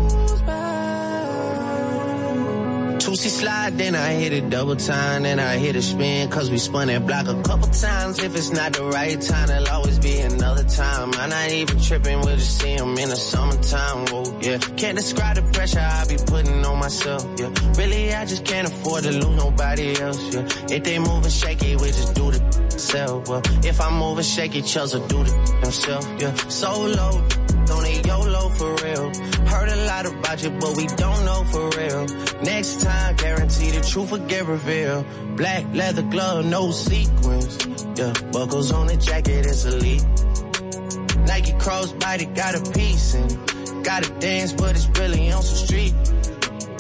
Two-C slide, then I hit it double time, then I hit a spin, cause we spun that block a couple times. If it's not the right time, there'll always be another time. I'm not even tripping, we'll just see 'em in the summertime, whoa, yeah. Can't describe the pressure I be putting on myself, yeah. Really, I just can't afford to lose nobody else, yeah. If they moving shaky, we just do the self, well. If I'm moving shaky, Chelsea do the themselves, yeah. Solo, don't need YOLO for real. Heard a lot about you, but we don't know for real. Next time, guarantee the truth will get revealed. Black leather glove, no sequins. Yeah, buckles on the jacket, it's elite. Nike crossbody got a piece in. Gotta dance, but it's really on some street.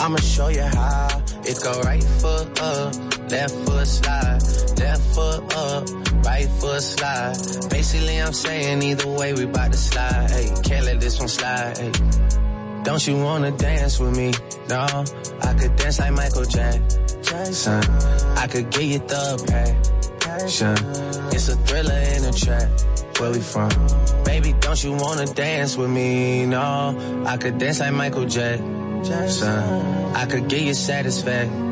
I'ma show you how. It go right foot up, left foot slide, left foot up, right foot slide. Basically, I'm saying either way we bout to slide. Hey, can't let this one slide. Don't you wanna dance with me? No, I could dance like Michael Jackson. I could get you the passion. It's a thriller in a track. Where we from? Baby, don't you wanna dance with me? No, I could dance like Michael Jackson. I could get you satisfaction.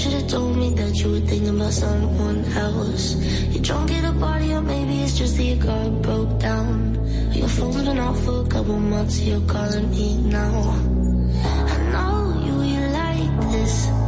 Should have told me that you were thinking about someone else. You're drunk at a party, or maybe it's just that your car broke down. Your phone's been off for a couple months, you're calling me now. I know you, you like this.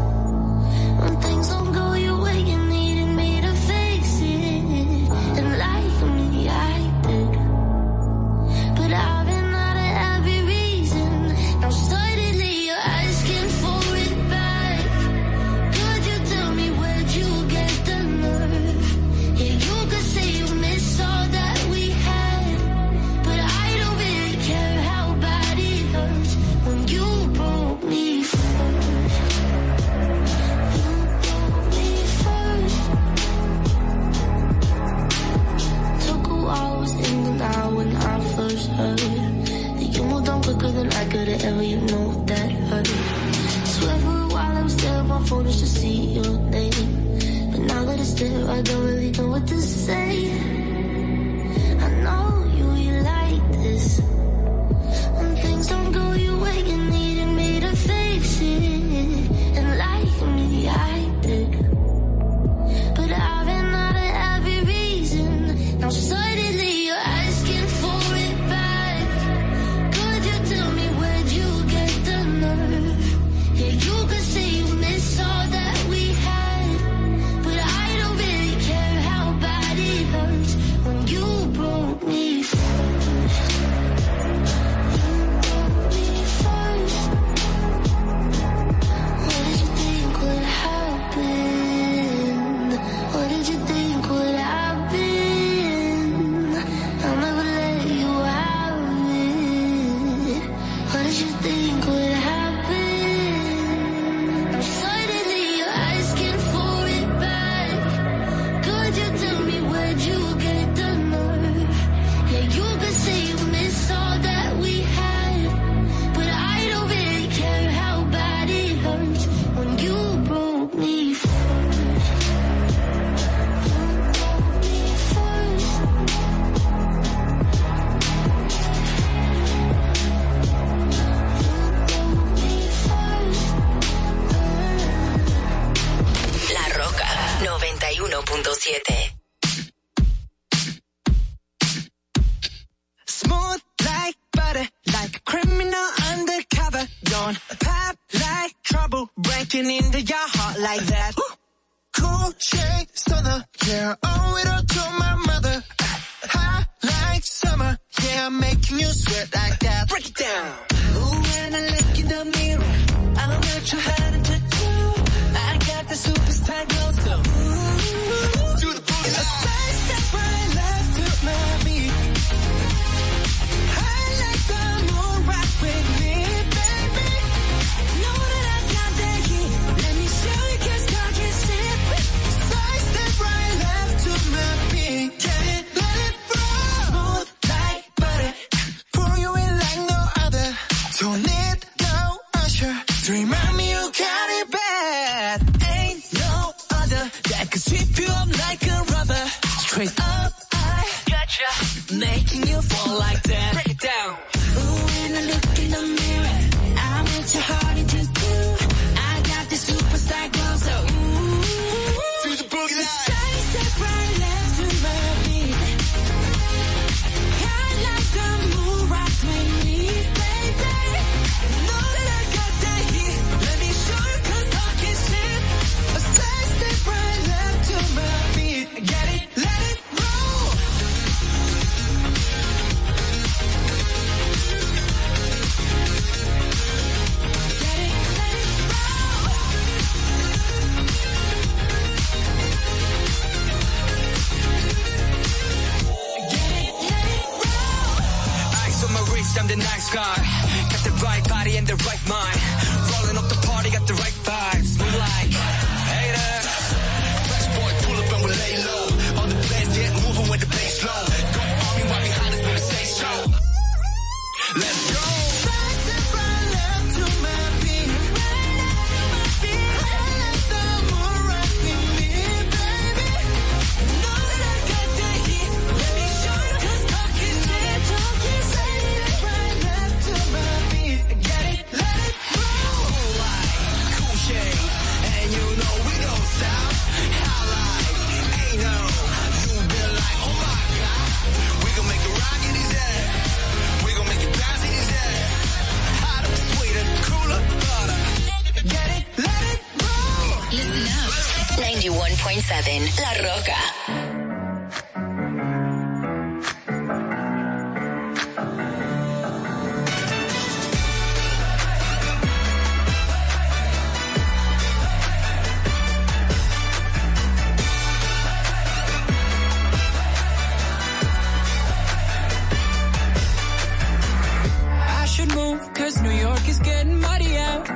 move, cause New York is getting muddy out.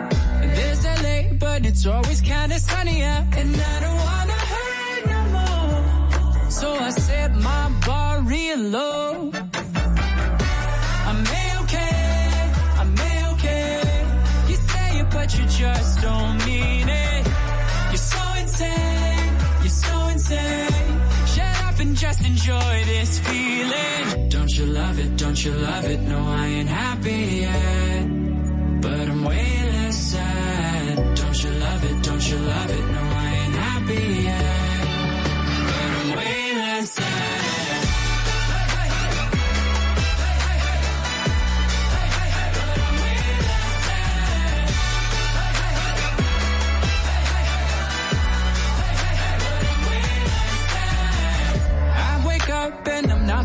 There's LA, but it's always kinda sunny out. And I don't wanna hurt no more. So I set my bar real low. I'm okay, I'm okay. You say it, but you just don't mean it. You're so insane, you're so insane. Shut up and just enjoy this feeling have it, don't you love it? No, I ain't happy yet, but I'm way less sad. Don't you love it, don't you love it? No, I ain't happy yet.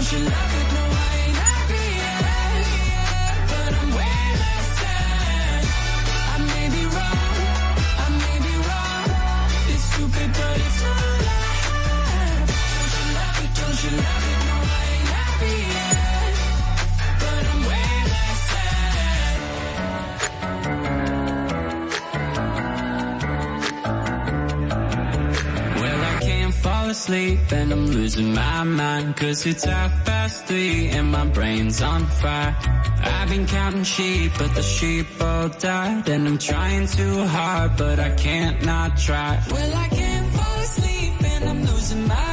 Don't you love it? No asleep and I'm losing my mind Cause it's half past three and my brain's on fire. I've been counting sheep but the sheep all died And I'm trying too hard but I can't not try. Well I can't fall asleep and I'm losing my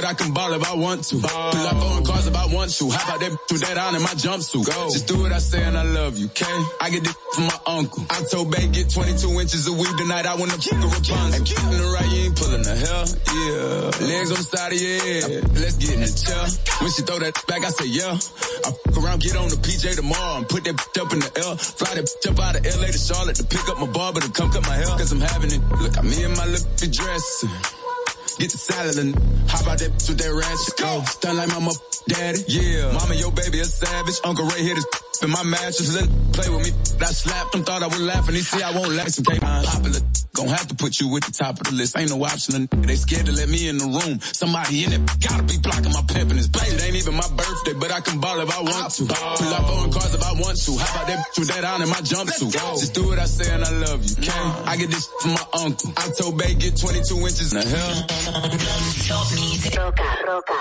but I can ball if I want to. Pull up on cars if I want to. How about that with that on in my jumpsuit? Go. Just do what I say and I love you, okay? I get this from my uncle. I told Bay get 22 inches of weed tonight. I wanna kick a Rapunzel. Ain't getting the right, you ain't pulling the hell. Yeah. Legs on the side of your head. Let's get in the chair. When she throw that back, I say yeah. I fuck around, get on the PJ tomorrow and put that up in the L. Fly that up out of LA to Charlotte to pick up my barber to come cut my hair. Cause I'm having it. Look, I'm in my little dress. Get the salad and how about that with that ratchet? Go. Stun like my mother daddy. Yeah. Mama, your baby a savage. Uncle Ray hit his in my mattress and play with me. I slapped him, thought I would laugh and he see I won't laugh. Some cake popular. Gon' have to put you at the top of the list. Ain't no option. They scared to let me in the room. Somebody in it gotta be blocking my pimpin' his baby. It ain't even my birthday, but I can ball if I want to. Pull up on cars if I want to. How about that with that on in my jumpsuit? Just do what I say and I love you, okay? I get this from my uncle. I told Bay get 22 inches in the hell. Top music. Roca, Roca.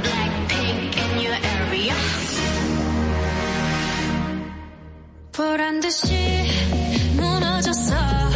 Blackpink in your area. 보란 듯이 무너졌어.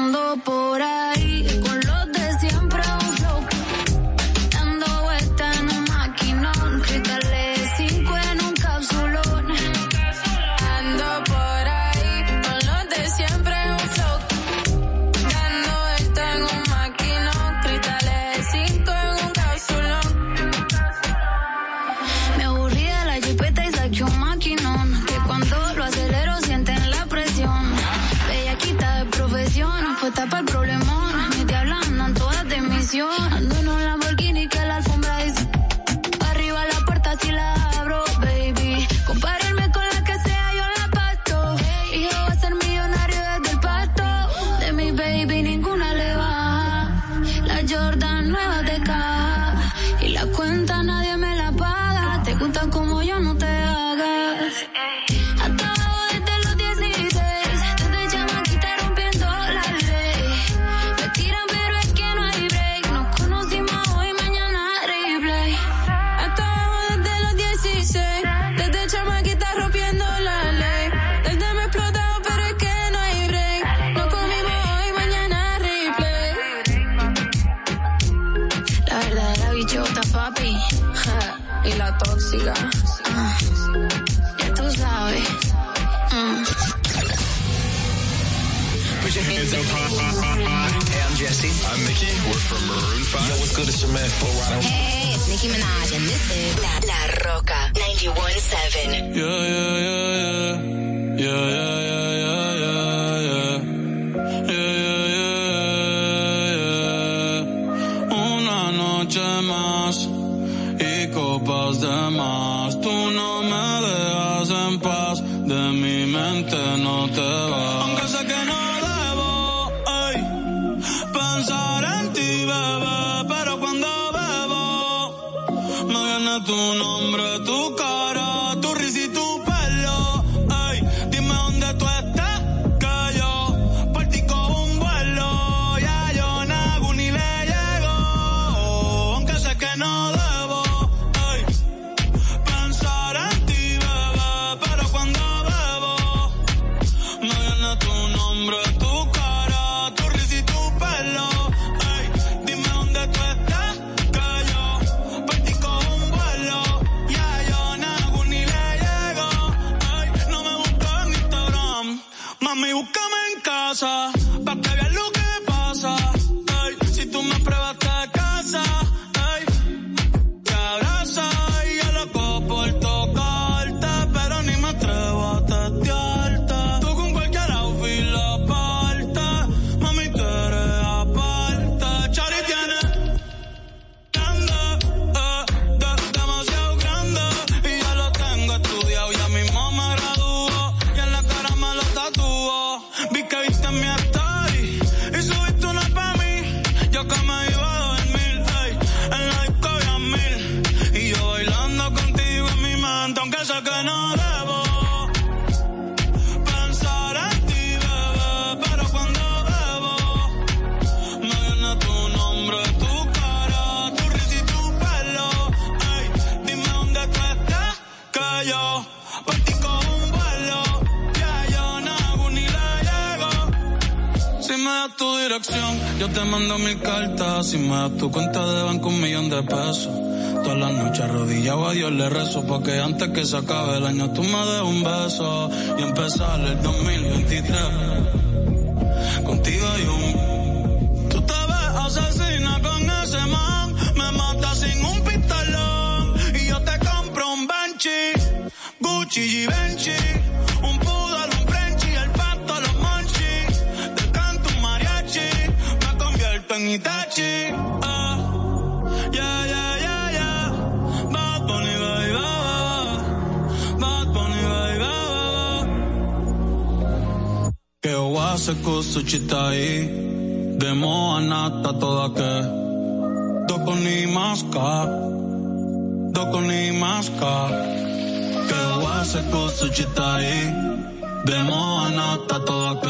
Ando por ahí porque antes que se acabe el año tú me des un beso y empezar el 2023 Marco, su chitai, de Moanata toda que, ni maska, Doko ni maska, que wase su chitai, de Moanata toda que,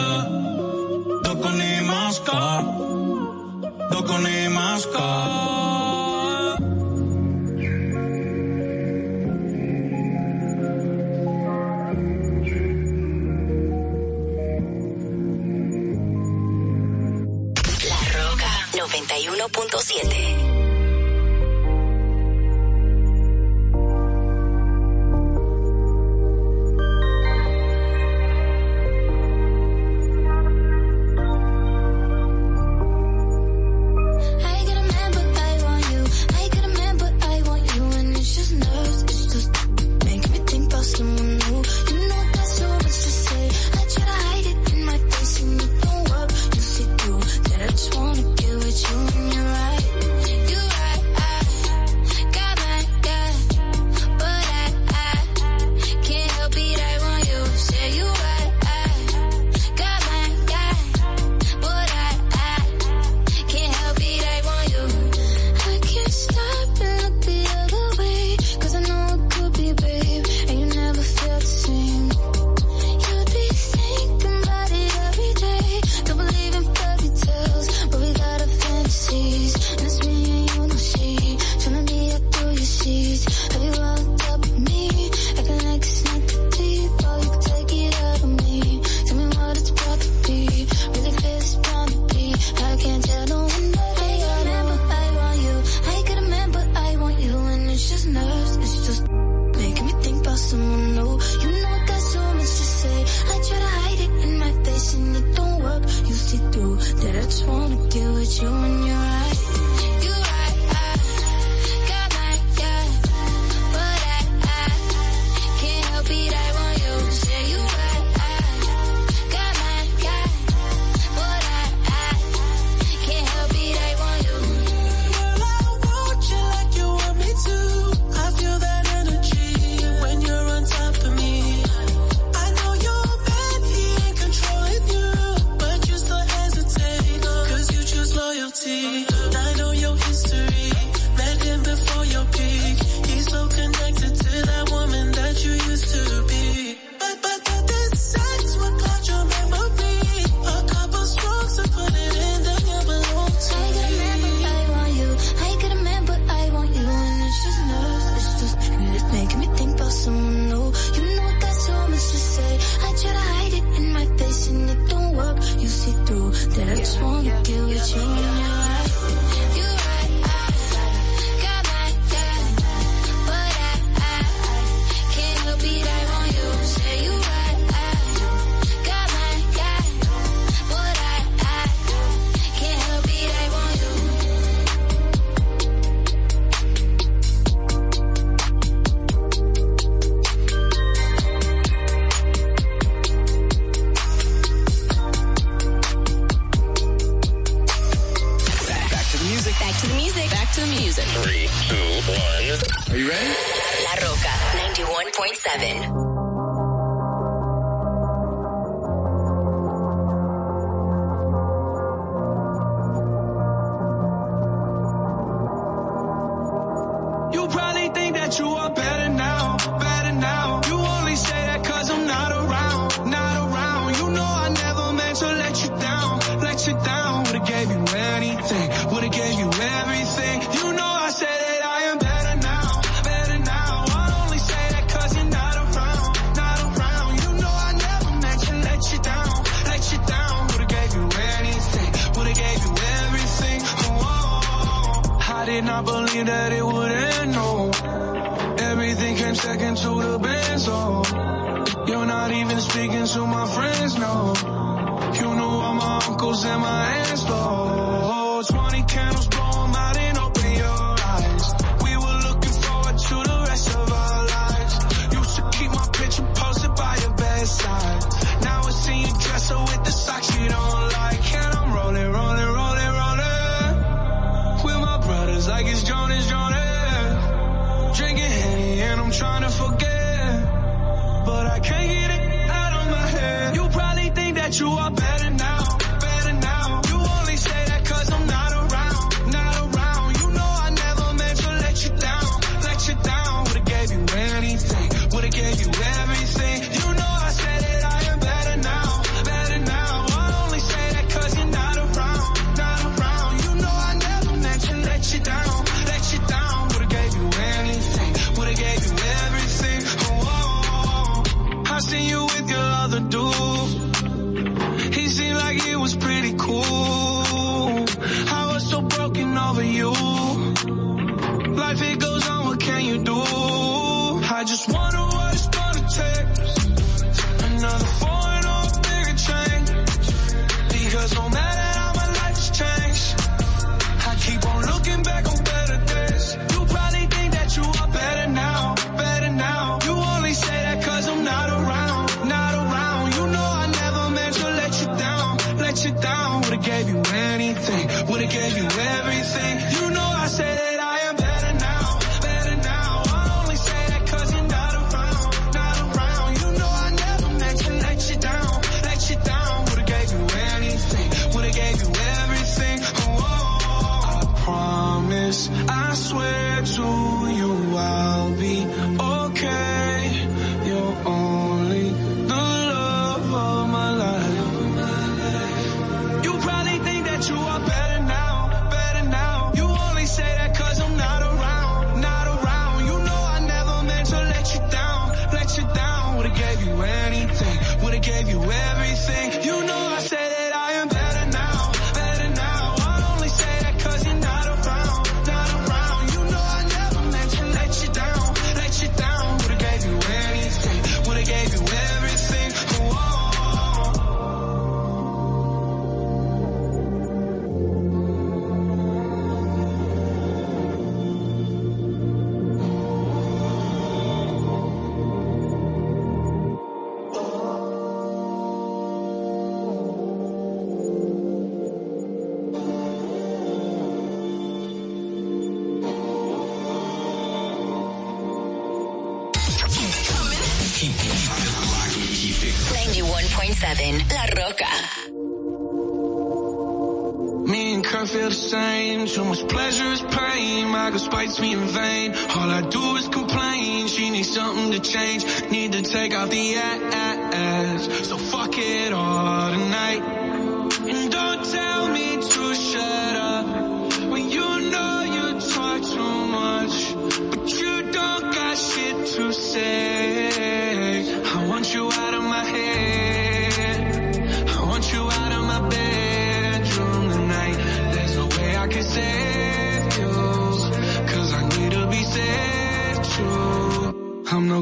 spites me in vain. All I do is complain. She needs something to change. Need to take out the ass. So fuck it all.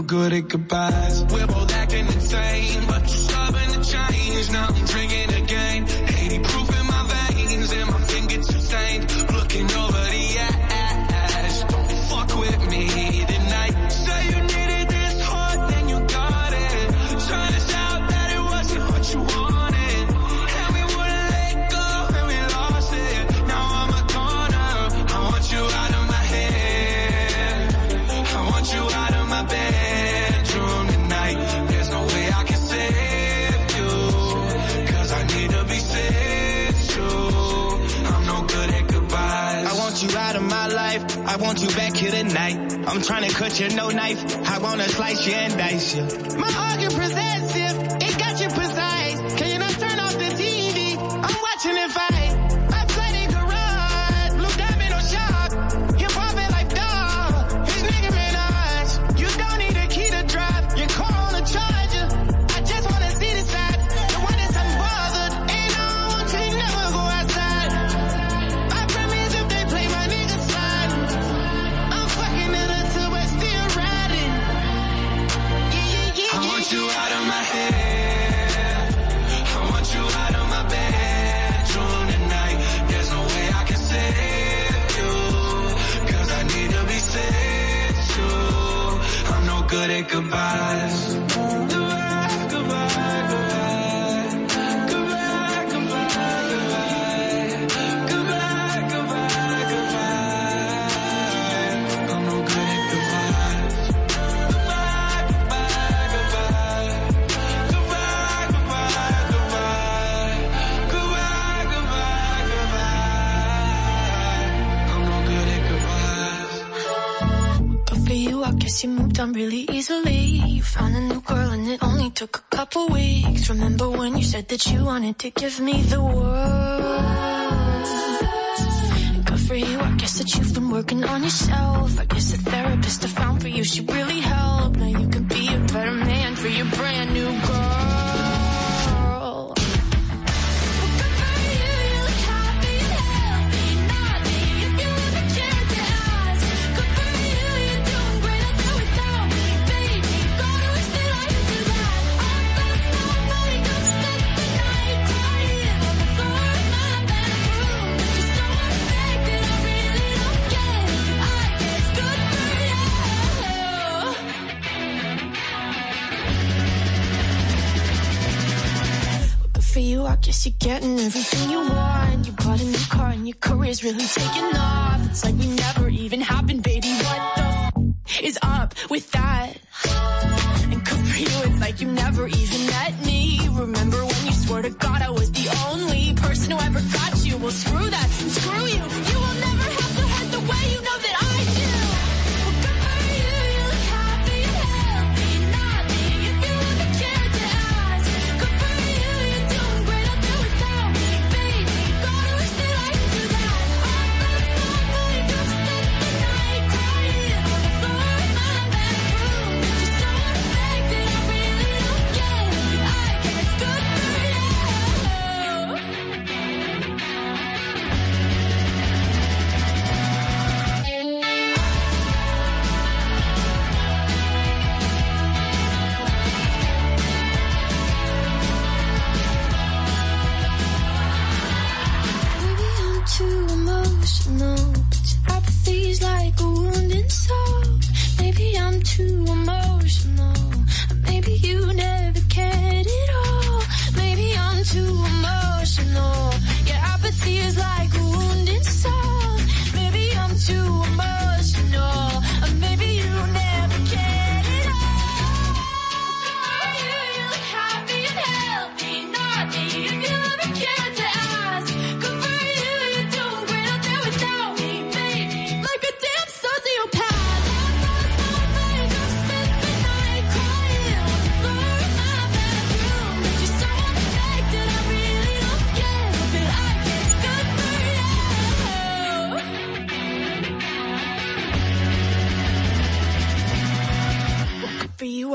good at goodbyes. We're both acting insane, but you're stubborn to change. Now I'm drinking I'm trying to cut you no knife. I wanna slice you and dice you. My wanted to give me the world. Good for you, I guess that you've been working on yourself. I guess the therapist I found for you, she really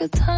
like a time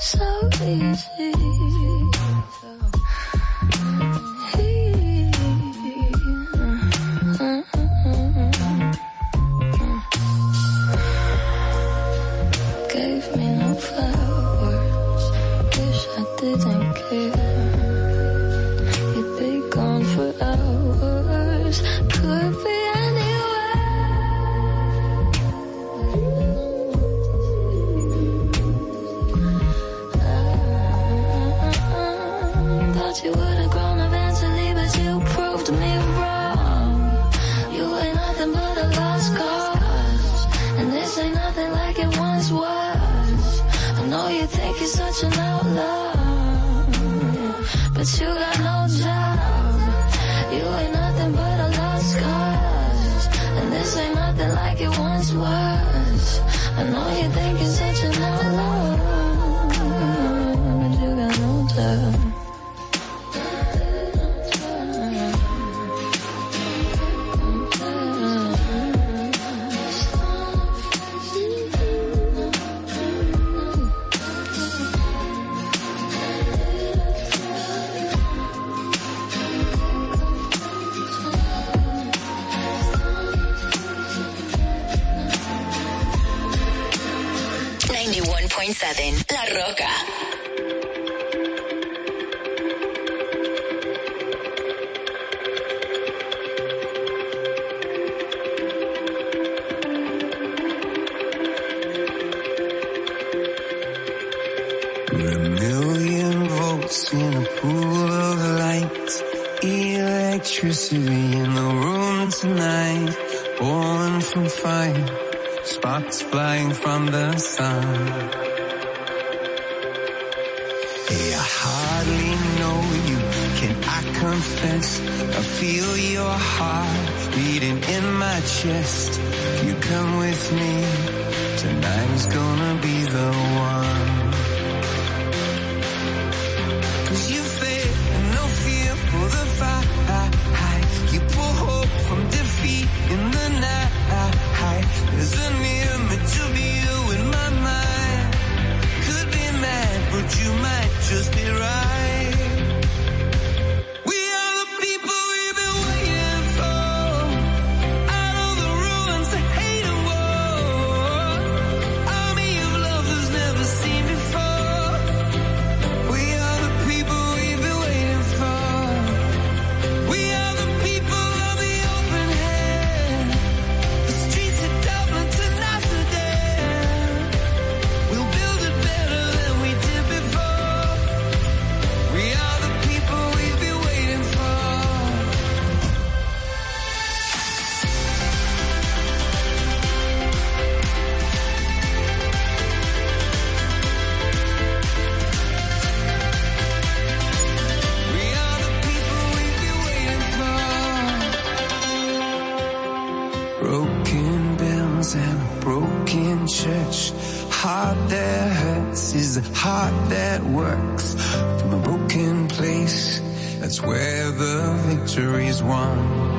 So easy. But you got no job. You ain't nothing but a lost cause. And this ain't nothing like it once was. La Roca. A million volts in a pool of light. Electricity in the room tonight. Born from fire. Sparks flying from the sun. I feel your heart beating in my chest. You come with me, tonight is gonna be the one. Cause you feel no fear for the fight. You pull hope from defeat in the night. There's an image of you in my mind. Could be mad, but you might just be right. Victory's won.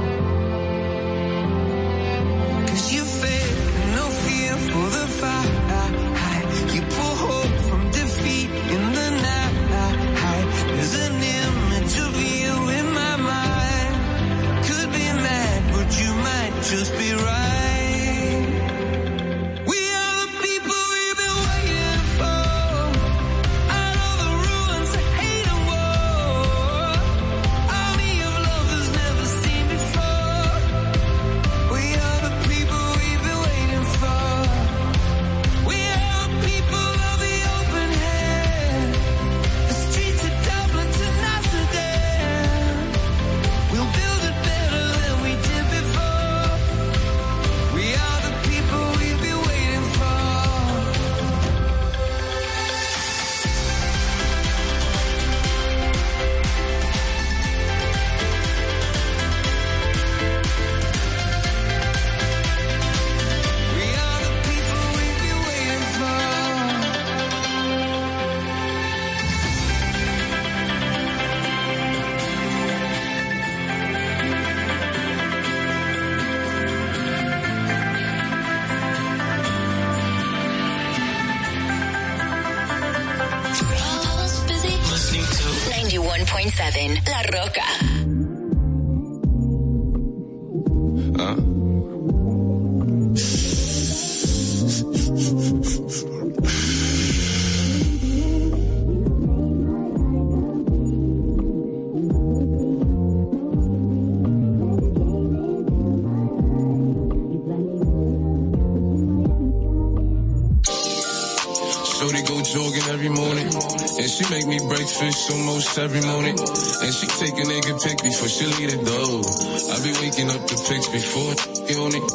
She leave the door. I be waking up the pics before on it.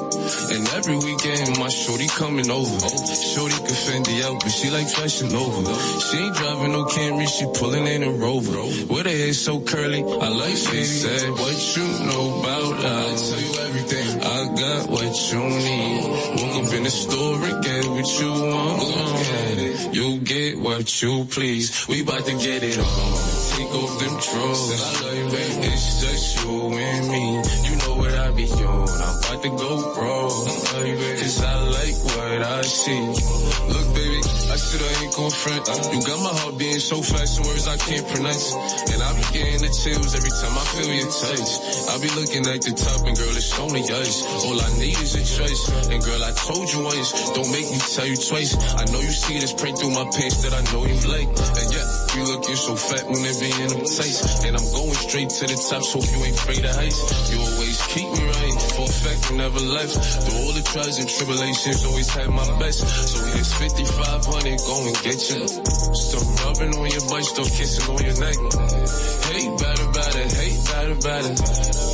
And every weekend my shorty coming over. Shorty can Fendi out, but she like flashing over. She ain't driving no Camry, she pulling in a Rover. With her hair so curly, I like she said, what you know about? I tell you everything. I got what you need. Woke up in the store and get what you want. It. You get what you please. We bout to get it on. Take off them drawers. I love you, baby. It's just you and me. You know what I be on. I'm about to go wrong. Cause I like what I see. Baby, I ain't gon' front. You got my heart beating so fast, words I can't pronounce. And I be getting the chills every time I feel your touch. I be looking at the top and girl, it's only us. All I need is a choice. And girl, I told you once, don't make me tell you twice. I know you see this print through my pants that I know you like. And yeah, you looking so fat when it be in them tights. And I'm going straight to the top, so you ain't afraid of heights. You always keep me right, for a fact you never left. Through all the trials and tribulations, always had my best. So here's 5500, go and get you. Stop rubbing on your butt, stop kissing on your neck. Hate better, better, hate better, better.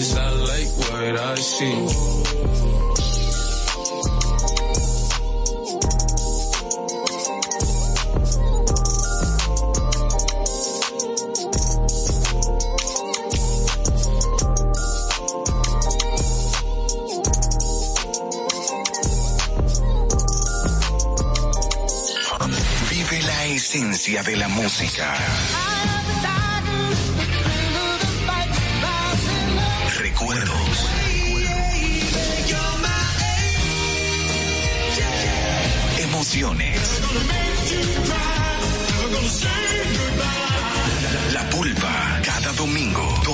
Cause I like what I see. esencia de la música.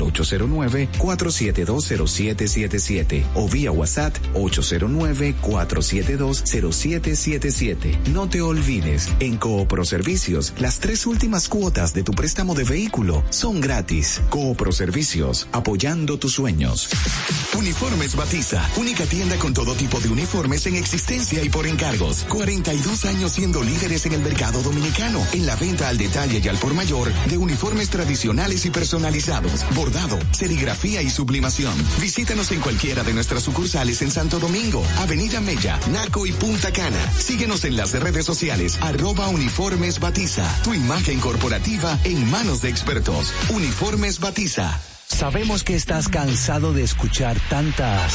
809-4720777 o vía WhatsApp 809-4720777. No te olvides, en Coopro Servicios, las tres últimas cuotas de tu préstamo de vehículo son gratis. Coopro Servicios, apoyando tus sueños. Uniformes Batiza, única tienda con todo tipo de uniformes en existencia y por encargos. 42 años siendo líderes en el mercado dominicano, en la venta al detalle y al por mayor de uniformes tradicionales y personalizados, bordado, serigrafía y sublimación. Visítanos en cualquiera de nuestras sucursales en Santo Domingo, Avenida Mella, Naco y Punta Cana. Síguenos en las redes sociales, arroba uniformes batiza. Tu imagen corporativa en manos de expertos. Uniformes Batiza. Sabemos que estás cansado de escuchar tantas.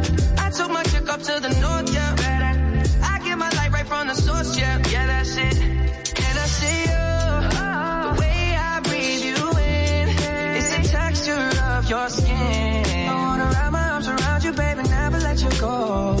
To the north, yeah. I get my light right from the source, yeah. Yeah, that's it. And I see you. The way I breathe you in. It's the texture of your skin. I wanna wrap my arms around you, baby, never let you go.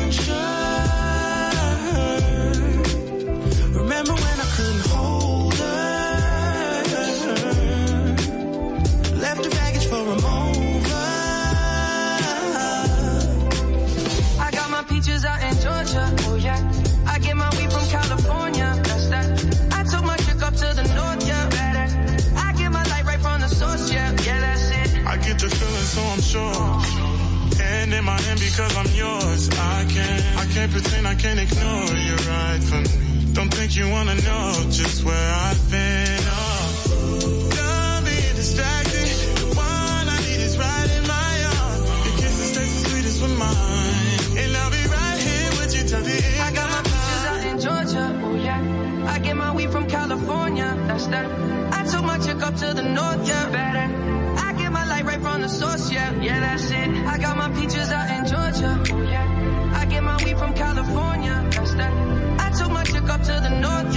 Remember when I couldn't hold her? Left her baggage for a mover. I got my peaches out in Georgia. Oh yeah. I get my weed from California. That's that. I took my chick up to the north. Yeah. I get my light right from the source. Yeah, yeah, that's it. I get the feeling, so I'm sure. Hand in my hand because I'm yours. I can't, I can't pretend I can't ignore you right from me. Don't you wanna know just where I've been. Oh, distracted. The one I need is right in my arms. Your kisses taste the sweetest with mine, and I'll be right here with you till the end. I got my out in Georgia. Oh yeah. I get my weed from California. That's that. I took my chick up to the north. Yeah, better. I get my light right from the source. Yeah, yeah, that's it. To the north.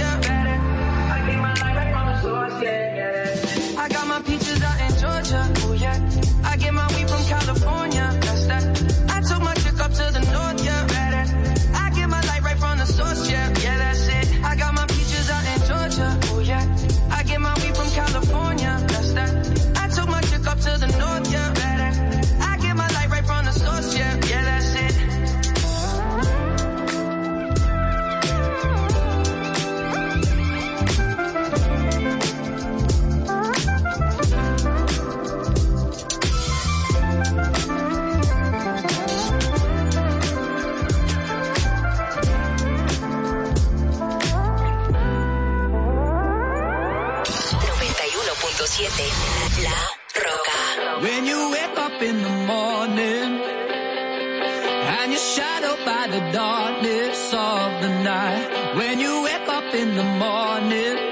When you wake up in the morning,